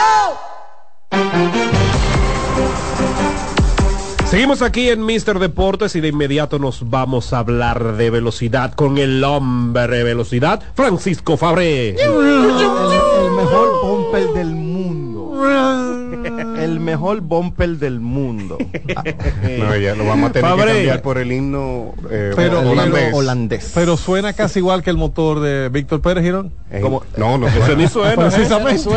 Seguimos aquí en Mister Deportes y de inmediato nos vamos a hablar de velocidad con el hombre de velocidad, Francisco Fabré. El mejor bumper del mundo. around. El mejor bumper del mundo. No, ya lo vamos a tener Fabre. que cambiar por el himno eh, Pero, holandés. holandés. Pero suena casi igual que el motor de Víctor Pérez Girón. Eh, No, no Ese ni suena. Precisamente.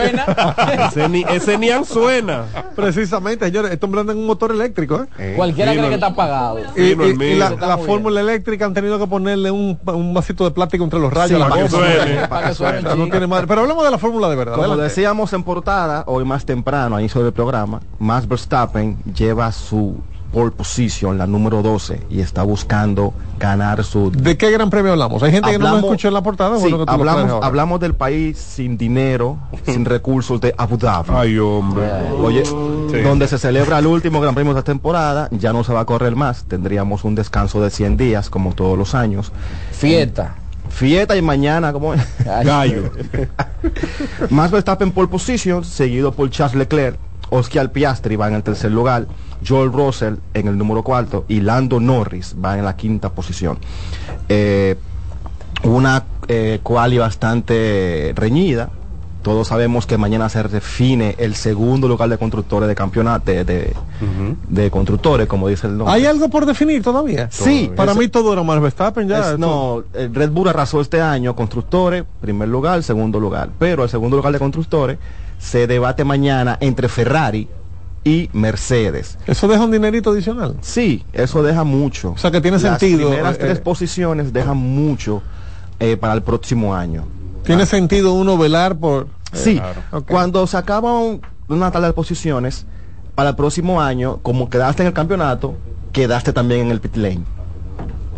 ese, ni, ese ni suena. Precisamente, señores, esto anda en un motor eléctrico. ¿eh? Cualquiera cree que está apagado. Y, la, fórmula eléctrica han tenido que ponerle un, un vasito de plástico entre los rayos. Sí, a la para que máquina. suene. Para que suene O sea, no chico. tiene madre. Pero hablemos de la fórmula de verdad. Como adelante. decíamos en portada, hoy más temprano, ahí sobre el programa, Max Verstappen lleva su pole position, la número 12, y está buscando ganar su... ¿De qué gran premio hablamos? Hay gente que no nos Hablamos- escuchó en la portada. Sí, bueno, que lo hablamos, hablamos del país sin dinero, sin recursos de Abu Dhabi. Ay, hombre. Oye, donde se celebra el último Gran Premio de esta temporada, ya no se va a correr más, tendríamos un descanso de 100 días, como todos los años. Fiesta. Fiesta y mañana, como Gallo. Más Verstappen pole position, seguido por Charles Leclerc, Oscar Piastri va en el tercer lugar, Joel Russell en el número cuarto y Lando Norris va en la quinta posición. Eh, una eh, quali bastante reñida. Todos sabemos que mañana se define el segundo lugar de constructores de campeonato, de, de- de constructores, como dice el nombre. ¿Hay algo por definir todavía? Sí, Para mí todo era más Verstappen ya. Es- no, el Red Bull arrasó este año constructores, primer lugar, segundo lugar. Pero el segundo lugar de constructores se debate mañana entre Ferrari y Mercedes. Eso deja un dinerito adicional. Sí, eso deja mucho. O sea que tiene Las sentido, primeras eh, tres eh. posiciones dejan mucho eh, para el próximo año. Tiene sentido uno velar por. Sí, Ok. cuando se acaba un- una tabla de posiciones, para el próximo año, como quedaste en el campeonato, quedaste también en el pit lane.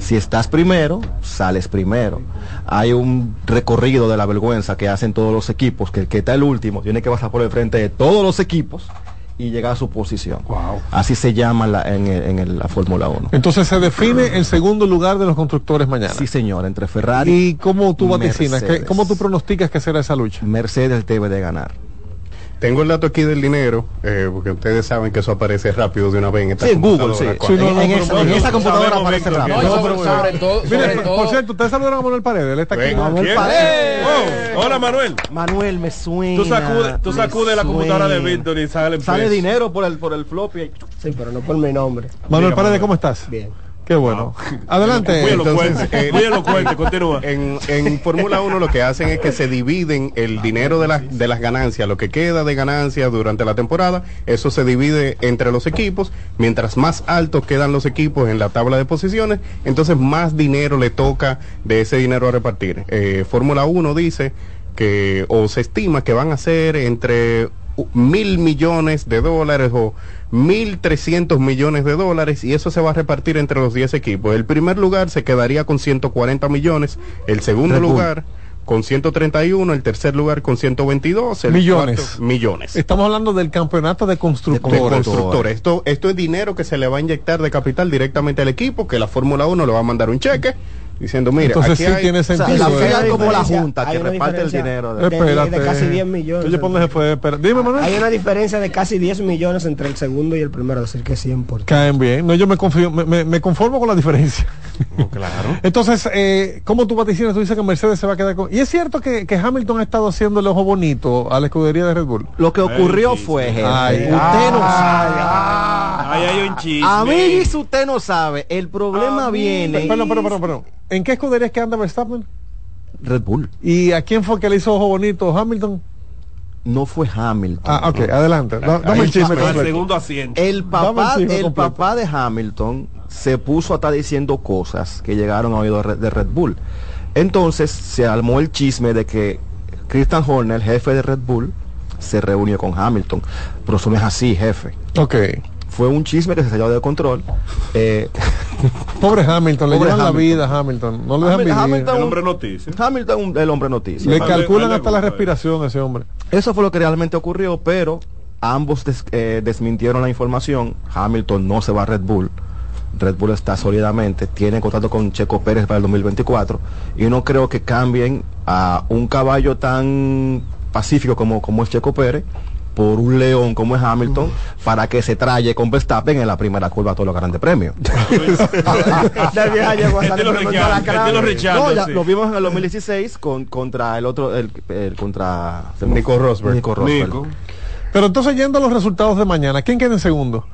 Si estás primero, sales primero. Hay un recorrido de la vergüenza que hacen todos los equipos, que el que está el último tiene que pasar por el frente de todos los equipos y llegar a su posición. Así se llama la- en, el- en la Fórmula 1. Entonces se define el segundo lugar de los constructores mañana. Sí, señor, entre Ferrari ¿Y cómo tú vaticinas? ¿Qué- Mercedes. ¿Cómo tú pronosticas que será esa lucha? Mercedes debe de ganar. Tengo el dato aquí del dinero, eh, porque ustedes saben que eso aparece rápido de una vez en esta Sí, en Google, computadora. sí. Cuando- Sí, no, no, En esa- bueno, en esa computadora aparece rápido. sobre, sobre todo, sobre por, todo- por cierto, ustedes saludaron a Manuel Paredes, él está aquí. Venga, Manuel ¿quién? Paredes. Oh, hola, Manuel. Manuel, me suena. Tú sacudes tú sacudes la computadora de. Víctor y sale Sale dinero por el por el floppy. Sí, pero no por mi nombre. Manuel Diga, Paredes, Manuel. ¿cómo estás? Bien. Qué bueno. Adelante. Muy elocuente, muy elocuente, continúa. En, en Fórmula 1 lo que hacen es que se dividen el dinero de, las de las ganancias, lo que queda de ganancias durante la temporada, eso se divide entre los equipos, mientras más altos quedan los equipos en la tabla de posiciones, entonces más dinero le toca de ese dinero a repartir. Eh, Fórmula 1 dice que, o se estima que van a ser entre mil millones de dólares o mil trescientos millones de dólares y eso se va a repartir entre los 10 equipos. El primer lugar se quedaría con 140 millones, el segundo Red Bull. lugar con 131, el tercer lugar con 122, el Millones. cuarto- millones. Estamos hablando del campeonato de De constructores. constructores. Esto, esto es dinero que se le va a inyectar de capital directamente al equipo, que la Fórmula 1 le va a mandar un cheque diciendo, mira, Entonces aquí sí hay- tiene O sea, sentido. la ¿eh? FIA como la junta que reparte el dinero. de- De... de- casi 10 millones. Dime, Manuel. Hay una diferencia de casi 10 millones entre el segundo y el primero, decir que 100 por Caen bien. No, yo me, confío, me, me- me conformo con la diferencia. claro. Entonces, eh, ¿cómo tú vaticinas? Tú dices que Mercedes se va a quedar con... Y es cierto que, que Hamilton ha estado haciendo el ojo bonito a la escudería de Red Bull. Lo que ocurrió Ay, fue, Ay, usted ay, no sabe. Ahí hay un chisme. Amiguis, usted no sabe. El problema viene. Perdón, perdón, perdón, perdón. ¿En qué escudería es que anda Verstappen? Red Bull. ¿Y a quién fue que le hizo ojo bonito? ¿Hamilton? No fue Hamilton. Ah, ok, adelante. Da- dame el chisme el segundo asiento. El papá, el chisme el papá de Hamilton se puso a estar diciendo cosas que llegaron a oídos de Red- de Red Bull. Entonces se armó el chisme de que Christian Horner, el jefe de Red Bull, se reunió con Hamilton. Pero eso no es así, jefe. Ok. Fue un chisme que se salió de control. Eh, Pobre Hamilton, le Pobre llevan la vida a Hamilton. No lo dejan vivir. Hamilton- El hombre noticia. Hamilton, un- el hombre noticia. Le Vale, calculan vale, hasta la vale. respiración a ese hombre. Eso fue lo que realmente ocurrió, pero ambos des- eh, desmintieron la información. Hamilton no se va a Red Bull. Red Bull está sólidamente, tiene contrato con Checo Pérez para el 2024 y no creo que cambien a un caballo tan pacífico como, como es Checo Pérez por un león como es Hamilton para que se traye con Verstappen en la primera curva a todos los grandes premios. Vieja llegó a salir No, ya sí. lo vimos en el 2016 con, contra el otro, el, el contra Nico Rosberg. Nico Rosberg. Nico. Pero entonces yendo a los resultados de mañana, ¿quién queda en segundo?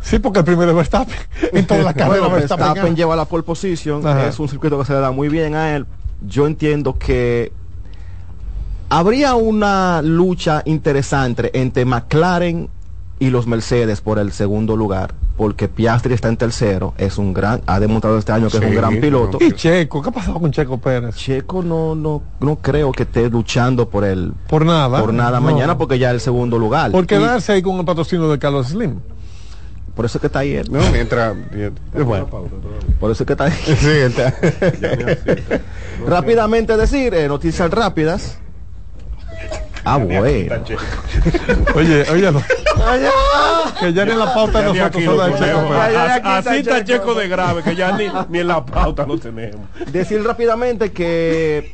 Sí, porque el primero es Verstappen. En toda la carrera Bueno, Verstappen. Lleva la pole position, Ajá. es un circuito que se le da muy bien a él. Yo entiendo que habría una lucha interesante entre McLaren y los Mercedes por el segundo lugar, porque Piastri está en tercero, es un gran, ha demostrado este año que es un gran piloto. Y Checo, ¿qué ha pasado con Checo Pérez? Checo no, no, no creo que esté luchando por el Por nada. por nada No. mañana porque ya es el segundo lugar. Por Y quedarse ahí con el patrocinio de Carlos Slim. por eso es que está ahí él. No, mientras. Bueno. Por eso es que está ahí. Sí, está. Rápidamente decir, eh, noticias rápidas. Ah, bueno. Oye, óyalo. que ya ni en la pauta de Ya nosotros el ponemos, Checo pero Pérez. ya, ya, as- aquí está Así está Checo. Checo de grave, que ya ni, ni en la pauta lo tenemos. Decir rápidamente que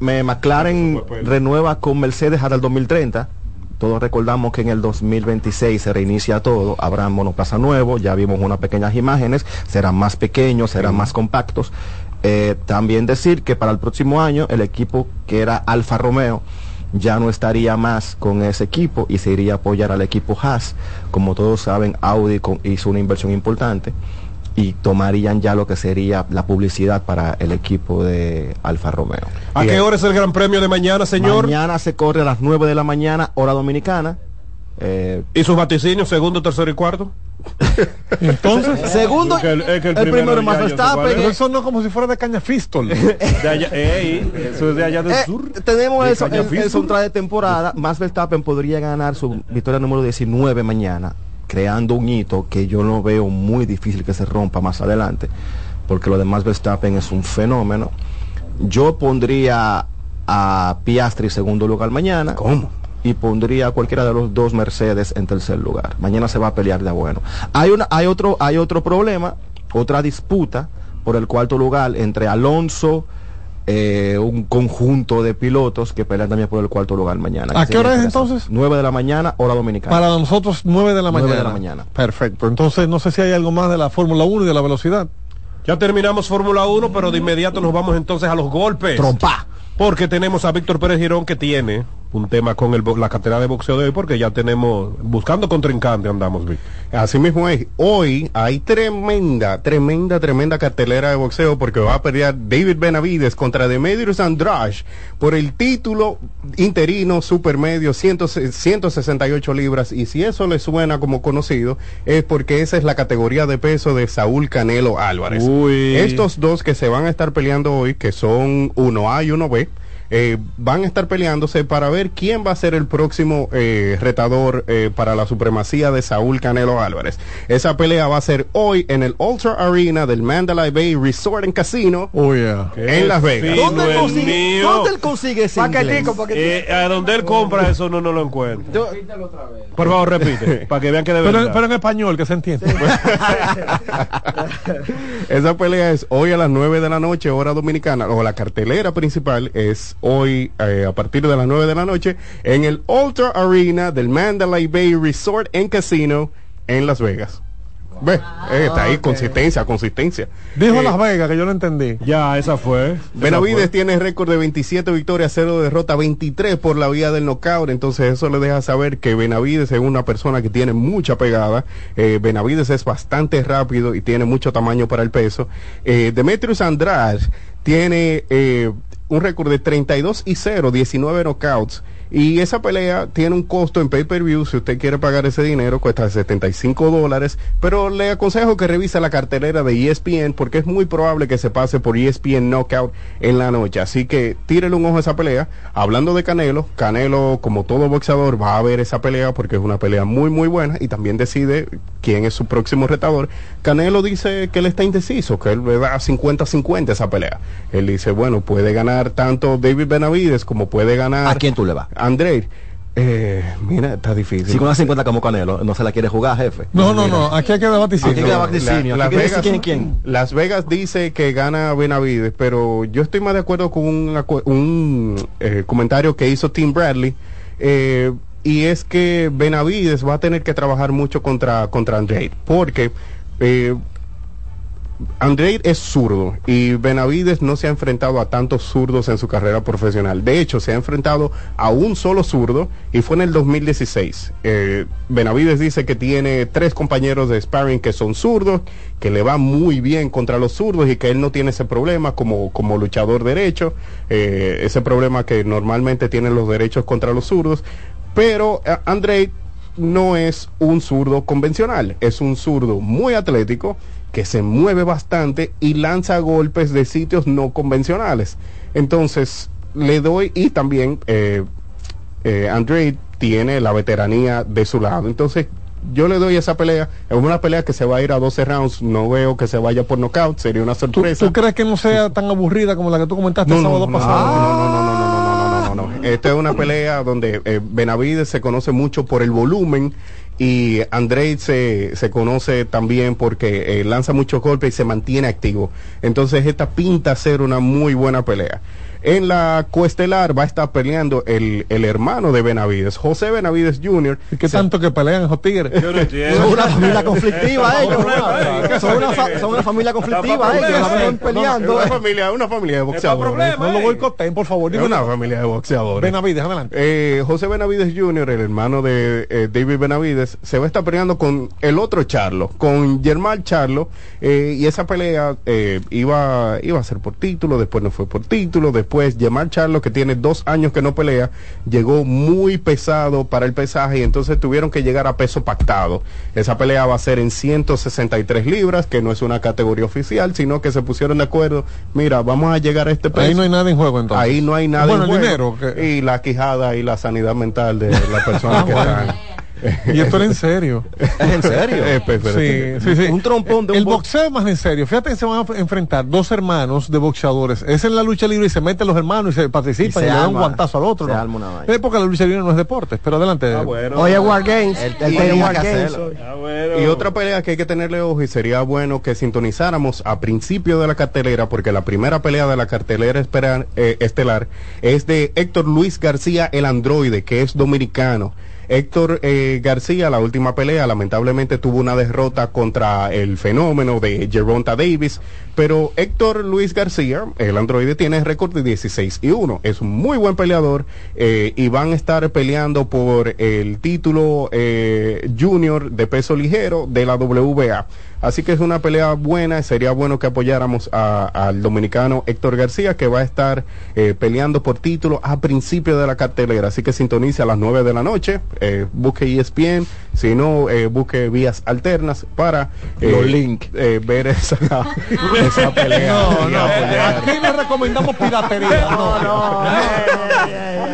me McLaren renueva con Mercedes hasta el 2030. Todos recordamos que en el 2026 se reinicia todo, habrá monoplaza nuevo, ya vimos unas pequeñas imágenes, serán más pequeños, serán más compactos. Eh, también decir que para el próximo año el equipo que era Alfa Romeo ya no estaría más con ese equipo y se iría a apoyar al equipo Haas. Como todos saben, Audi con- hizo una inversión importante y tomarían ya lo que sería la publicidad para el equipo de Alfa Romeo. ¿A qué hora es el gran premio de mañana, señor? Mañana se corre a las 9 de la mañana, hora dominicana. Eh, ¿Y sus vaticinios, segundo, tercero y cuarto? Entonces, segundo, Es que el- es que el el primero primero es más Verstappen. pero eso no como si fuera de caña fistol. De allá, ey, eso es de allá del Eh, sur. tenemos De eso, el, Sur. soundtrack de temporada. Más Verstappen podría ganar su victoria número 19 mañana, creando un hito que yo no veo muy difícil que se rompa más adelante, porque lo de Max Verstappen es un fenómeno. Yo pondría a Piastri segundo lugar mañana. ¿Cómo? Y pondría a cualquiera de los dos Mercedes en tercer lugar. Mañana se va a pelear de bueno. Hay una, hay otro, hay otro problema, otra disputa por el cuarto lugar entre Alonso, eh, un conjunto de pilotos que pelean también por el cuarto lugar mañana. ¿A qué hora es entonces? 9 de la mañana, hora dominicana. Para nosotros 9 de la Nueve mañana. de la mañana. Perfecto. Entonces no sé si hay algo más de la Fórmula 1 y de la velocidad. Ya terminamos Fórmula 1, pero de inmediato nos vamos entonces a los golpes. Trompa. Porque tenemos a Víctor Pérez Girón que tiene un tema con el, la cartera de boxeo de hoy, porque ya tenemos, buscando contrincante andamos, Víctor. Así mismo es. Hoy hay tremenda, tremenda, tremenda cartelera de boxeo porque va a pelear David Benavides contra Demetrius Andrade por el título interino supermedio 100 168 libras. Y si eso le suena como conocido, es porque esa es la categoría de peso de Saúl Canelo Álvarez. Uy. Estos dos que se van a estar peleando hoy, que son uno A y uno B, eh, van a estar peleándose para ver quién va a ser el próximo eh, retador eh, para la supremacía de Saúl Canelo Álvarez. Esa pelea va a ser hoy en el Ultra Arena del Mandalay Bay Resort and Casino Oh, yeah. en Las Vegas. fino ¿Dónde, el consigue. ¿Dónde él consigue ese inglés? Paquetico, paquetico. Eh, a donde él compra eso no, no lo encuentra. Por favor, repite, para que vean que de Pero, verdad. pero en español, que se entiende. Esa pelea es hoy a las 9 de la noche, hora dominicana, o la cartelera principal es hoy eh, a partir de las 9 de la noche en el Ultra Arena del Mandalay Bay Resort and Casino en Las Vegas. Ve, eh, está ahí, consistencia, consistencia. Dijo Eh, Las Vegas, que yo lo entendí. Ya, esa fue. Esa Benavides fue. tiene récord de 27 victorias, 0 derrota, 23 por la vía del knockout. Entonces eso le deja saber que Benavides es una persona que tiene mucha pegada. Eh, Benavides es bastante rápido y tiene mucho tamaño para el peso. Eh, Demetrius Andrade tiene eh, un récord de 32 y 0, 19 knockouts. Y esa pelea tiene un costo en pay-per-view, si usted quiere pagar ese dinero, cuesta 75 dólares, pero le aconsejo que revise la cartelera de ESPN porque es muy probable que se pase por ESPN Knockout en la noche. Así que tírele un ojo a esa pelea. Hablando de Canelo, Canelo, como todo boxeador, va a ver esa pelea porque es una pelea muy, muy buena y también decide quién es su próximo retador. Canelo dice que él está indeciso, que él le da 50-50 esa pelea. Él dice, bueno, puede ganar tanto David Benavides como puede ganar... ¿A quién tú le vas? André. Eh, mira, está difícil. Si con una 50 como Canelo, no se la quiere jugar, jefe. No, no, no, aquí hay que dar vaticinio. Aquí hay que dar vaticinio. La- Aquí Las Vegas, quién es quién. Las Vegas dice que gana Benavides, pero yo estoy más de acuerdo con un, eh, comentario que hizo Tim Bradley. eh, y es que Benavides va a tener que trabajar mucho contra, contra Andrade, porque eh, Andrade es zurdo y Benavides no se ha enfrentado a tantos zurdos en su carrera profesional. De hecho, se ha enfrentado a un solo zurdo y fue en el 2016. Eh, Benavides dice que tiene tres compañeros de sparring que son zurdos, que le va muy bien contra los zurdos y que él no tiene ese problema como, como luchador derecho, eh, ese problema que normalmente tienen los derechos contra los zurdos. Pero eh, no es un zurdo convencional, es un zurdo muy atlético que se mueve bastante y lanza golpes de sitios no convencionales. Entonces, le doy, y también eh, eh, Andre tiene la veteranía de su lado. Entonces, yo le doy esa pelea. Es una pelea que se va a ir a 12 rounds. No veo que se vaya por knockout. Sería una sorpresa. ¿Tú, crees que no sea tan aburrida como la que tú comentaste el sábado no, no, pasado? no, no, no, no. no no esta es una pelea donde eh, Benavides se conoce mucho por el volumen y Andrade se, se conoce también porque eh, lanza muchos golpes y se mantiene activo. Entonces esta pinta ser una muy buena pelea. En la coestelar va a estar peleando el, el hermano de Benavides, José Benavides Jr. ¿Y qué tanto que pelean esos tigres? Son una familia conflictiva ellos. Son una, fa- son una familia conflictiva ellos. La ven peleando. Eh. una familia, una familia de boxeadores. No lo boicoteen, por favor. Es una familia de boxeadores. Benavides, adelante. Eh, José Benavides Jr., el hermano de eh, David Benavides, se va a estar peleando con el otro Charlo, con Germán Charlo, eh, y esa pelea eh, iba, iba a ser por título, después no fue por título, después Germán Charlo, que tiene dos años que no pelea, llegó muy pesado para el pesaje y entonces tuvieron que llegar a peso pactado. Esa pelea va a ser en 163 libras, que no es una categoría oficial, sino que se pusieron de acuerdo, mira, vamos a llegar a este peso. Ahí no hay nada en juego entonces. Ahí no hay nada Bueno, en el juego. dinero. Y la quijada y la sanidad mental de la persona Ah, que bueno. Y esto era en serio. ¿Es en serio? Eh, pues, Sí, sí, sí. Un trompón de un El bo- boxeo es más en serio. Fíjate que se van a enfrentar dos hermanos de boxeadores. Es en la lucha libre y se meten los hermanos y se participan y, Y se le dan un guantazo al otro. se ¿no? arma una vaina. Es porque la lucha libre no es deporte. Pero adelante. Oye, War Games. Él- él Oye, tenía War que Games. hacerlo. hoy. Y otra pelea que hay que tenerle ojo y sería bueno que sintonizáramos a principio de la cartelera, porque la primera pelea de la cartelera espera- eh, estelar es de Héctor Luis García, el androide, que es dominicano. Héctor eh, García, la última pelea, lamentablemente tuvo una derrota contra el fenómeno de Geronta Davis, pero Héctor Luis García, el androide, tiene récord de 16 y 1. Es un muy buen peleador eh, y van a estar peleando por el título eh, junior de peso ligero de la WBA. Así que es una pelea buena, sería bueno que apoyáramos a- al dominicano Héctor García, que va a estar eh, peleando por título a principio de la cartelera. Así que sintonice a las 9 de la noche, eh, busque ESPN, si no, eh, busque vías alternas para eh, Los links. eh, ver esa, esa pelea. No, no. apoyar. Aquí le recomendamos piratería. No, no.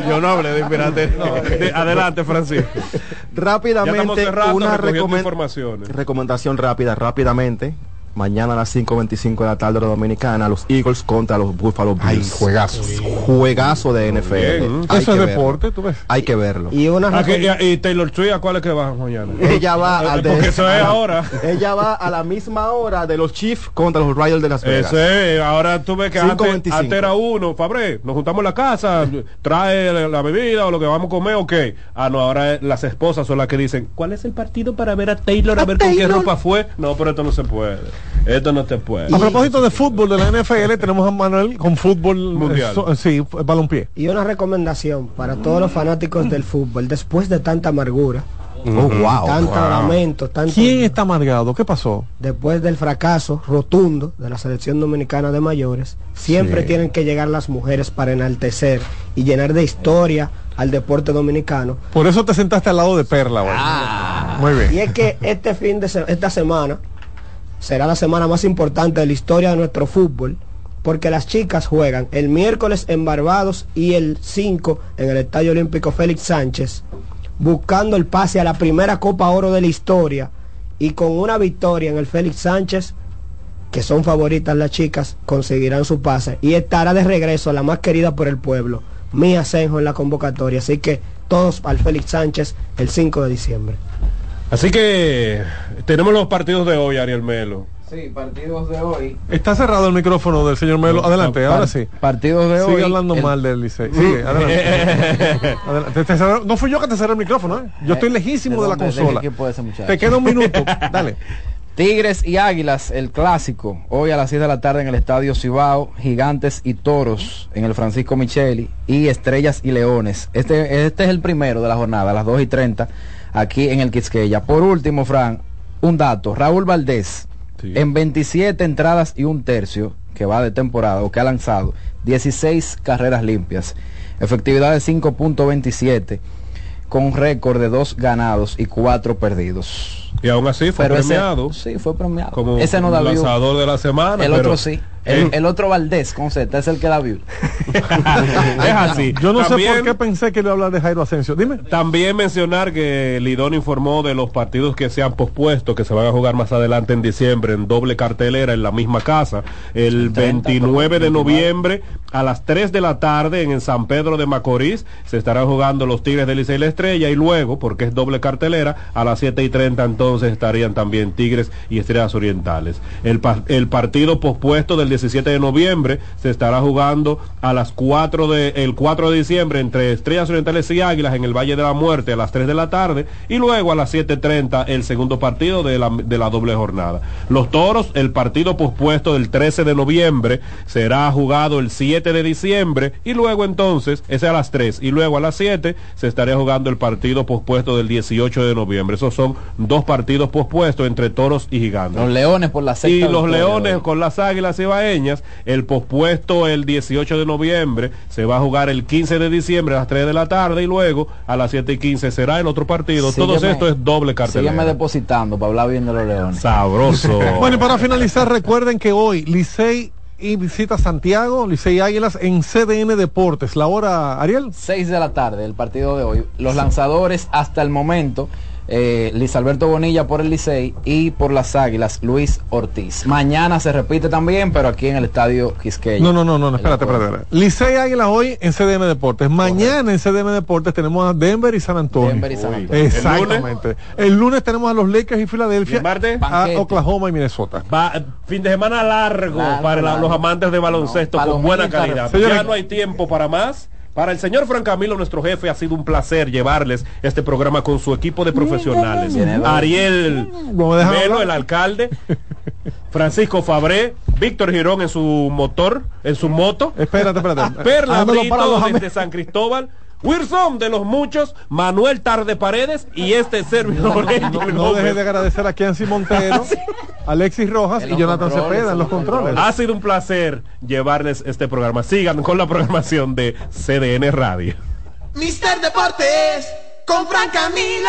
Yo no hablé de piratería. De- adelante, Francisco. Rápidamente, una recomendación rápida, rápidamente. Mañana a las 5.25 de la tarde hora dominicana, los Eagles contra los Buffalo Ay, Bills. juegazo. Juegazo de NFL. Hay Eso que es verlo. deporte, tú ves. Hay que verlo. Y una Ah, que- y, y Taylor Swift, ¿a cuál es que va mañana? Ella va de- Porque eso es ahora. Ella va a la misma hora de los Chiefs contra los Raiders de Las Vegas. Ese, ahora tú ves que antes, 5.25. antes era uno, Fabre, nos juntamos en la casa, trae la, la bebida o lo que vamos a comer, ok. Ah, no, ahora las esposas son las que dicen, ¿cuál es el partido para ver a Taylor, a, ver con qué ropa fue? No, pero esto no se puede. Esto no te puede. A propósito de fútbol de la NFL, tenemos a Manuel con fútbol Mundial. eh, so- sí, balompié. Y una recomendación para todos los fanáticos del fútbol, después de tanta amargura, Oh, wow. tanto wow. lamento, tanto ¿Quién está amargado? ¿Qué pasó? después del fracaso rotundo de la selección dominicana de mayores, siempre Sí. tienen que llegar las mujeres para enaltecer y llenar de historia al deporte dominicano. Por eso te sentaste al lado de Perla. Ah. Muy bien. Y es que este fin de se- esta semana será la semana más importante de la historia de nuestro fútbol, porque las chicas juegan el miércoles en Barbados y el 5 en el Estadio Olímpico Félix Sánchez, buscando el pase a la primera Copa Oro de la historia y con una victoria en el Félix Sánchez, que son favoritas las chicas, conseguirán su pase y estará de regreso la más querida por el pueblo, Mía Senjo en la convocatoria, así que todos al Félix Sánchez el 5 de diciembre. Así que tenemos los partidos de hoy, Ariel Melo. Sí, partidos de hoy. Está cerrado el micrófono del señor Melo. Adelante, ahora sí. Partidos de Sigue hoy. hablando el- mal del Licey. Sigue, adelante. Adelante. Te- te cerró- no fui yo que te cerré el micrófono, ¿eh? Yo estoy lejísimo de, la de consola. ese? Te queda un minuto. Dale. Tigres y Águilas, el clásico, hoy a las 6 de la tarde en el Estadio Cibao, Gigantes y Toros en el Francisco Micheli y Estrellas y Leones. Este, este es el primero de la jornada, a las 2 y 30, aquí en el Quisqueya. Por último, Fran, un dato, Raúl Valdés, en 27 entradas y un tercio que va de temporada o que ha lanzado, 16 carreras limpias, efectividad de 5.27 con un récord de dos ganados y cuatro perdidos. Y aún así fue Pero ese- premiado. sí, fue premiado. Como ese no da view. lanzador de la semana. El pero- otro sí. El, el otro Valdés, con Z, es el que da view. es así. Yo no sé por qué pensé que le iba a hablar de Jairo Asensio. Dime. También mencionar que Lidón informó de los partidos que se han pospuesto, que se van a jugar más adelante en diciembre en doble cartelera en la misma casa. El 29 de noviembre a las 3 de la tarde en el San Pedro de Macorís se estarán jugando los Tigres de Licey y la Estrella y luego, porque es doble cartelera, a las 7 y 30 entonces estarían también Tigres y Estrellas Orientales. El, pa- el partido pospuesto del 17 de noviembre se estará jugando a las 4 de, el 4 de diciembre entre Estrellas Orientales y Águilas en el Valle de la Muerte a las 3 de la tarde y luego a las 7.30 el segundo partido de la, de la doble jornada. Los Toros, el partido pospuesto del 13 de noviembre será jugado el 7 de diciembre y luego entonces, ese a las 3 y luego a las 7 se estaría jugando el partido pospuesto del 18 de noviembre. Esos son dos partidos pospuestos entre Toros y Gigantes. Los Leones por la sexta Y los Leones con las Águilas El pospuesto el 18 de noviembre, se va a jugar el 15 de diciembre a las 3 de la tarde y luego a las 7 y 15 será el otro partido. Todo esto es doble cartelera. Sígueme depositando para hablar bien de los Leones. Sabroso. Bueno, y para finalizar, recuerden que hoy Licey y visita Santiago, Licey Águilas en CDN Deportes. La hora, Ariel. 6 de la tarde, el partido de hoy. Los lanzadores hasta el momento, eh, Luis Alberto Bonilla por el Licey y por las Águilas, Luis Ortiz. Mañana se repite también, pero aquí en el estadio Quisqueya. No, no, no, no, espérate, espérate, espérate. Licey Águilas hoy en CDM Deportes. Mañana en CDM Deportes tenemos a Denver y San Antonio. Denver y San Antonio. Exactamente. El lunes? tenemos a los Lakers y Filadelfia. A. Oklahoma y Minnesota. Va- fin de semana largo, Largo, para la- los amantes de baloncesto No, con buena calidad. señores. Ya no hay tiempo para más. Para el señor Fran Camilo, nuestro jefe, ha sido un placer llevarles este programa con su equipo de profesionales. Ariel ¿No me dejan Melo, el alcalde, Francisco Fabré, Víctor Girón en su motor, en su moto, Espérate, espérate. Perla Brito desde San Cristóbal, Wilson de los muchos, Manuel Tarde Paredes y este servidor No, no Gómez. dejes de agradecer a Kianci Montero, Alexis Rojas y Jonathan controles, Cepeda en los en los controles. Ha sido un placer llevarles este programa. Sigan con la programación de CDN Radio. Mister Deportes con Fran Camilo.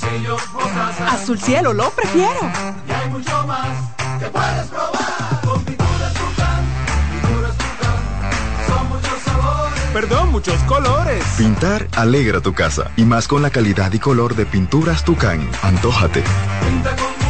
Limoncillo, mostaza. Azul cielo, lo prefiero. Y hay mucho más que puedes probar. Con pinturas Tucán, pinturas Tucán. Son muchos sabores. Perdón, muchos colores. Pintar alegra tu casa y más con la calidad y color de pinturas Tucán. Antójate. Pinta con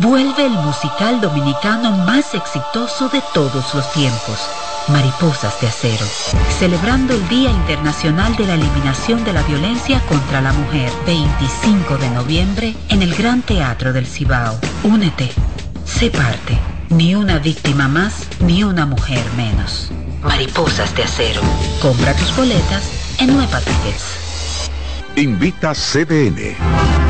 Vuelve el musical dominicano más exitoso de todos los tiempos, Mariposas de Acero, celebrando el Día Internacional de la Eliminación de la Violencia contra la Mujer, 25 de noviembre, en el Gran Teatro del Cibao. Únete, sé parte, ni una víctima más, ni una mujer menos. Mariposas de Acero. Compra tus boletas en Nueva Tickets. Invita CDN.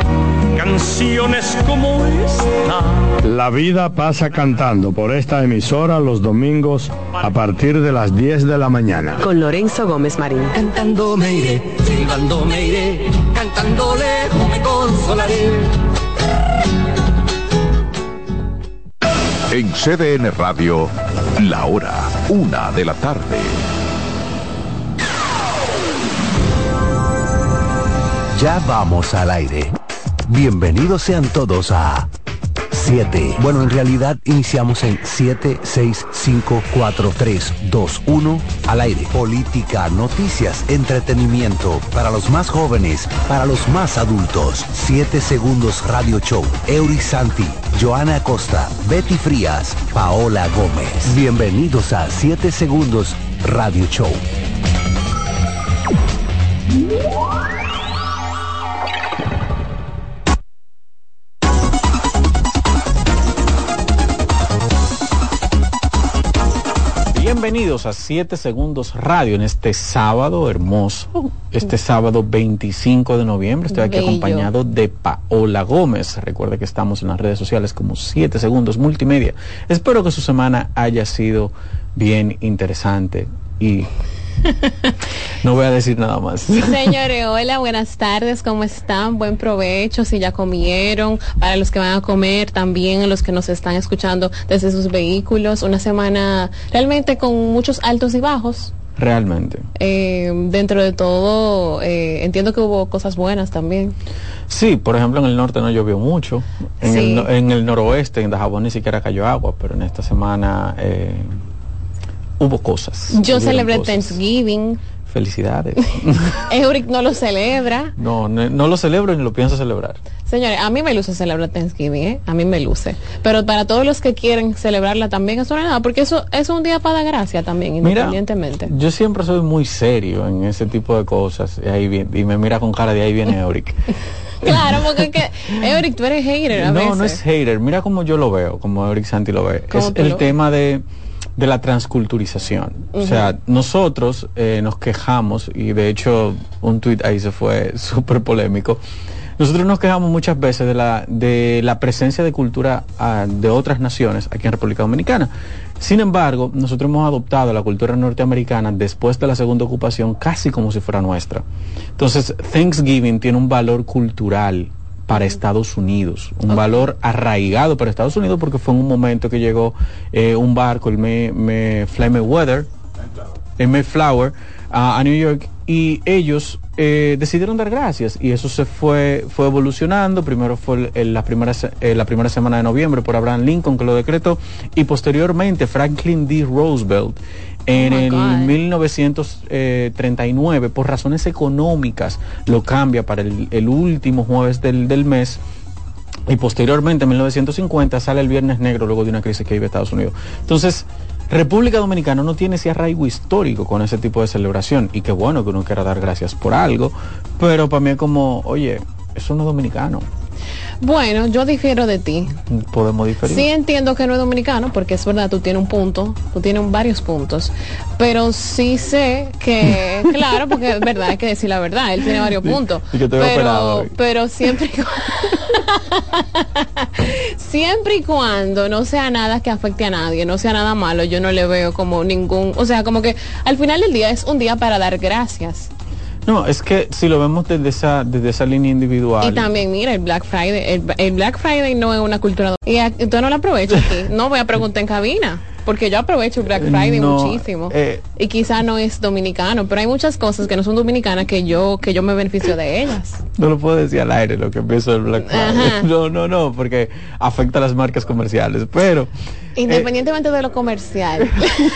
canciones como esta. La vida pasa cantando por esta emisora los domingos a partir de las 10 de la mañana. Con Lorenzo Gómez Marín. Cantando me iré, silbando me iré, cantando lejos me consolaré. En CDN Radio, la hora, una de la tarde. Ya vamos al aire. Bienvenidos sean todos a 7. Bueno, en realidad iniciamos en 7, 6, 5, 4, 3, 2, 1 al aire. Política, noticias, entretenimiento, para los más jóvenes, para los más adultos. 7 segundos Radio Show. Eury Santi, Joana Acosta, Betty Frías, Paola Gómez. Bienvenidos a 7 segundos Radio Show. Bienvenidos a 7 Segundos Radio en este sábado hermoso, este sábado 25 de noviembre. Estoy aquí Bello. acompañado de Paola Gómez. Recuerde que estamos en las redes sociales como 7 Segundos Multimedia. Espero que su semana haya sido bien interesante y no voy a decir nada más. Señores, hola, buenas tardes, ¿cómo están? Buen provecho, si ya comieron, para los que van a comer, también a los que nos están escuchando desde sus vehículos, una semana realmente con muchos altos y bajos, Realmente. Eh, dentro de todo, eh, entiendo que hubo cosas buenas también. Sí, por ejemplo, en el norte no llovió mucho. En, Sí. el, en el noroeste, en Dajabón, ni siquiera cayó agua, pero en esta semana eh, hubo cosas. Yo celebré cosas. Thanksgiving. Felicidades. Euric no lo celebra. no, no, no lo celebro ni lo pienso celebrar. Señores, a mí me luce celebrar Thanksgiving, ¿eh? A mí me luce. Pero para todos los que quieren celebrarla también, eso no es nada, porque eso es un día para dar gracia también, Mira, independientemente. Yo siempre soy muy serio en ese tipo de cosas. Y, ahí viene- y me mira con cara de ahí viene Euric. Claro, porque es que, Euric, tú eres hater a No, veces. no es hater. Mira cómo yo lo veo, como Eric Santi lo ve. ¿Cómo Es el lo tema de, de la transculturización. O sea, nosotros eh, nos quejamos, y de hecho un tuit ahí se fue súper polémico. Nosotros nos quejamos muchas veces de la, de la presencia de cultura ah, de otras naciones aquí en República Dominicana. Sin embargo, nosotros hemos adoptado la cultura norteamericana después de la segunda ocupación casi como si fuera nuestra. Entonces, Thanksgiving tiene un valor cultural para Estados Unidos, un valor arraigado para Estados Unidos porque fue en un momento que llegó eh, un barco, el Me, Me, Fly Weather, el Mayflower, a, a New York y ellos eh, decidieron dar gracias y eso se fue fue evolucionando. Primero fue el- la, primera, eh, la primera semana de noviembre por Abraham Lincoln que lo decretó y posteriormente Franklin D. Roosevelt en Oh el God. 1939 por razones económicas lo cambia para el, el último jueves del, del mes y posteriormente en 1950 sale el Viernes Negro luego de una crisis que vive Estados Unidos. Entonces, República Dominicana no tiene ese arraigo histórico con ese tipo de celebración y qué bueno que uno quiera dar gracias por algo, pero para mí es como, oye, eso no es dominicano, Bueno, yo difiero de ti. podemos diferir. Sí entiendo que no es dominicano, porque es verdad, tú tienes un punto, tú tienes varios puntos, pero sí sé que, claro, porque es verdad, hay que decir la verdad, él tiene varios puntos. y que te veo operado Pero, pero siempre y siempre y cuando no sea nada que afecte a nadie, no sea nada malo, yo no le veo como ningún, o sea, como que al final del día es un día para dar gracias. No, es que si lo vemos desde esa, desde esa línea individual. Y también, mira, el Black Friday, el, el Black Friday no es una cultura. Y entonces no lo aprovecho aquí. No voy a preguntar en cabina, porque yo aprovecho el Black Friday No, muchísimo. eh, y quizá no es dominicano, pero hay muchas cosas que no son dominicanas que yo que yo me beneficio de ellas. No lo puedo decir al aire lo que pienso del Black Friday. Ajá. No, no, no, porque afecta a las marcas comerciales. Pero Independientemente de lo comercial,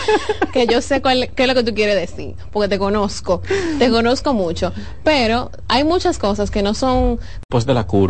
que yo sé cuál, qué es lo que tú quieres decir, porque te conozco, te conozco mucho, pero hay muchas cosas que no son después de la curva.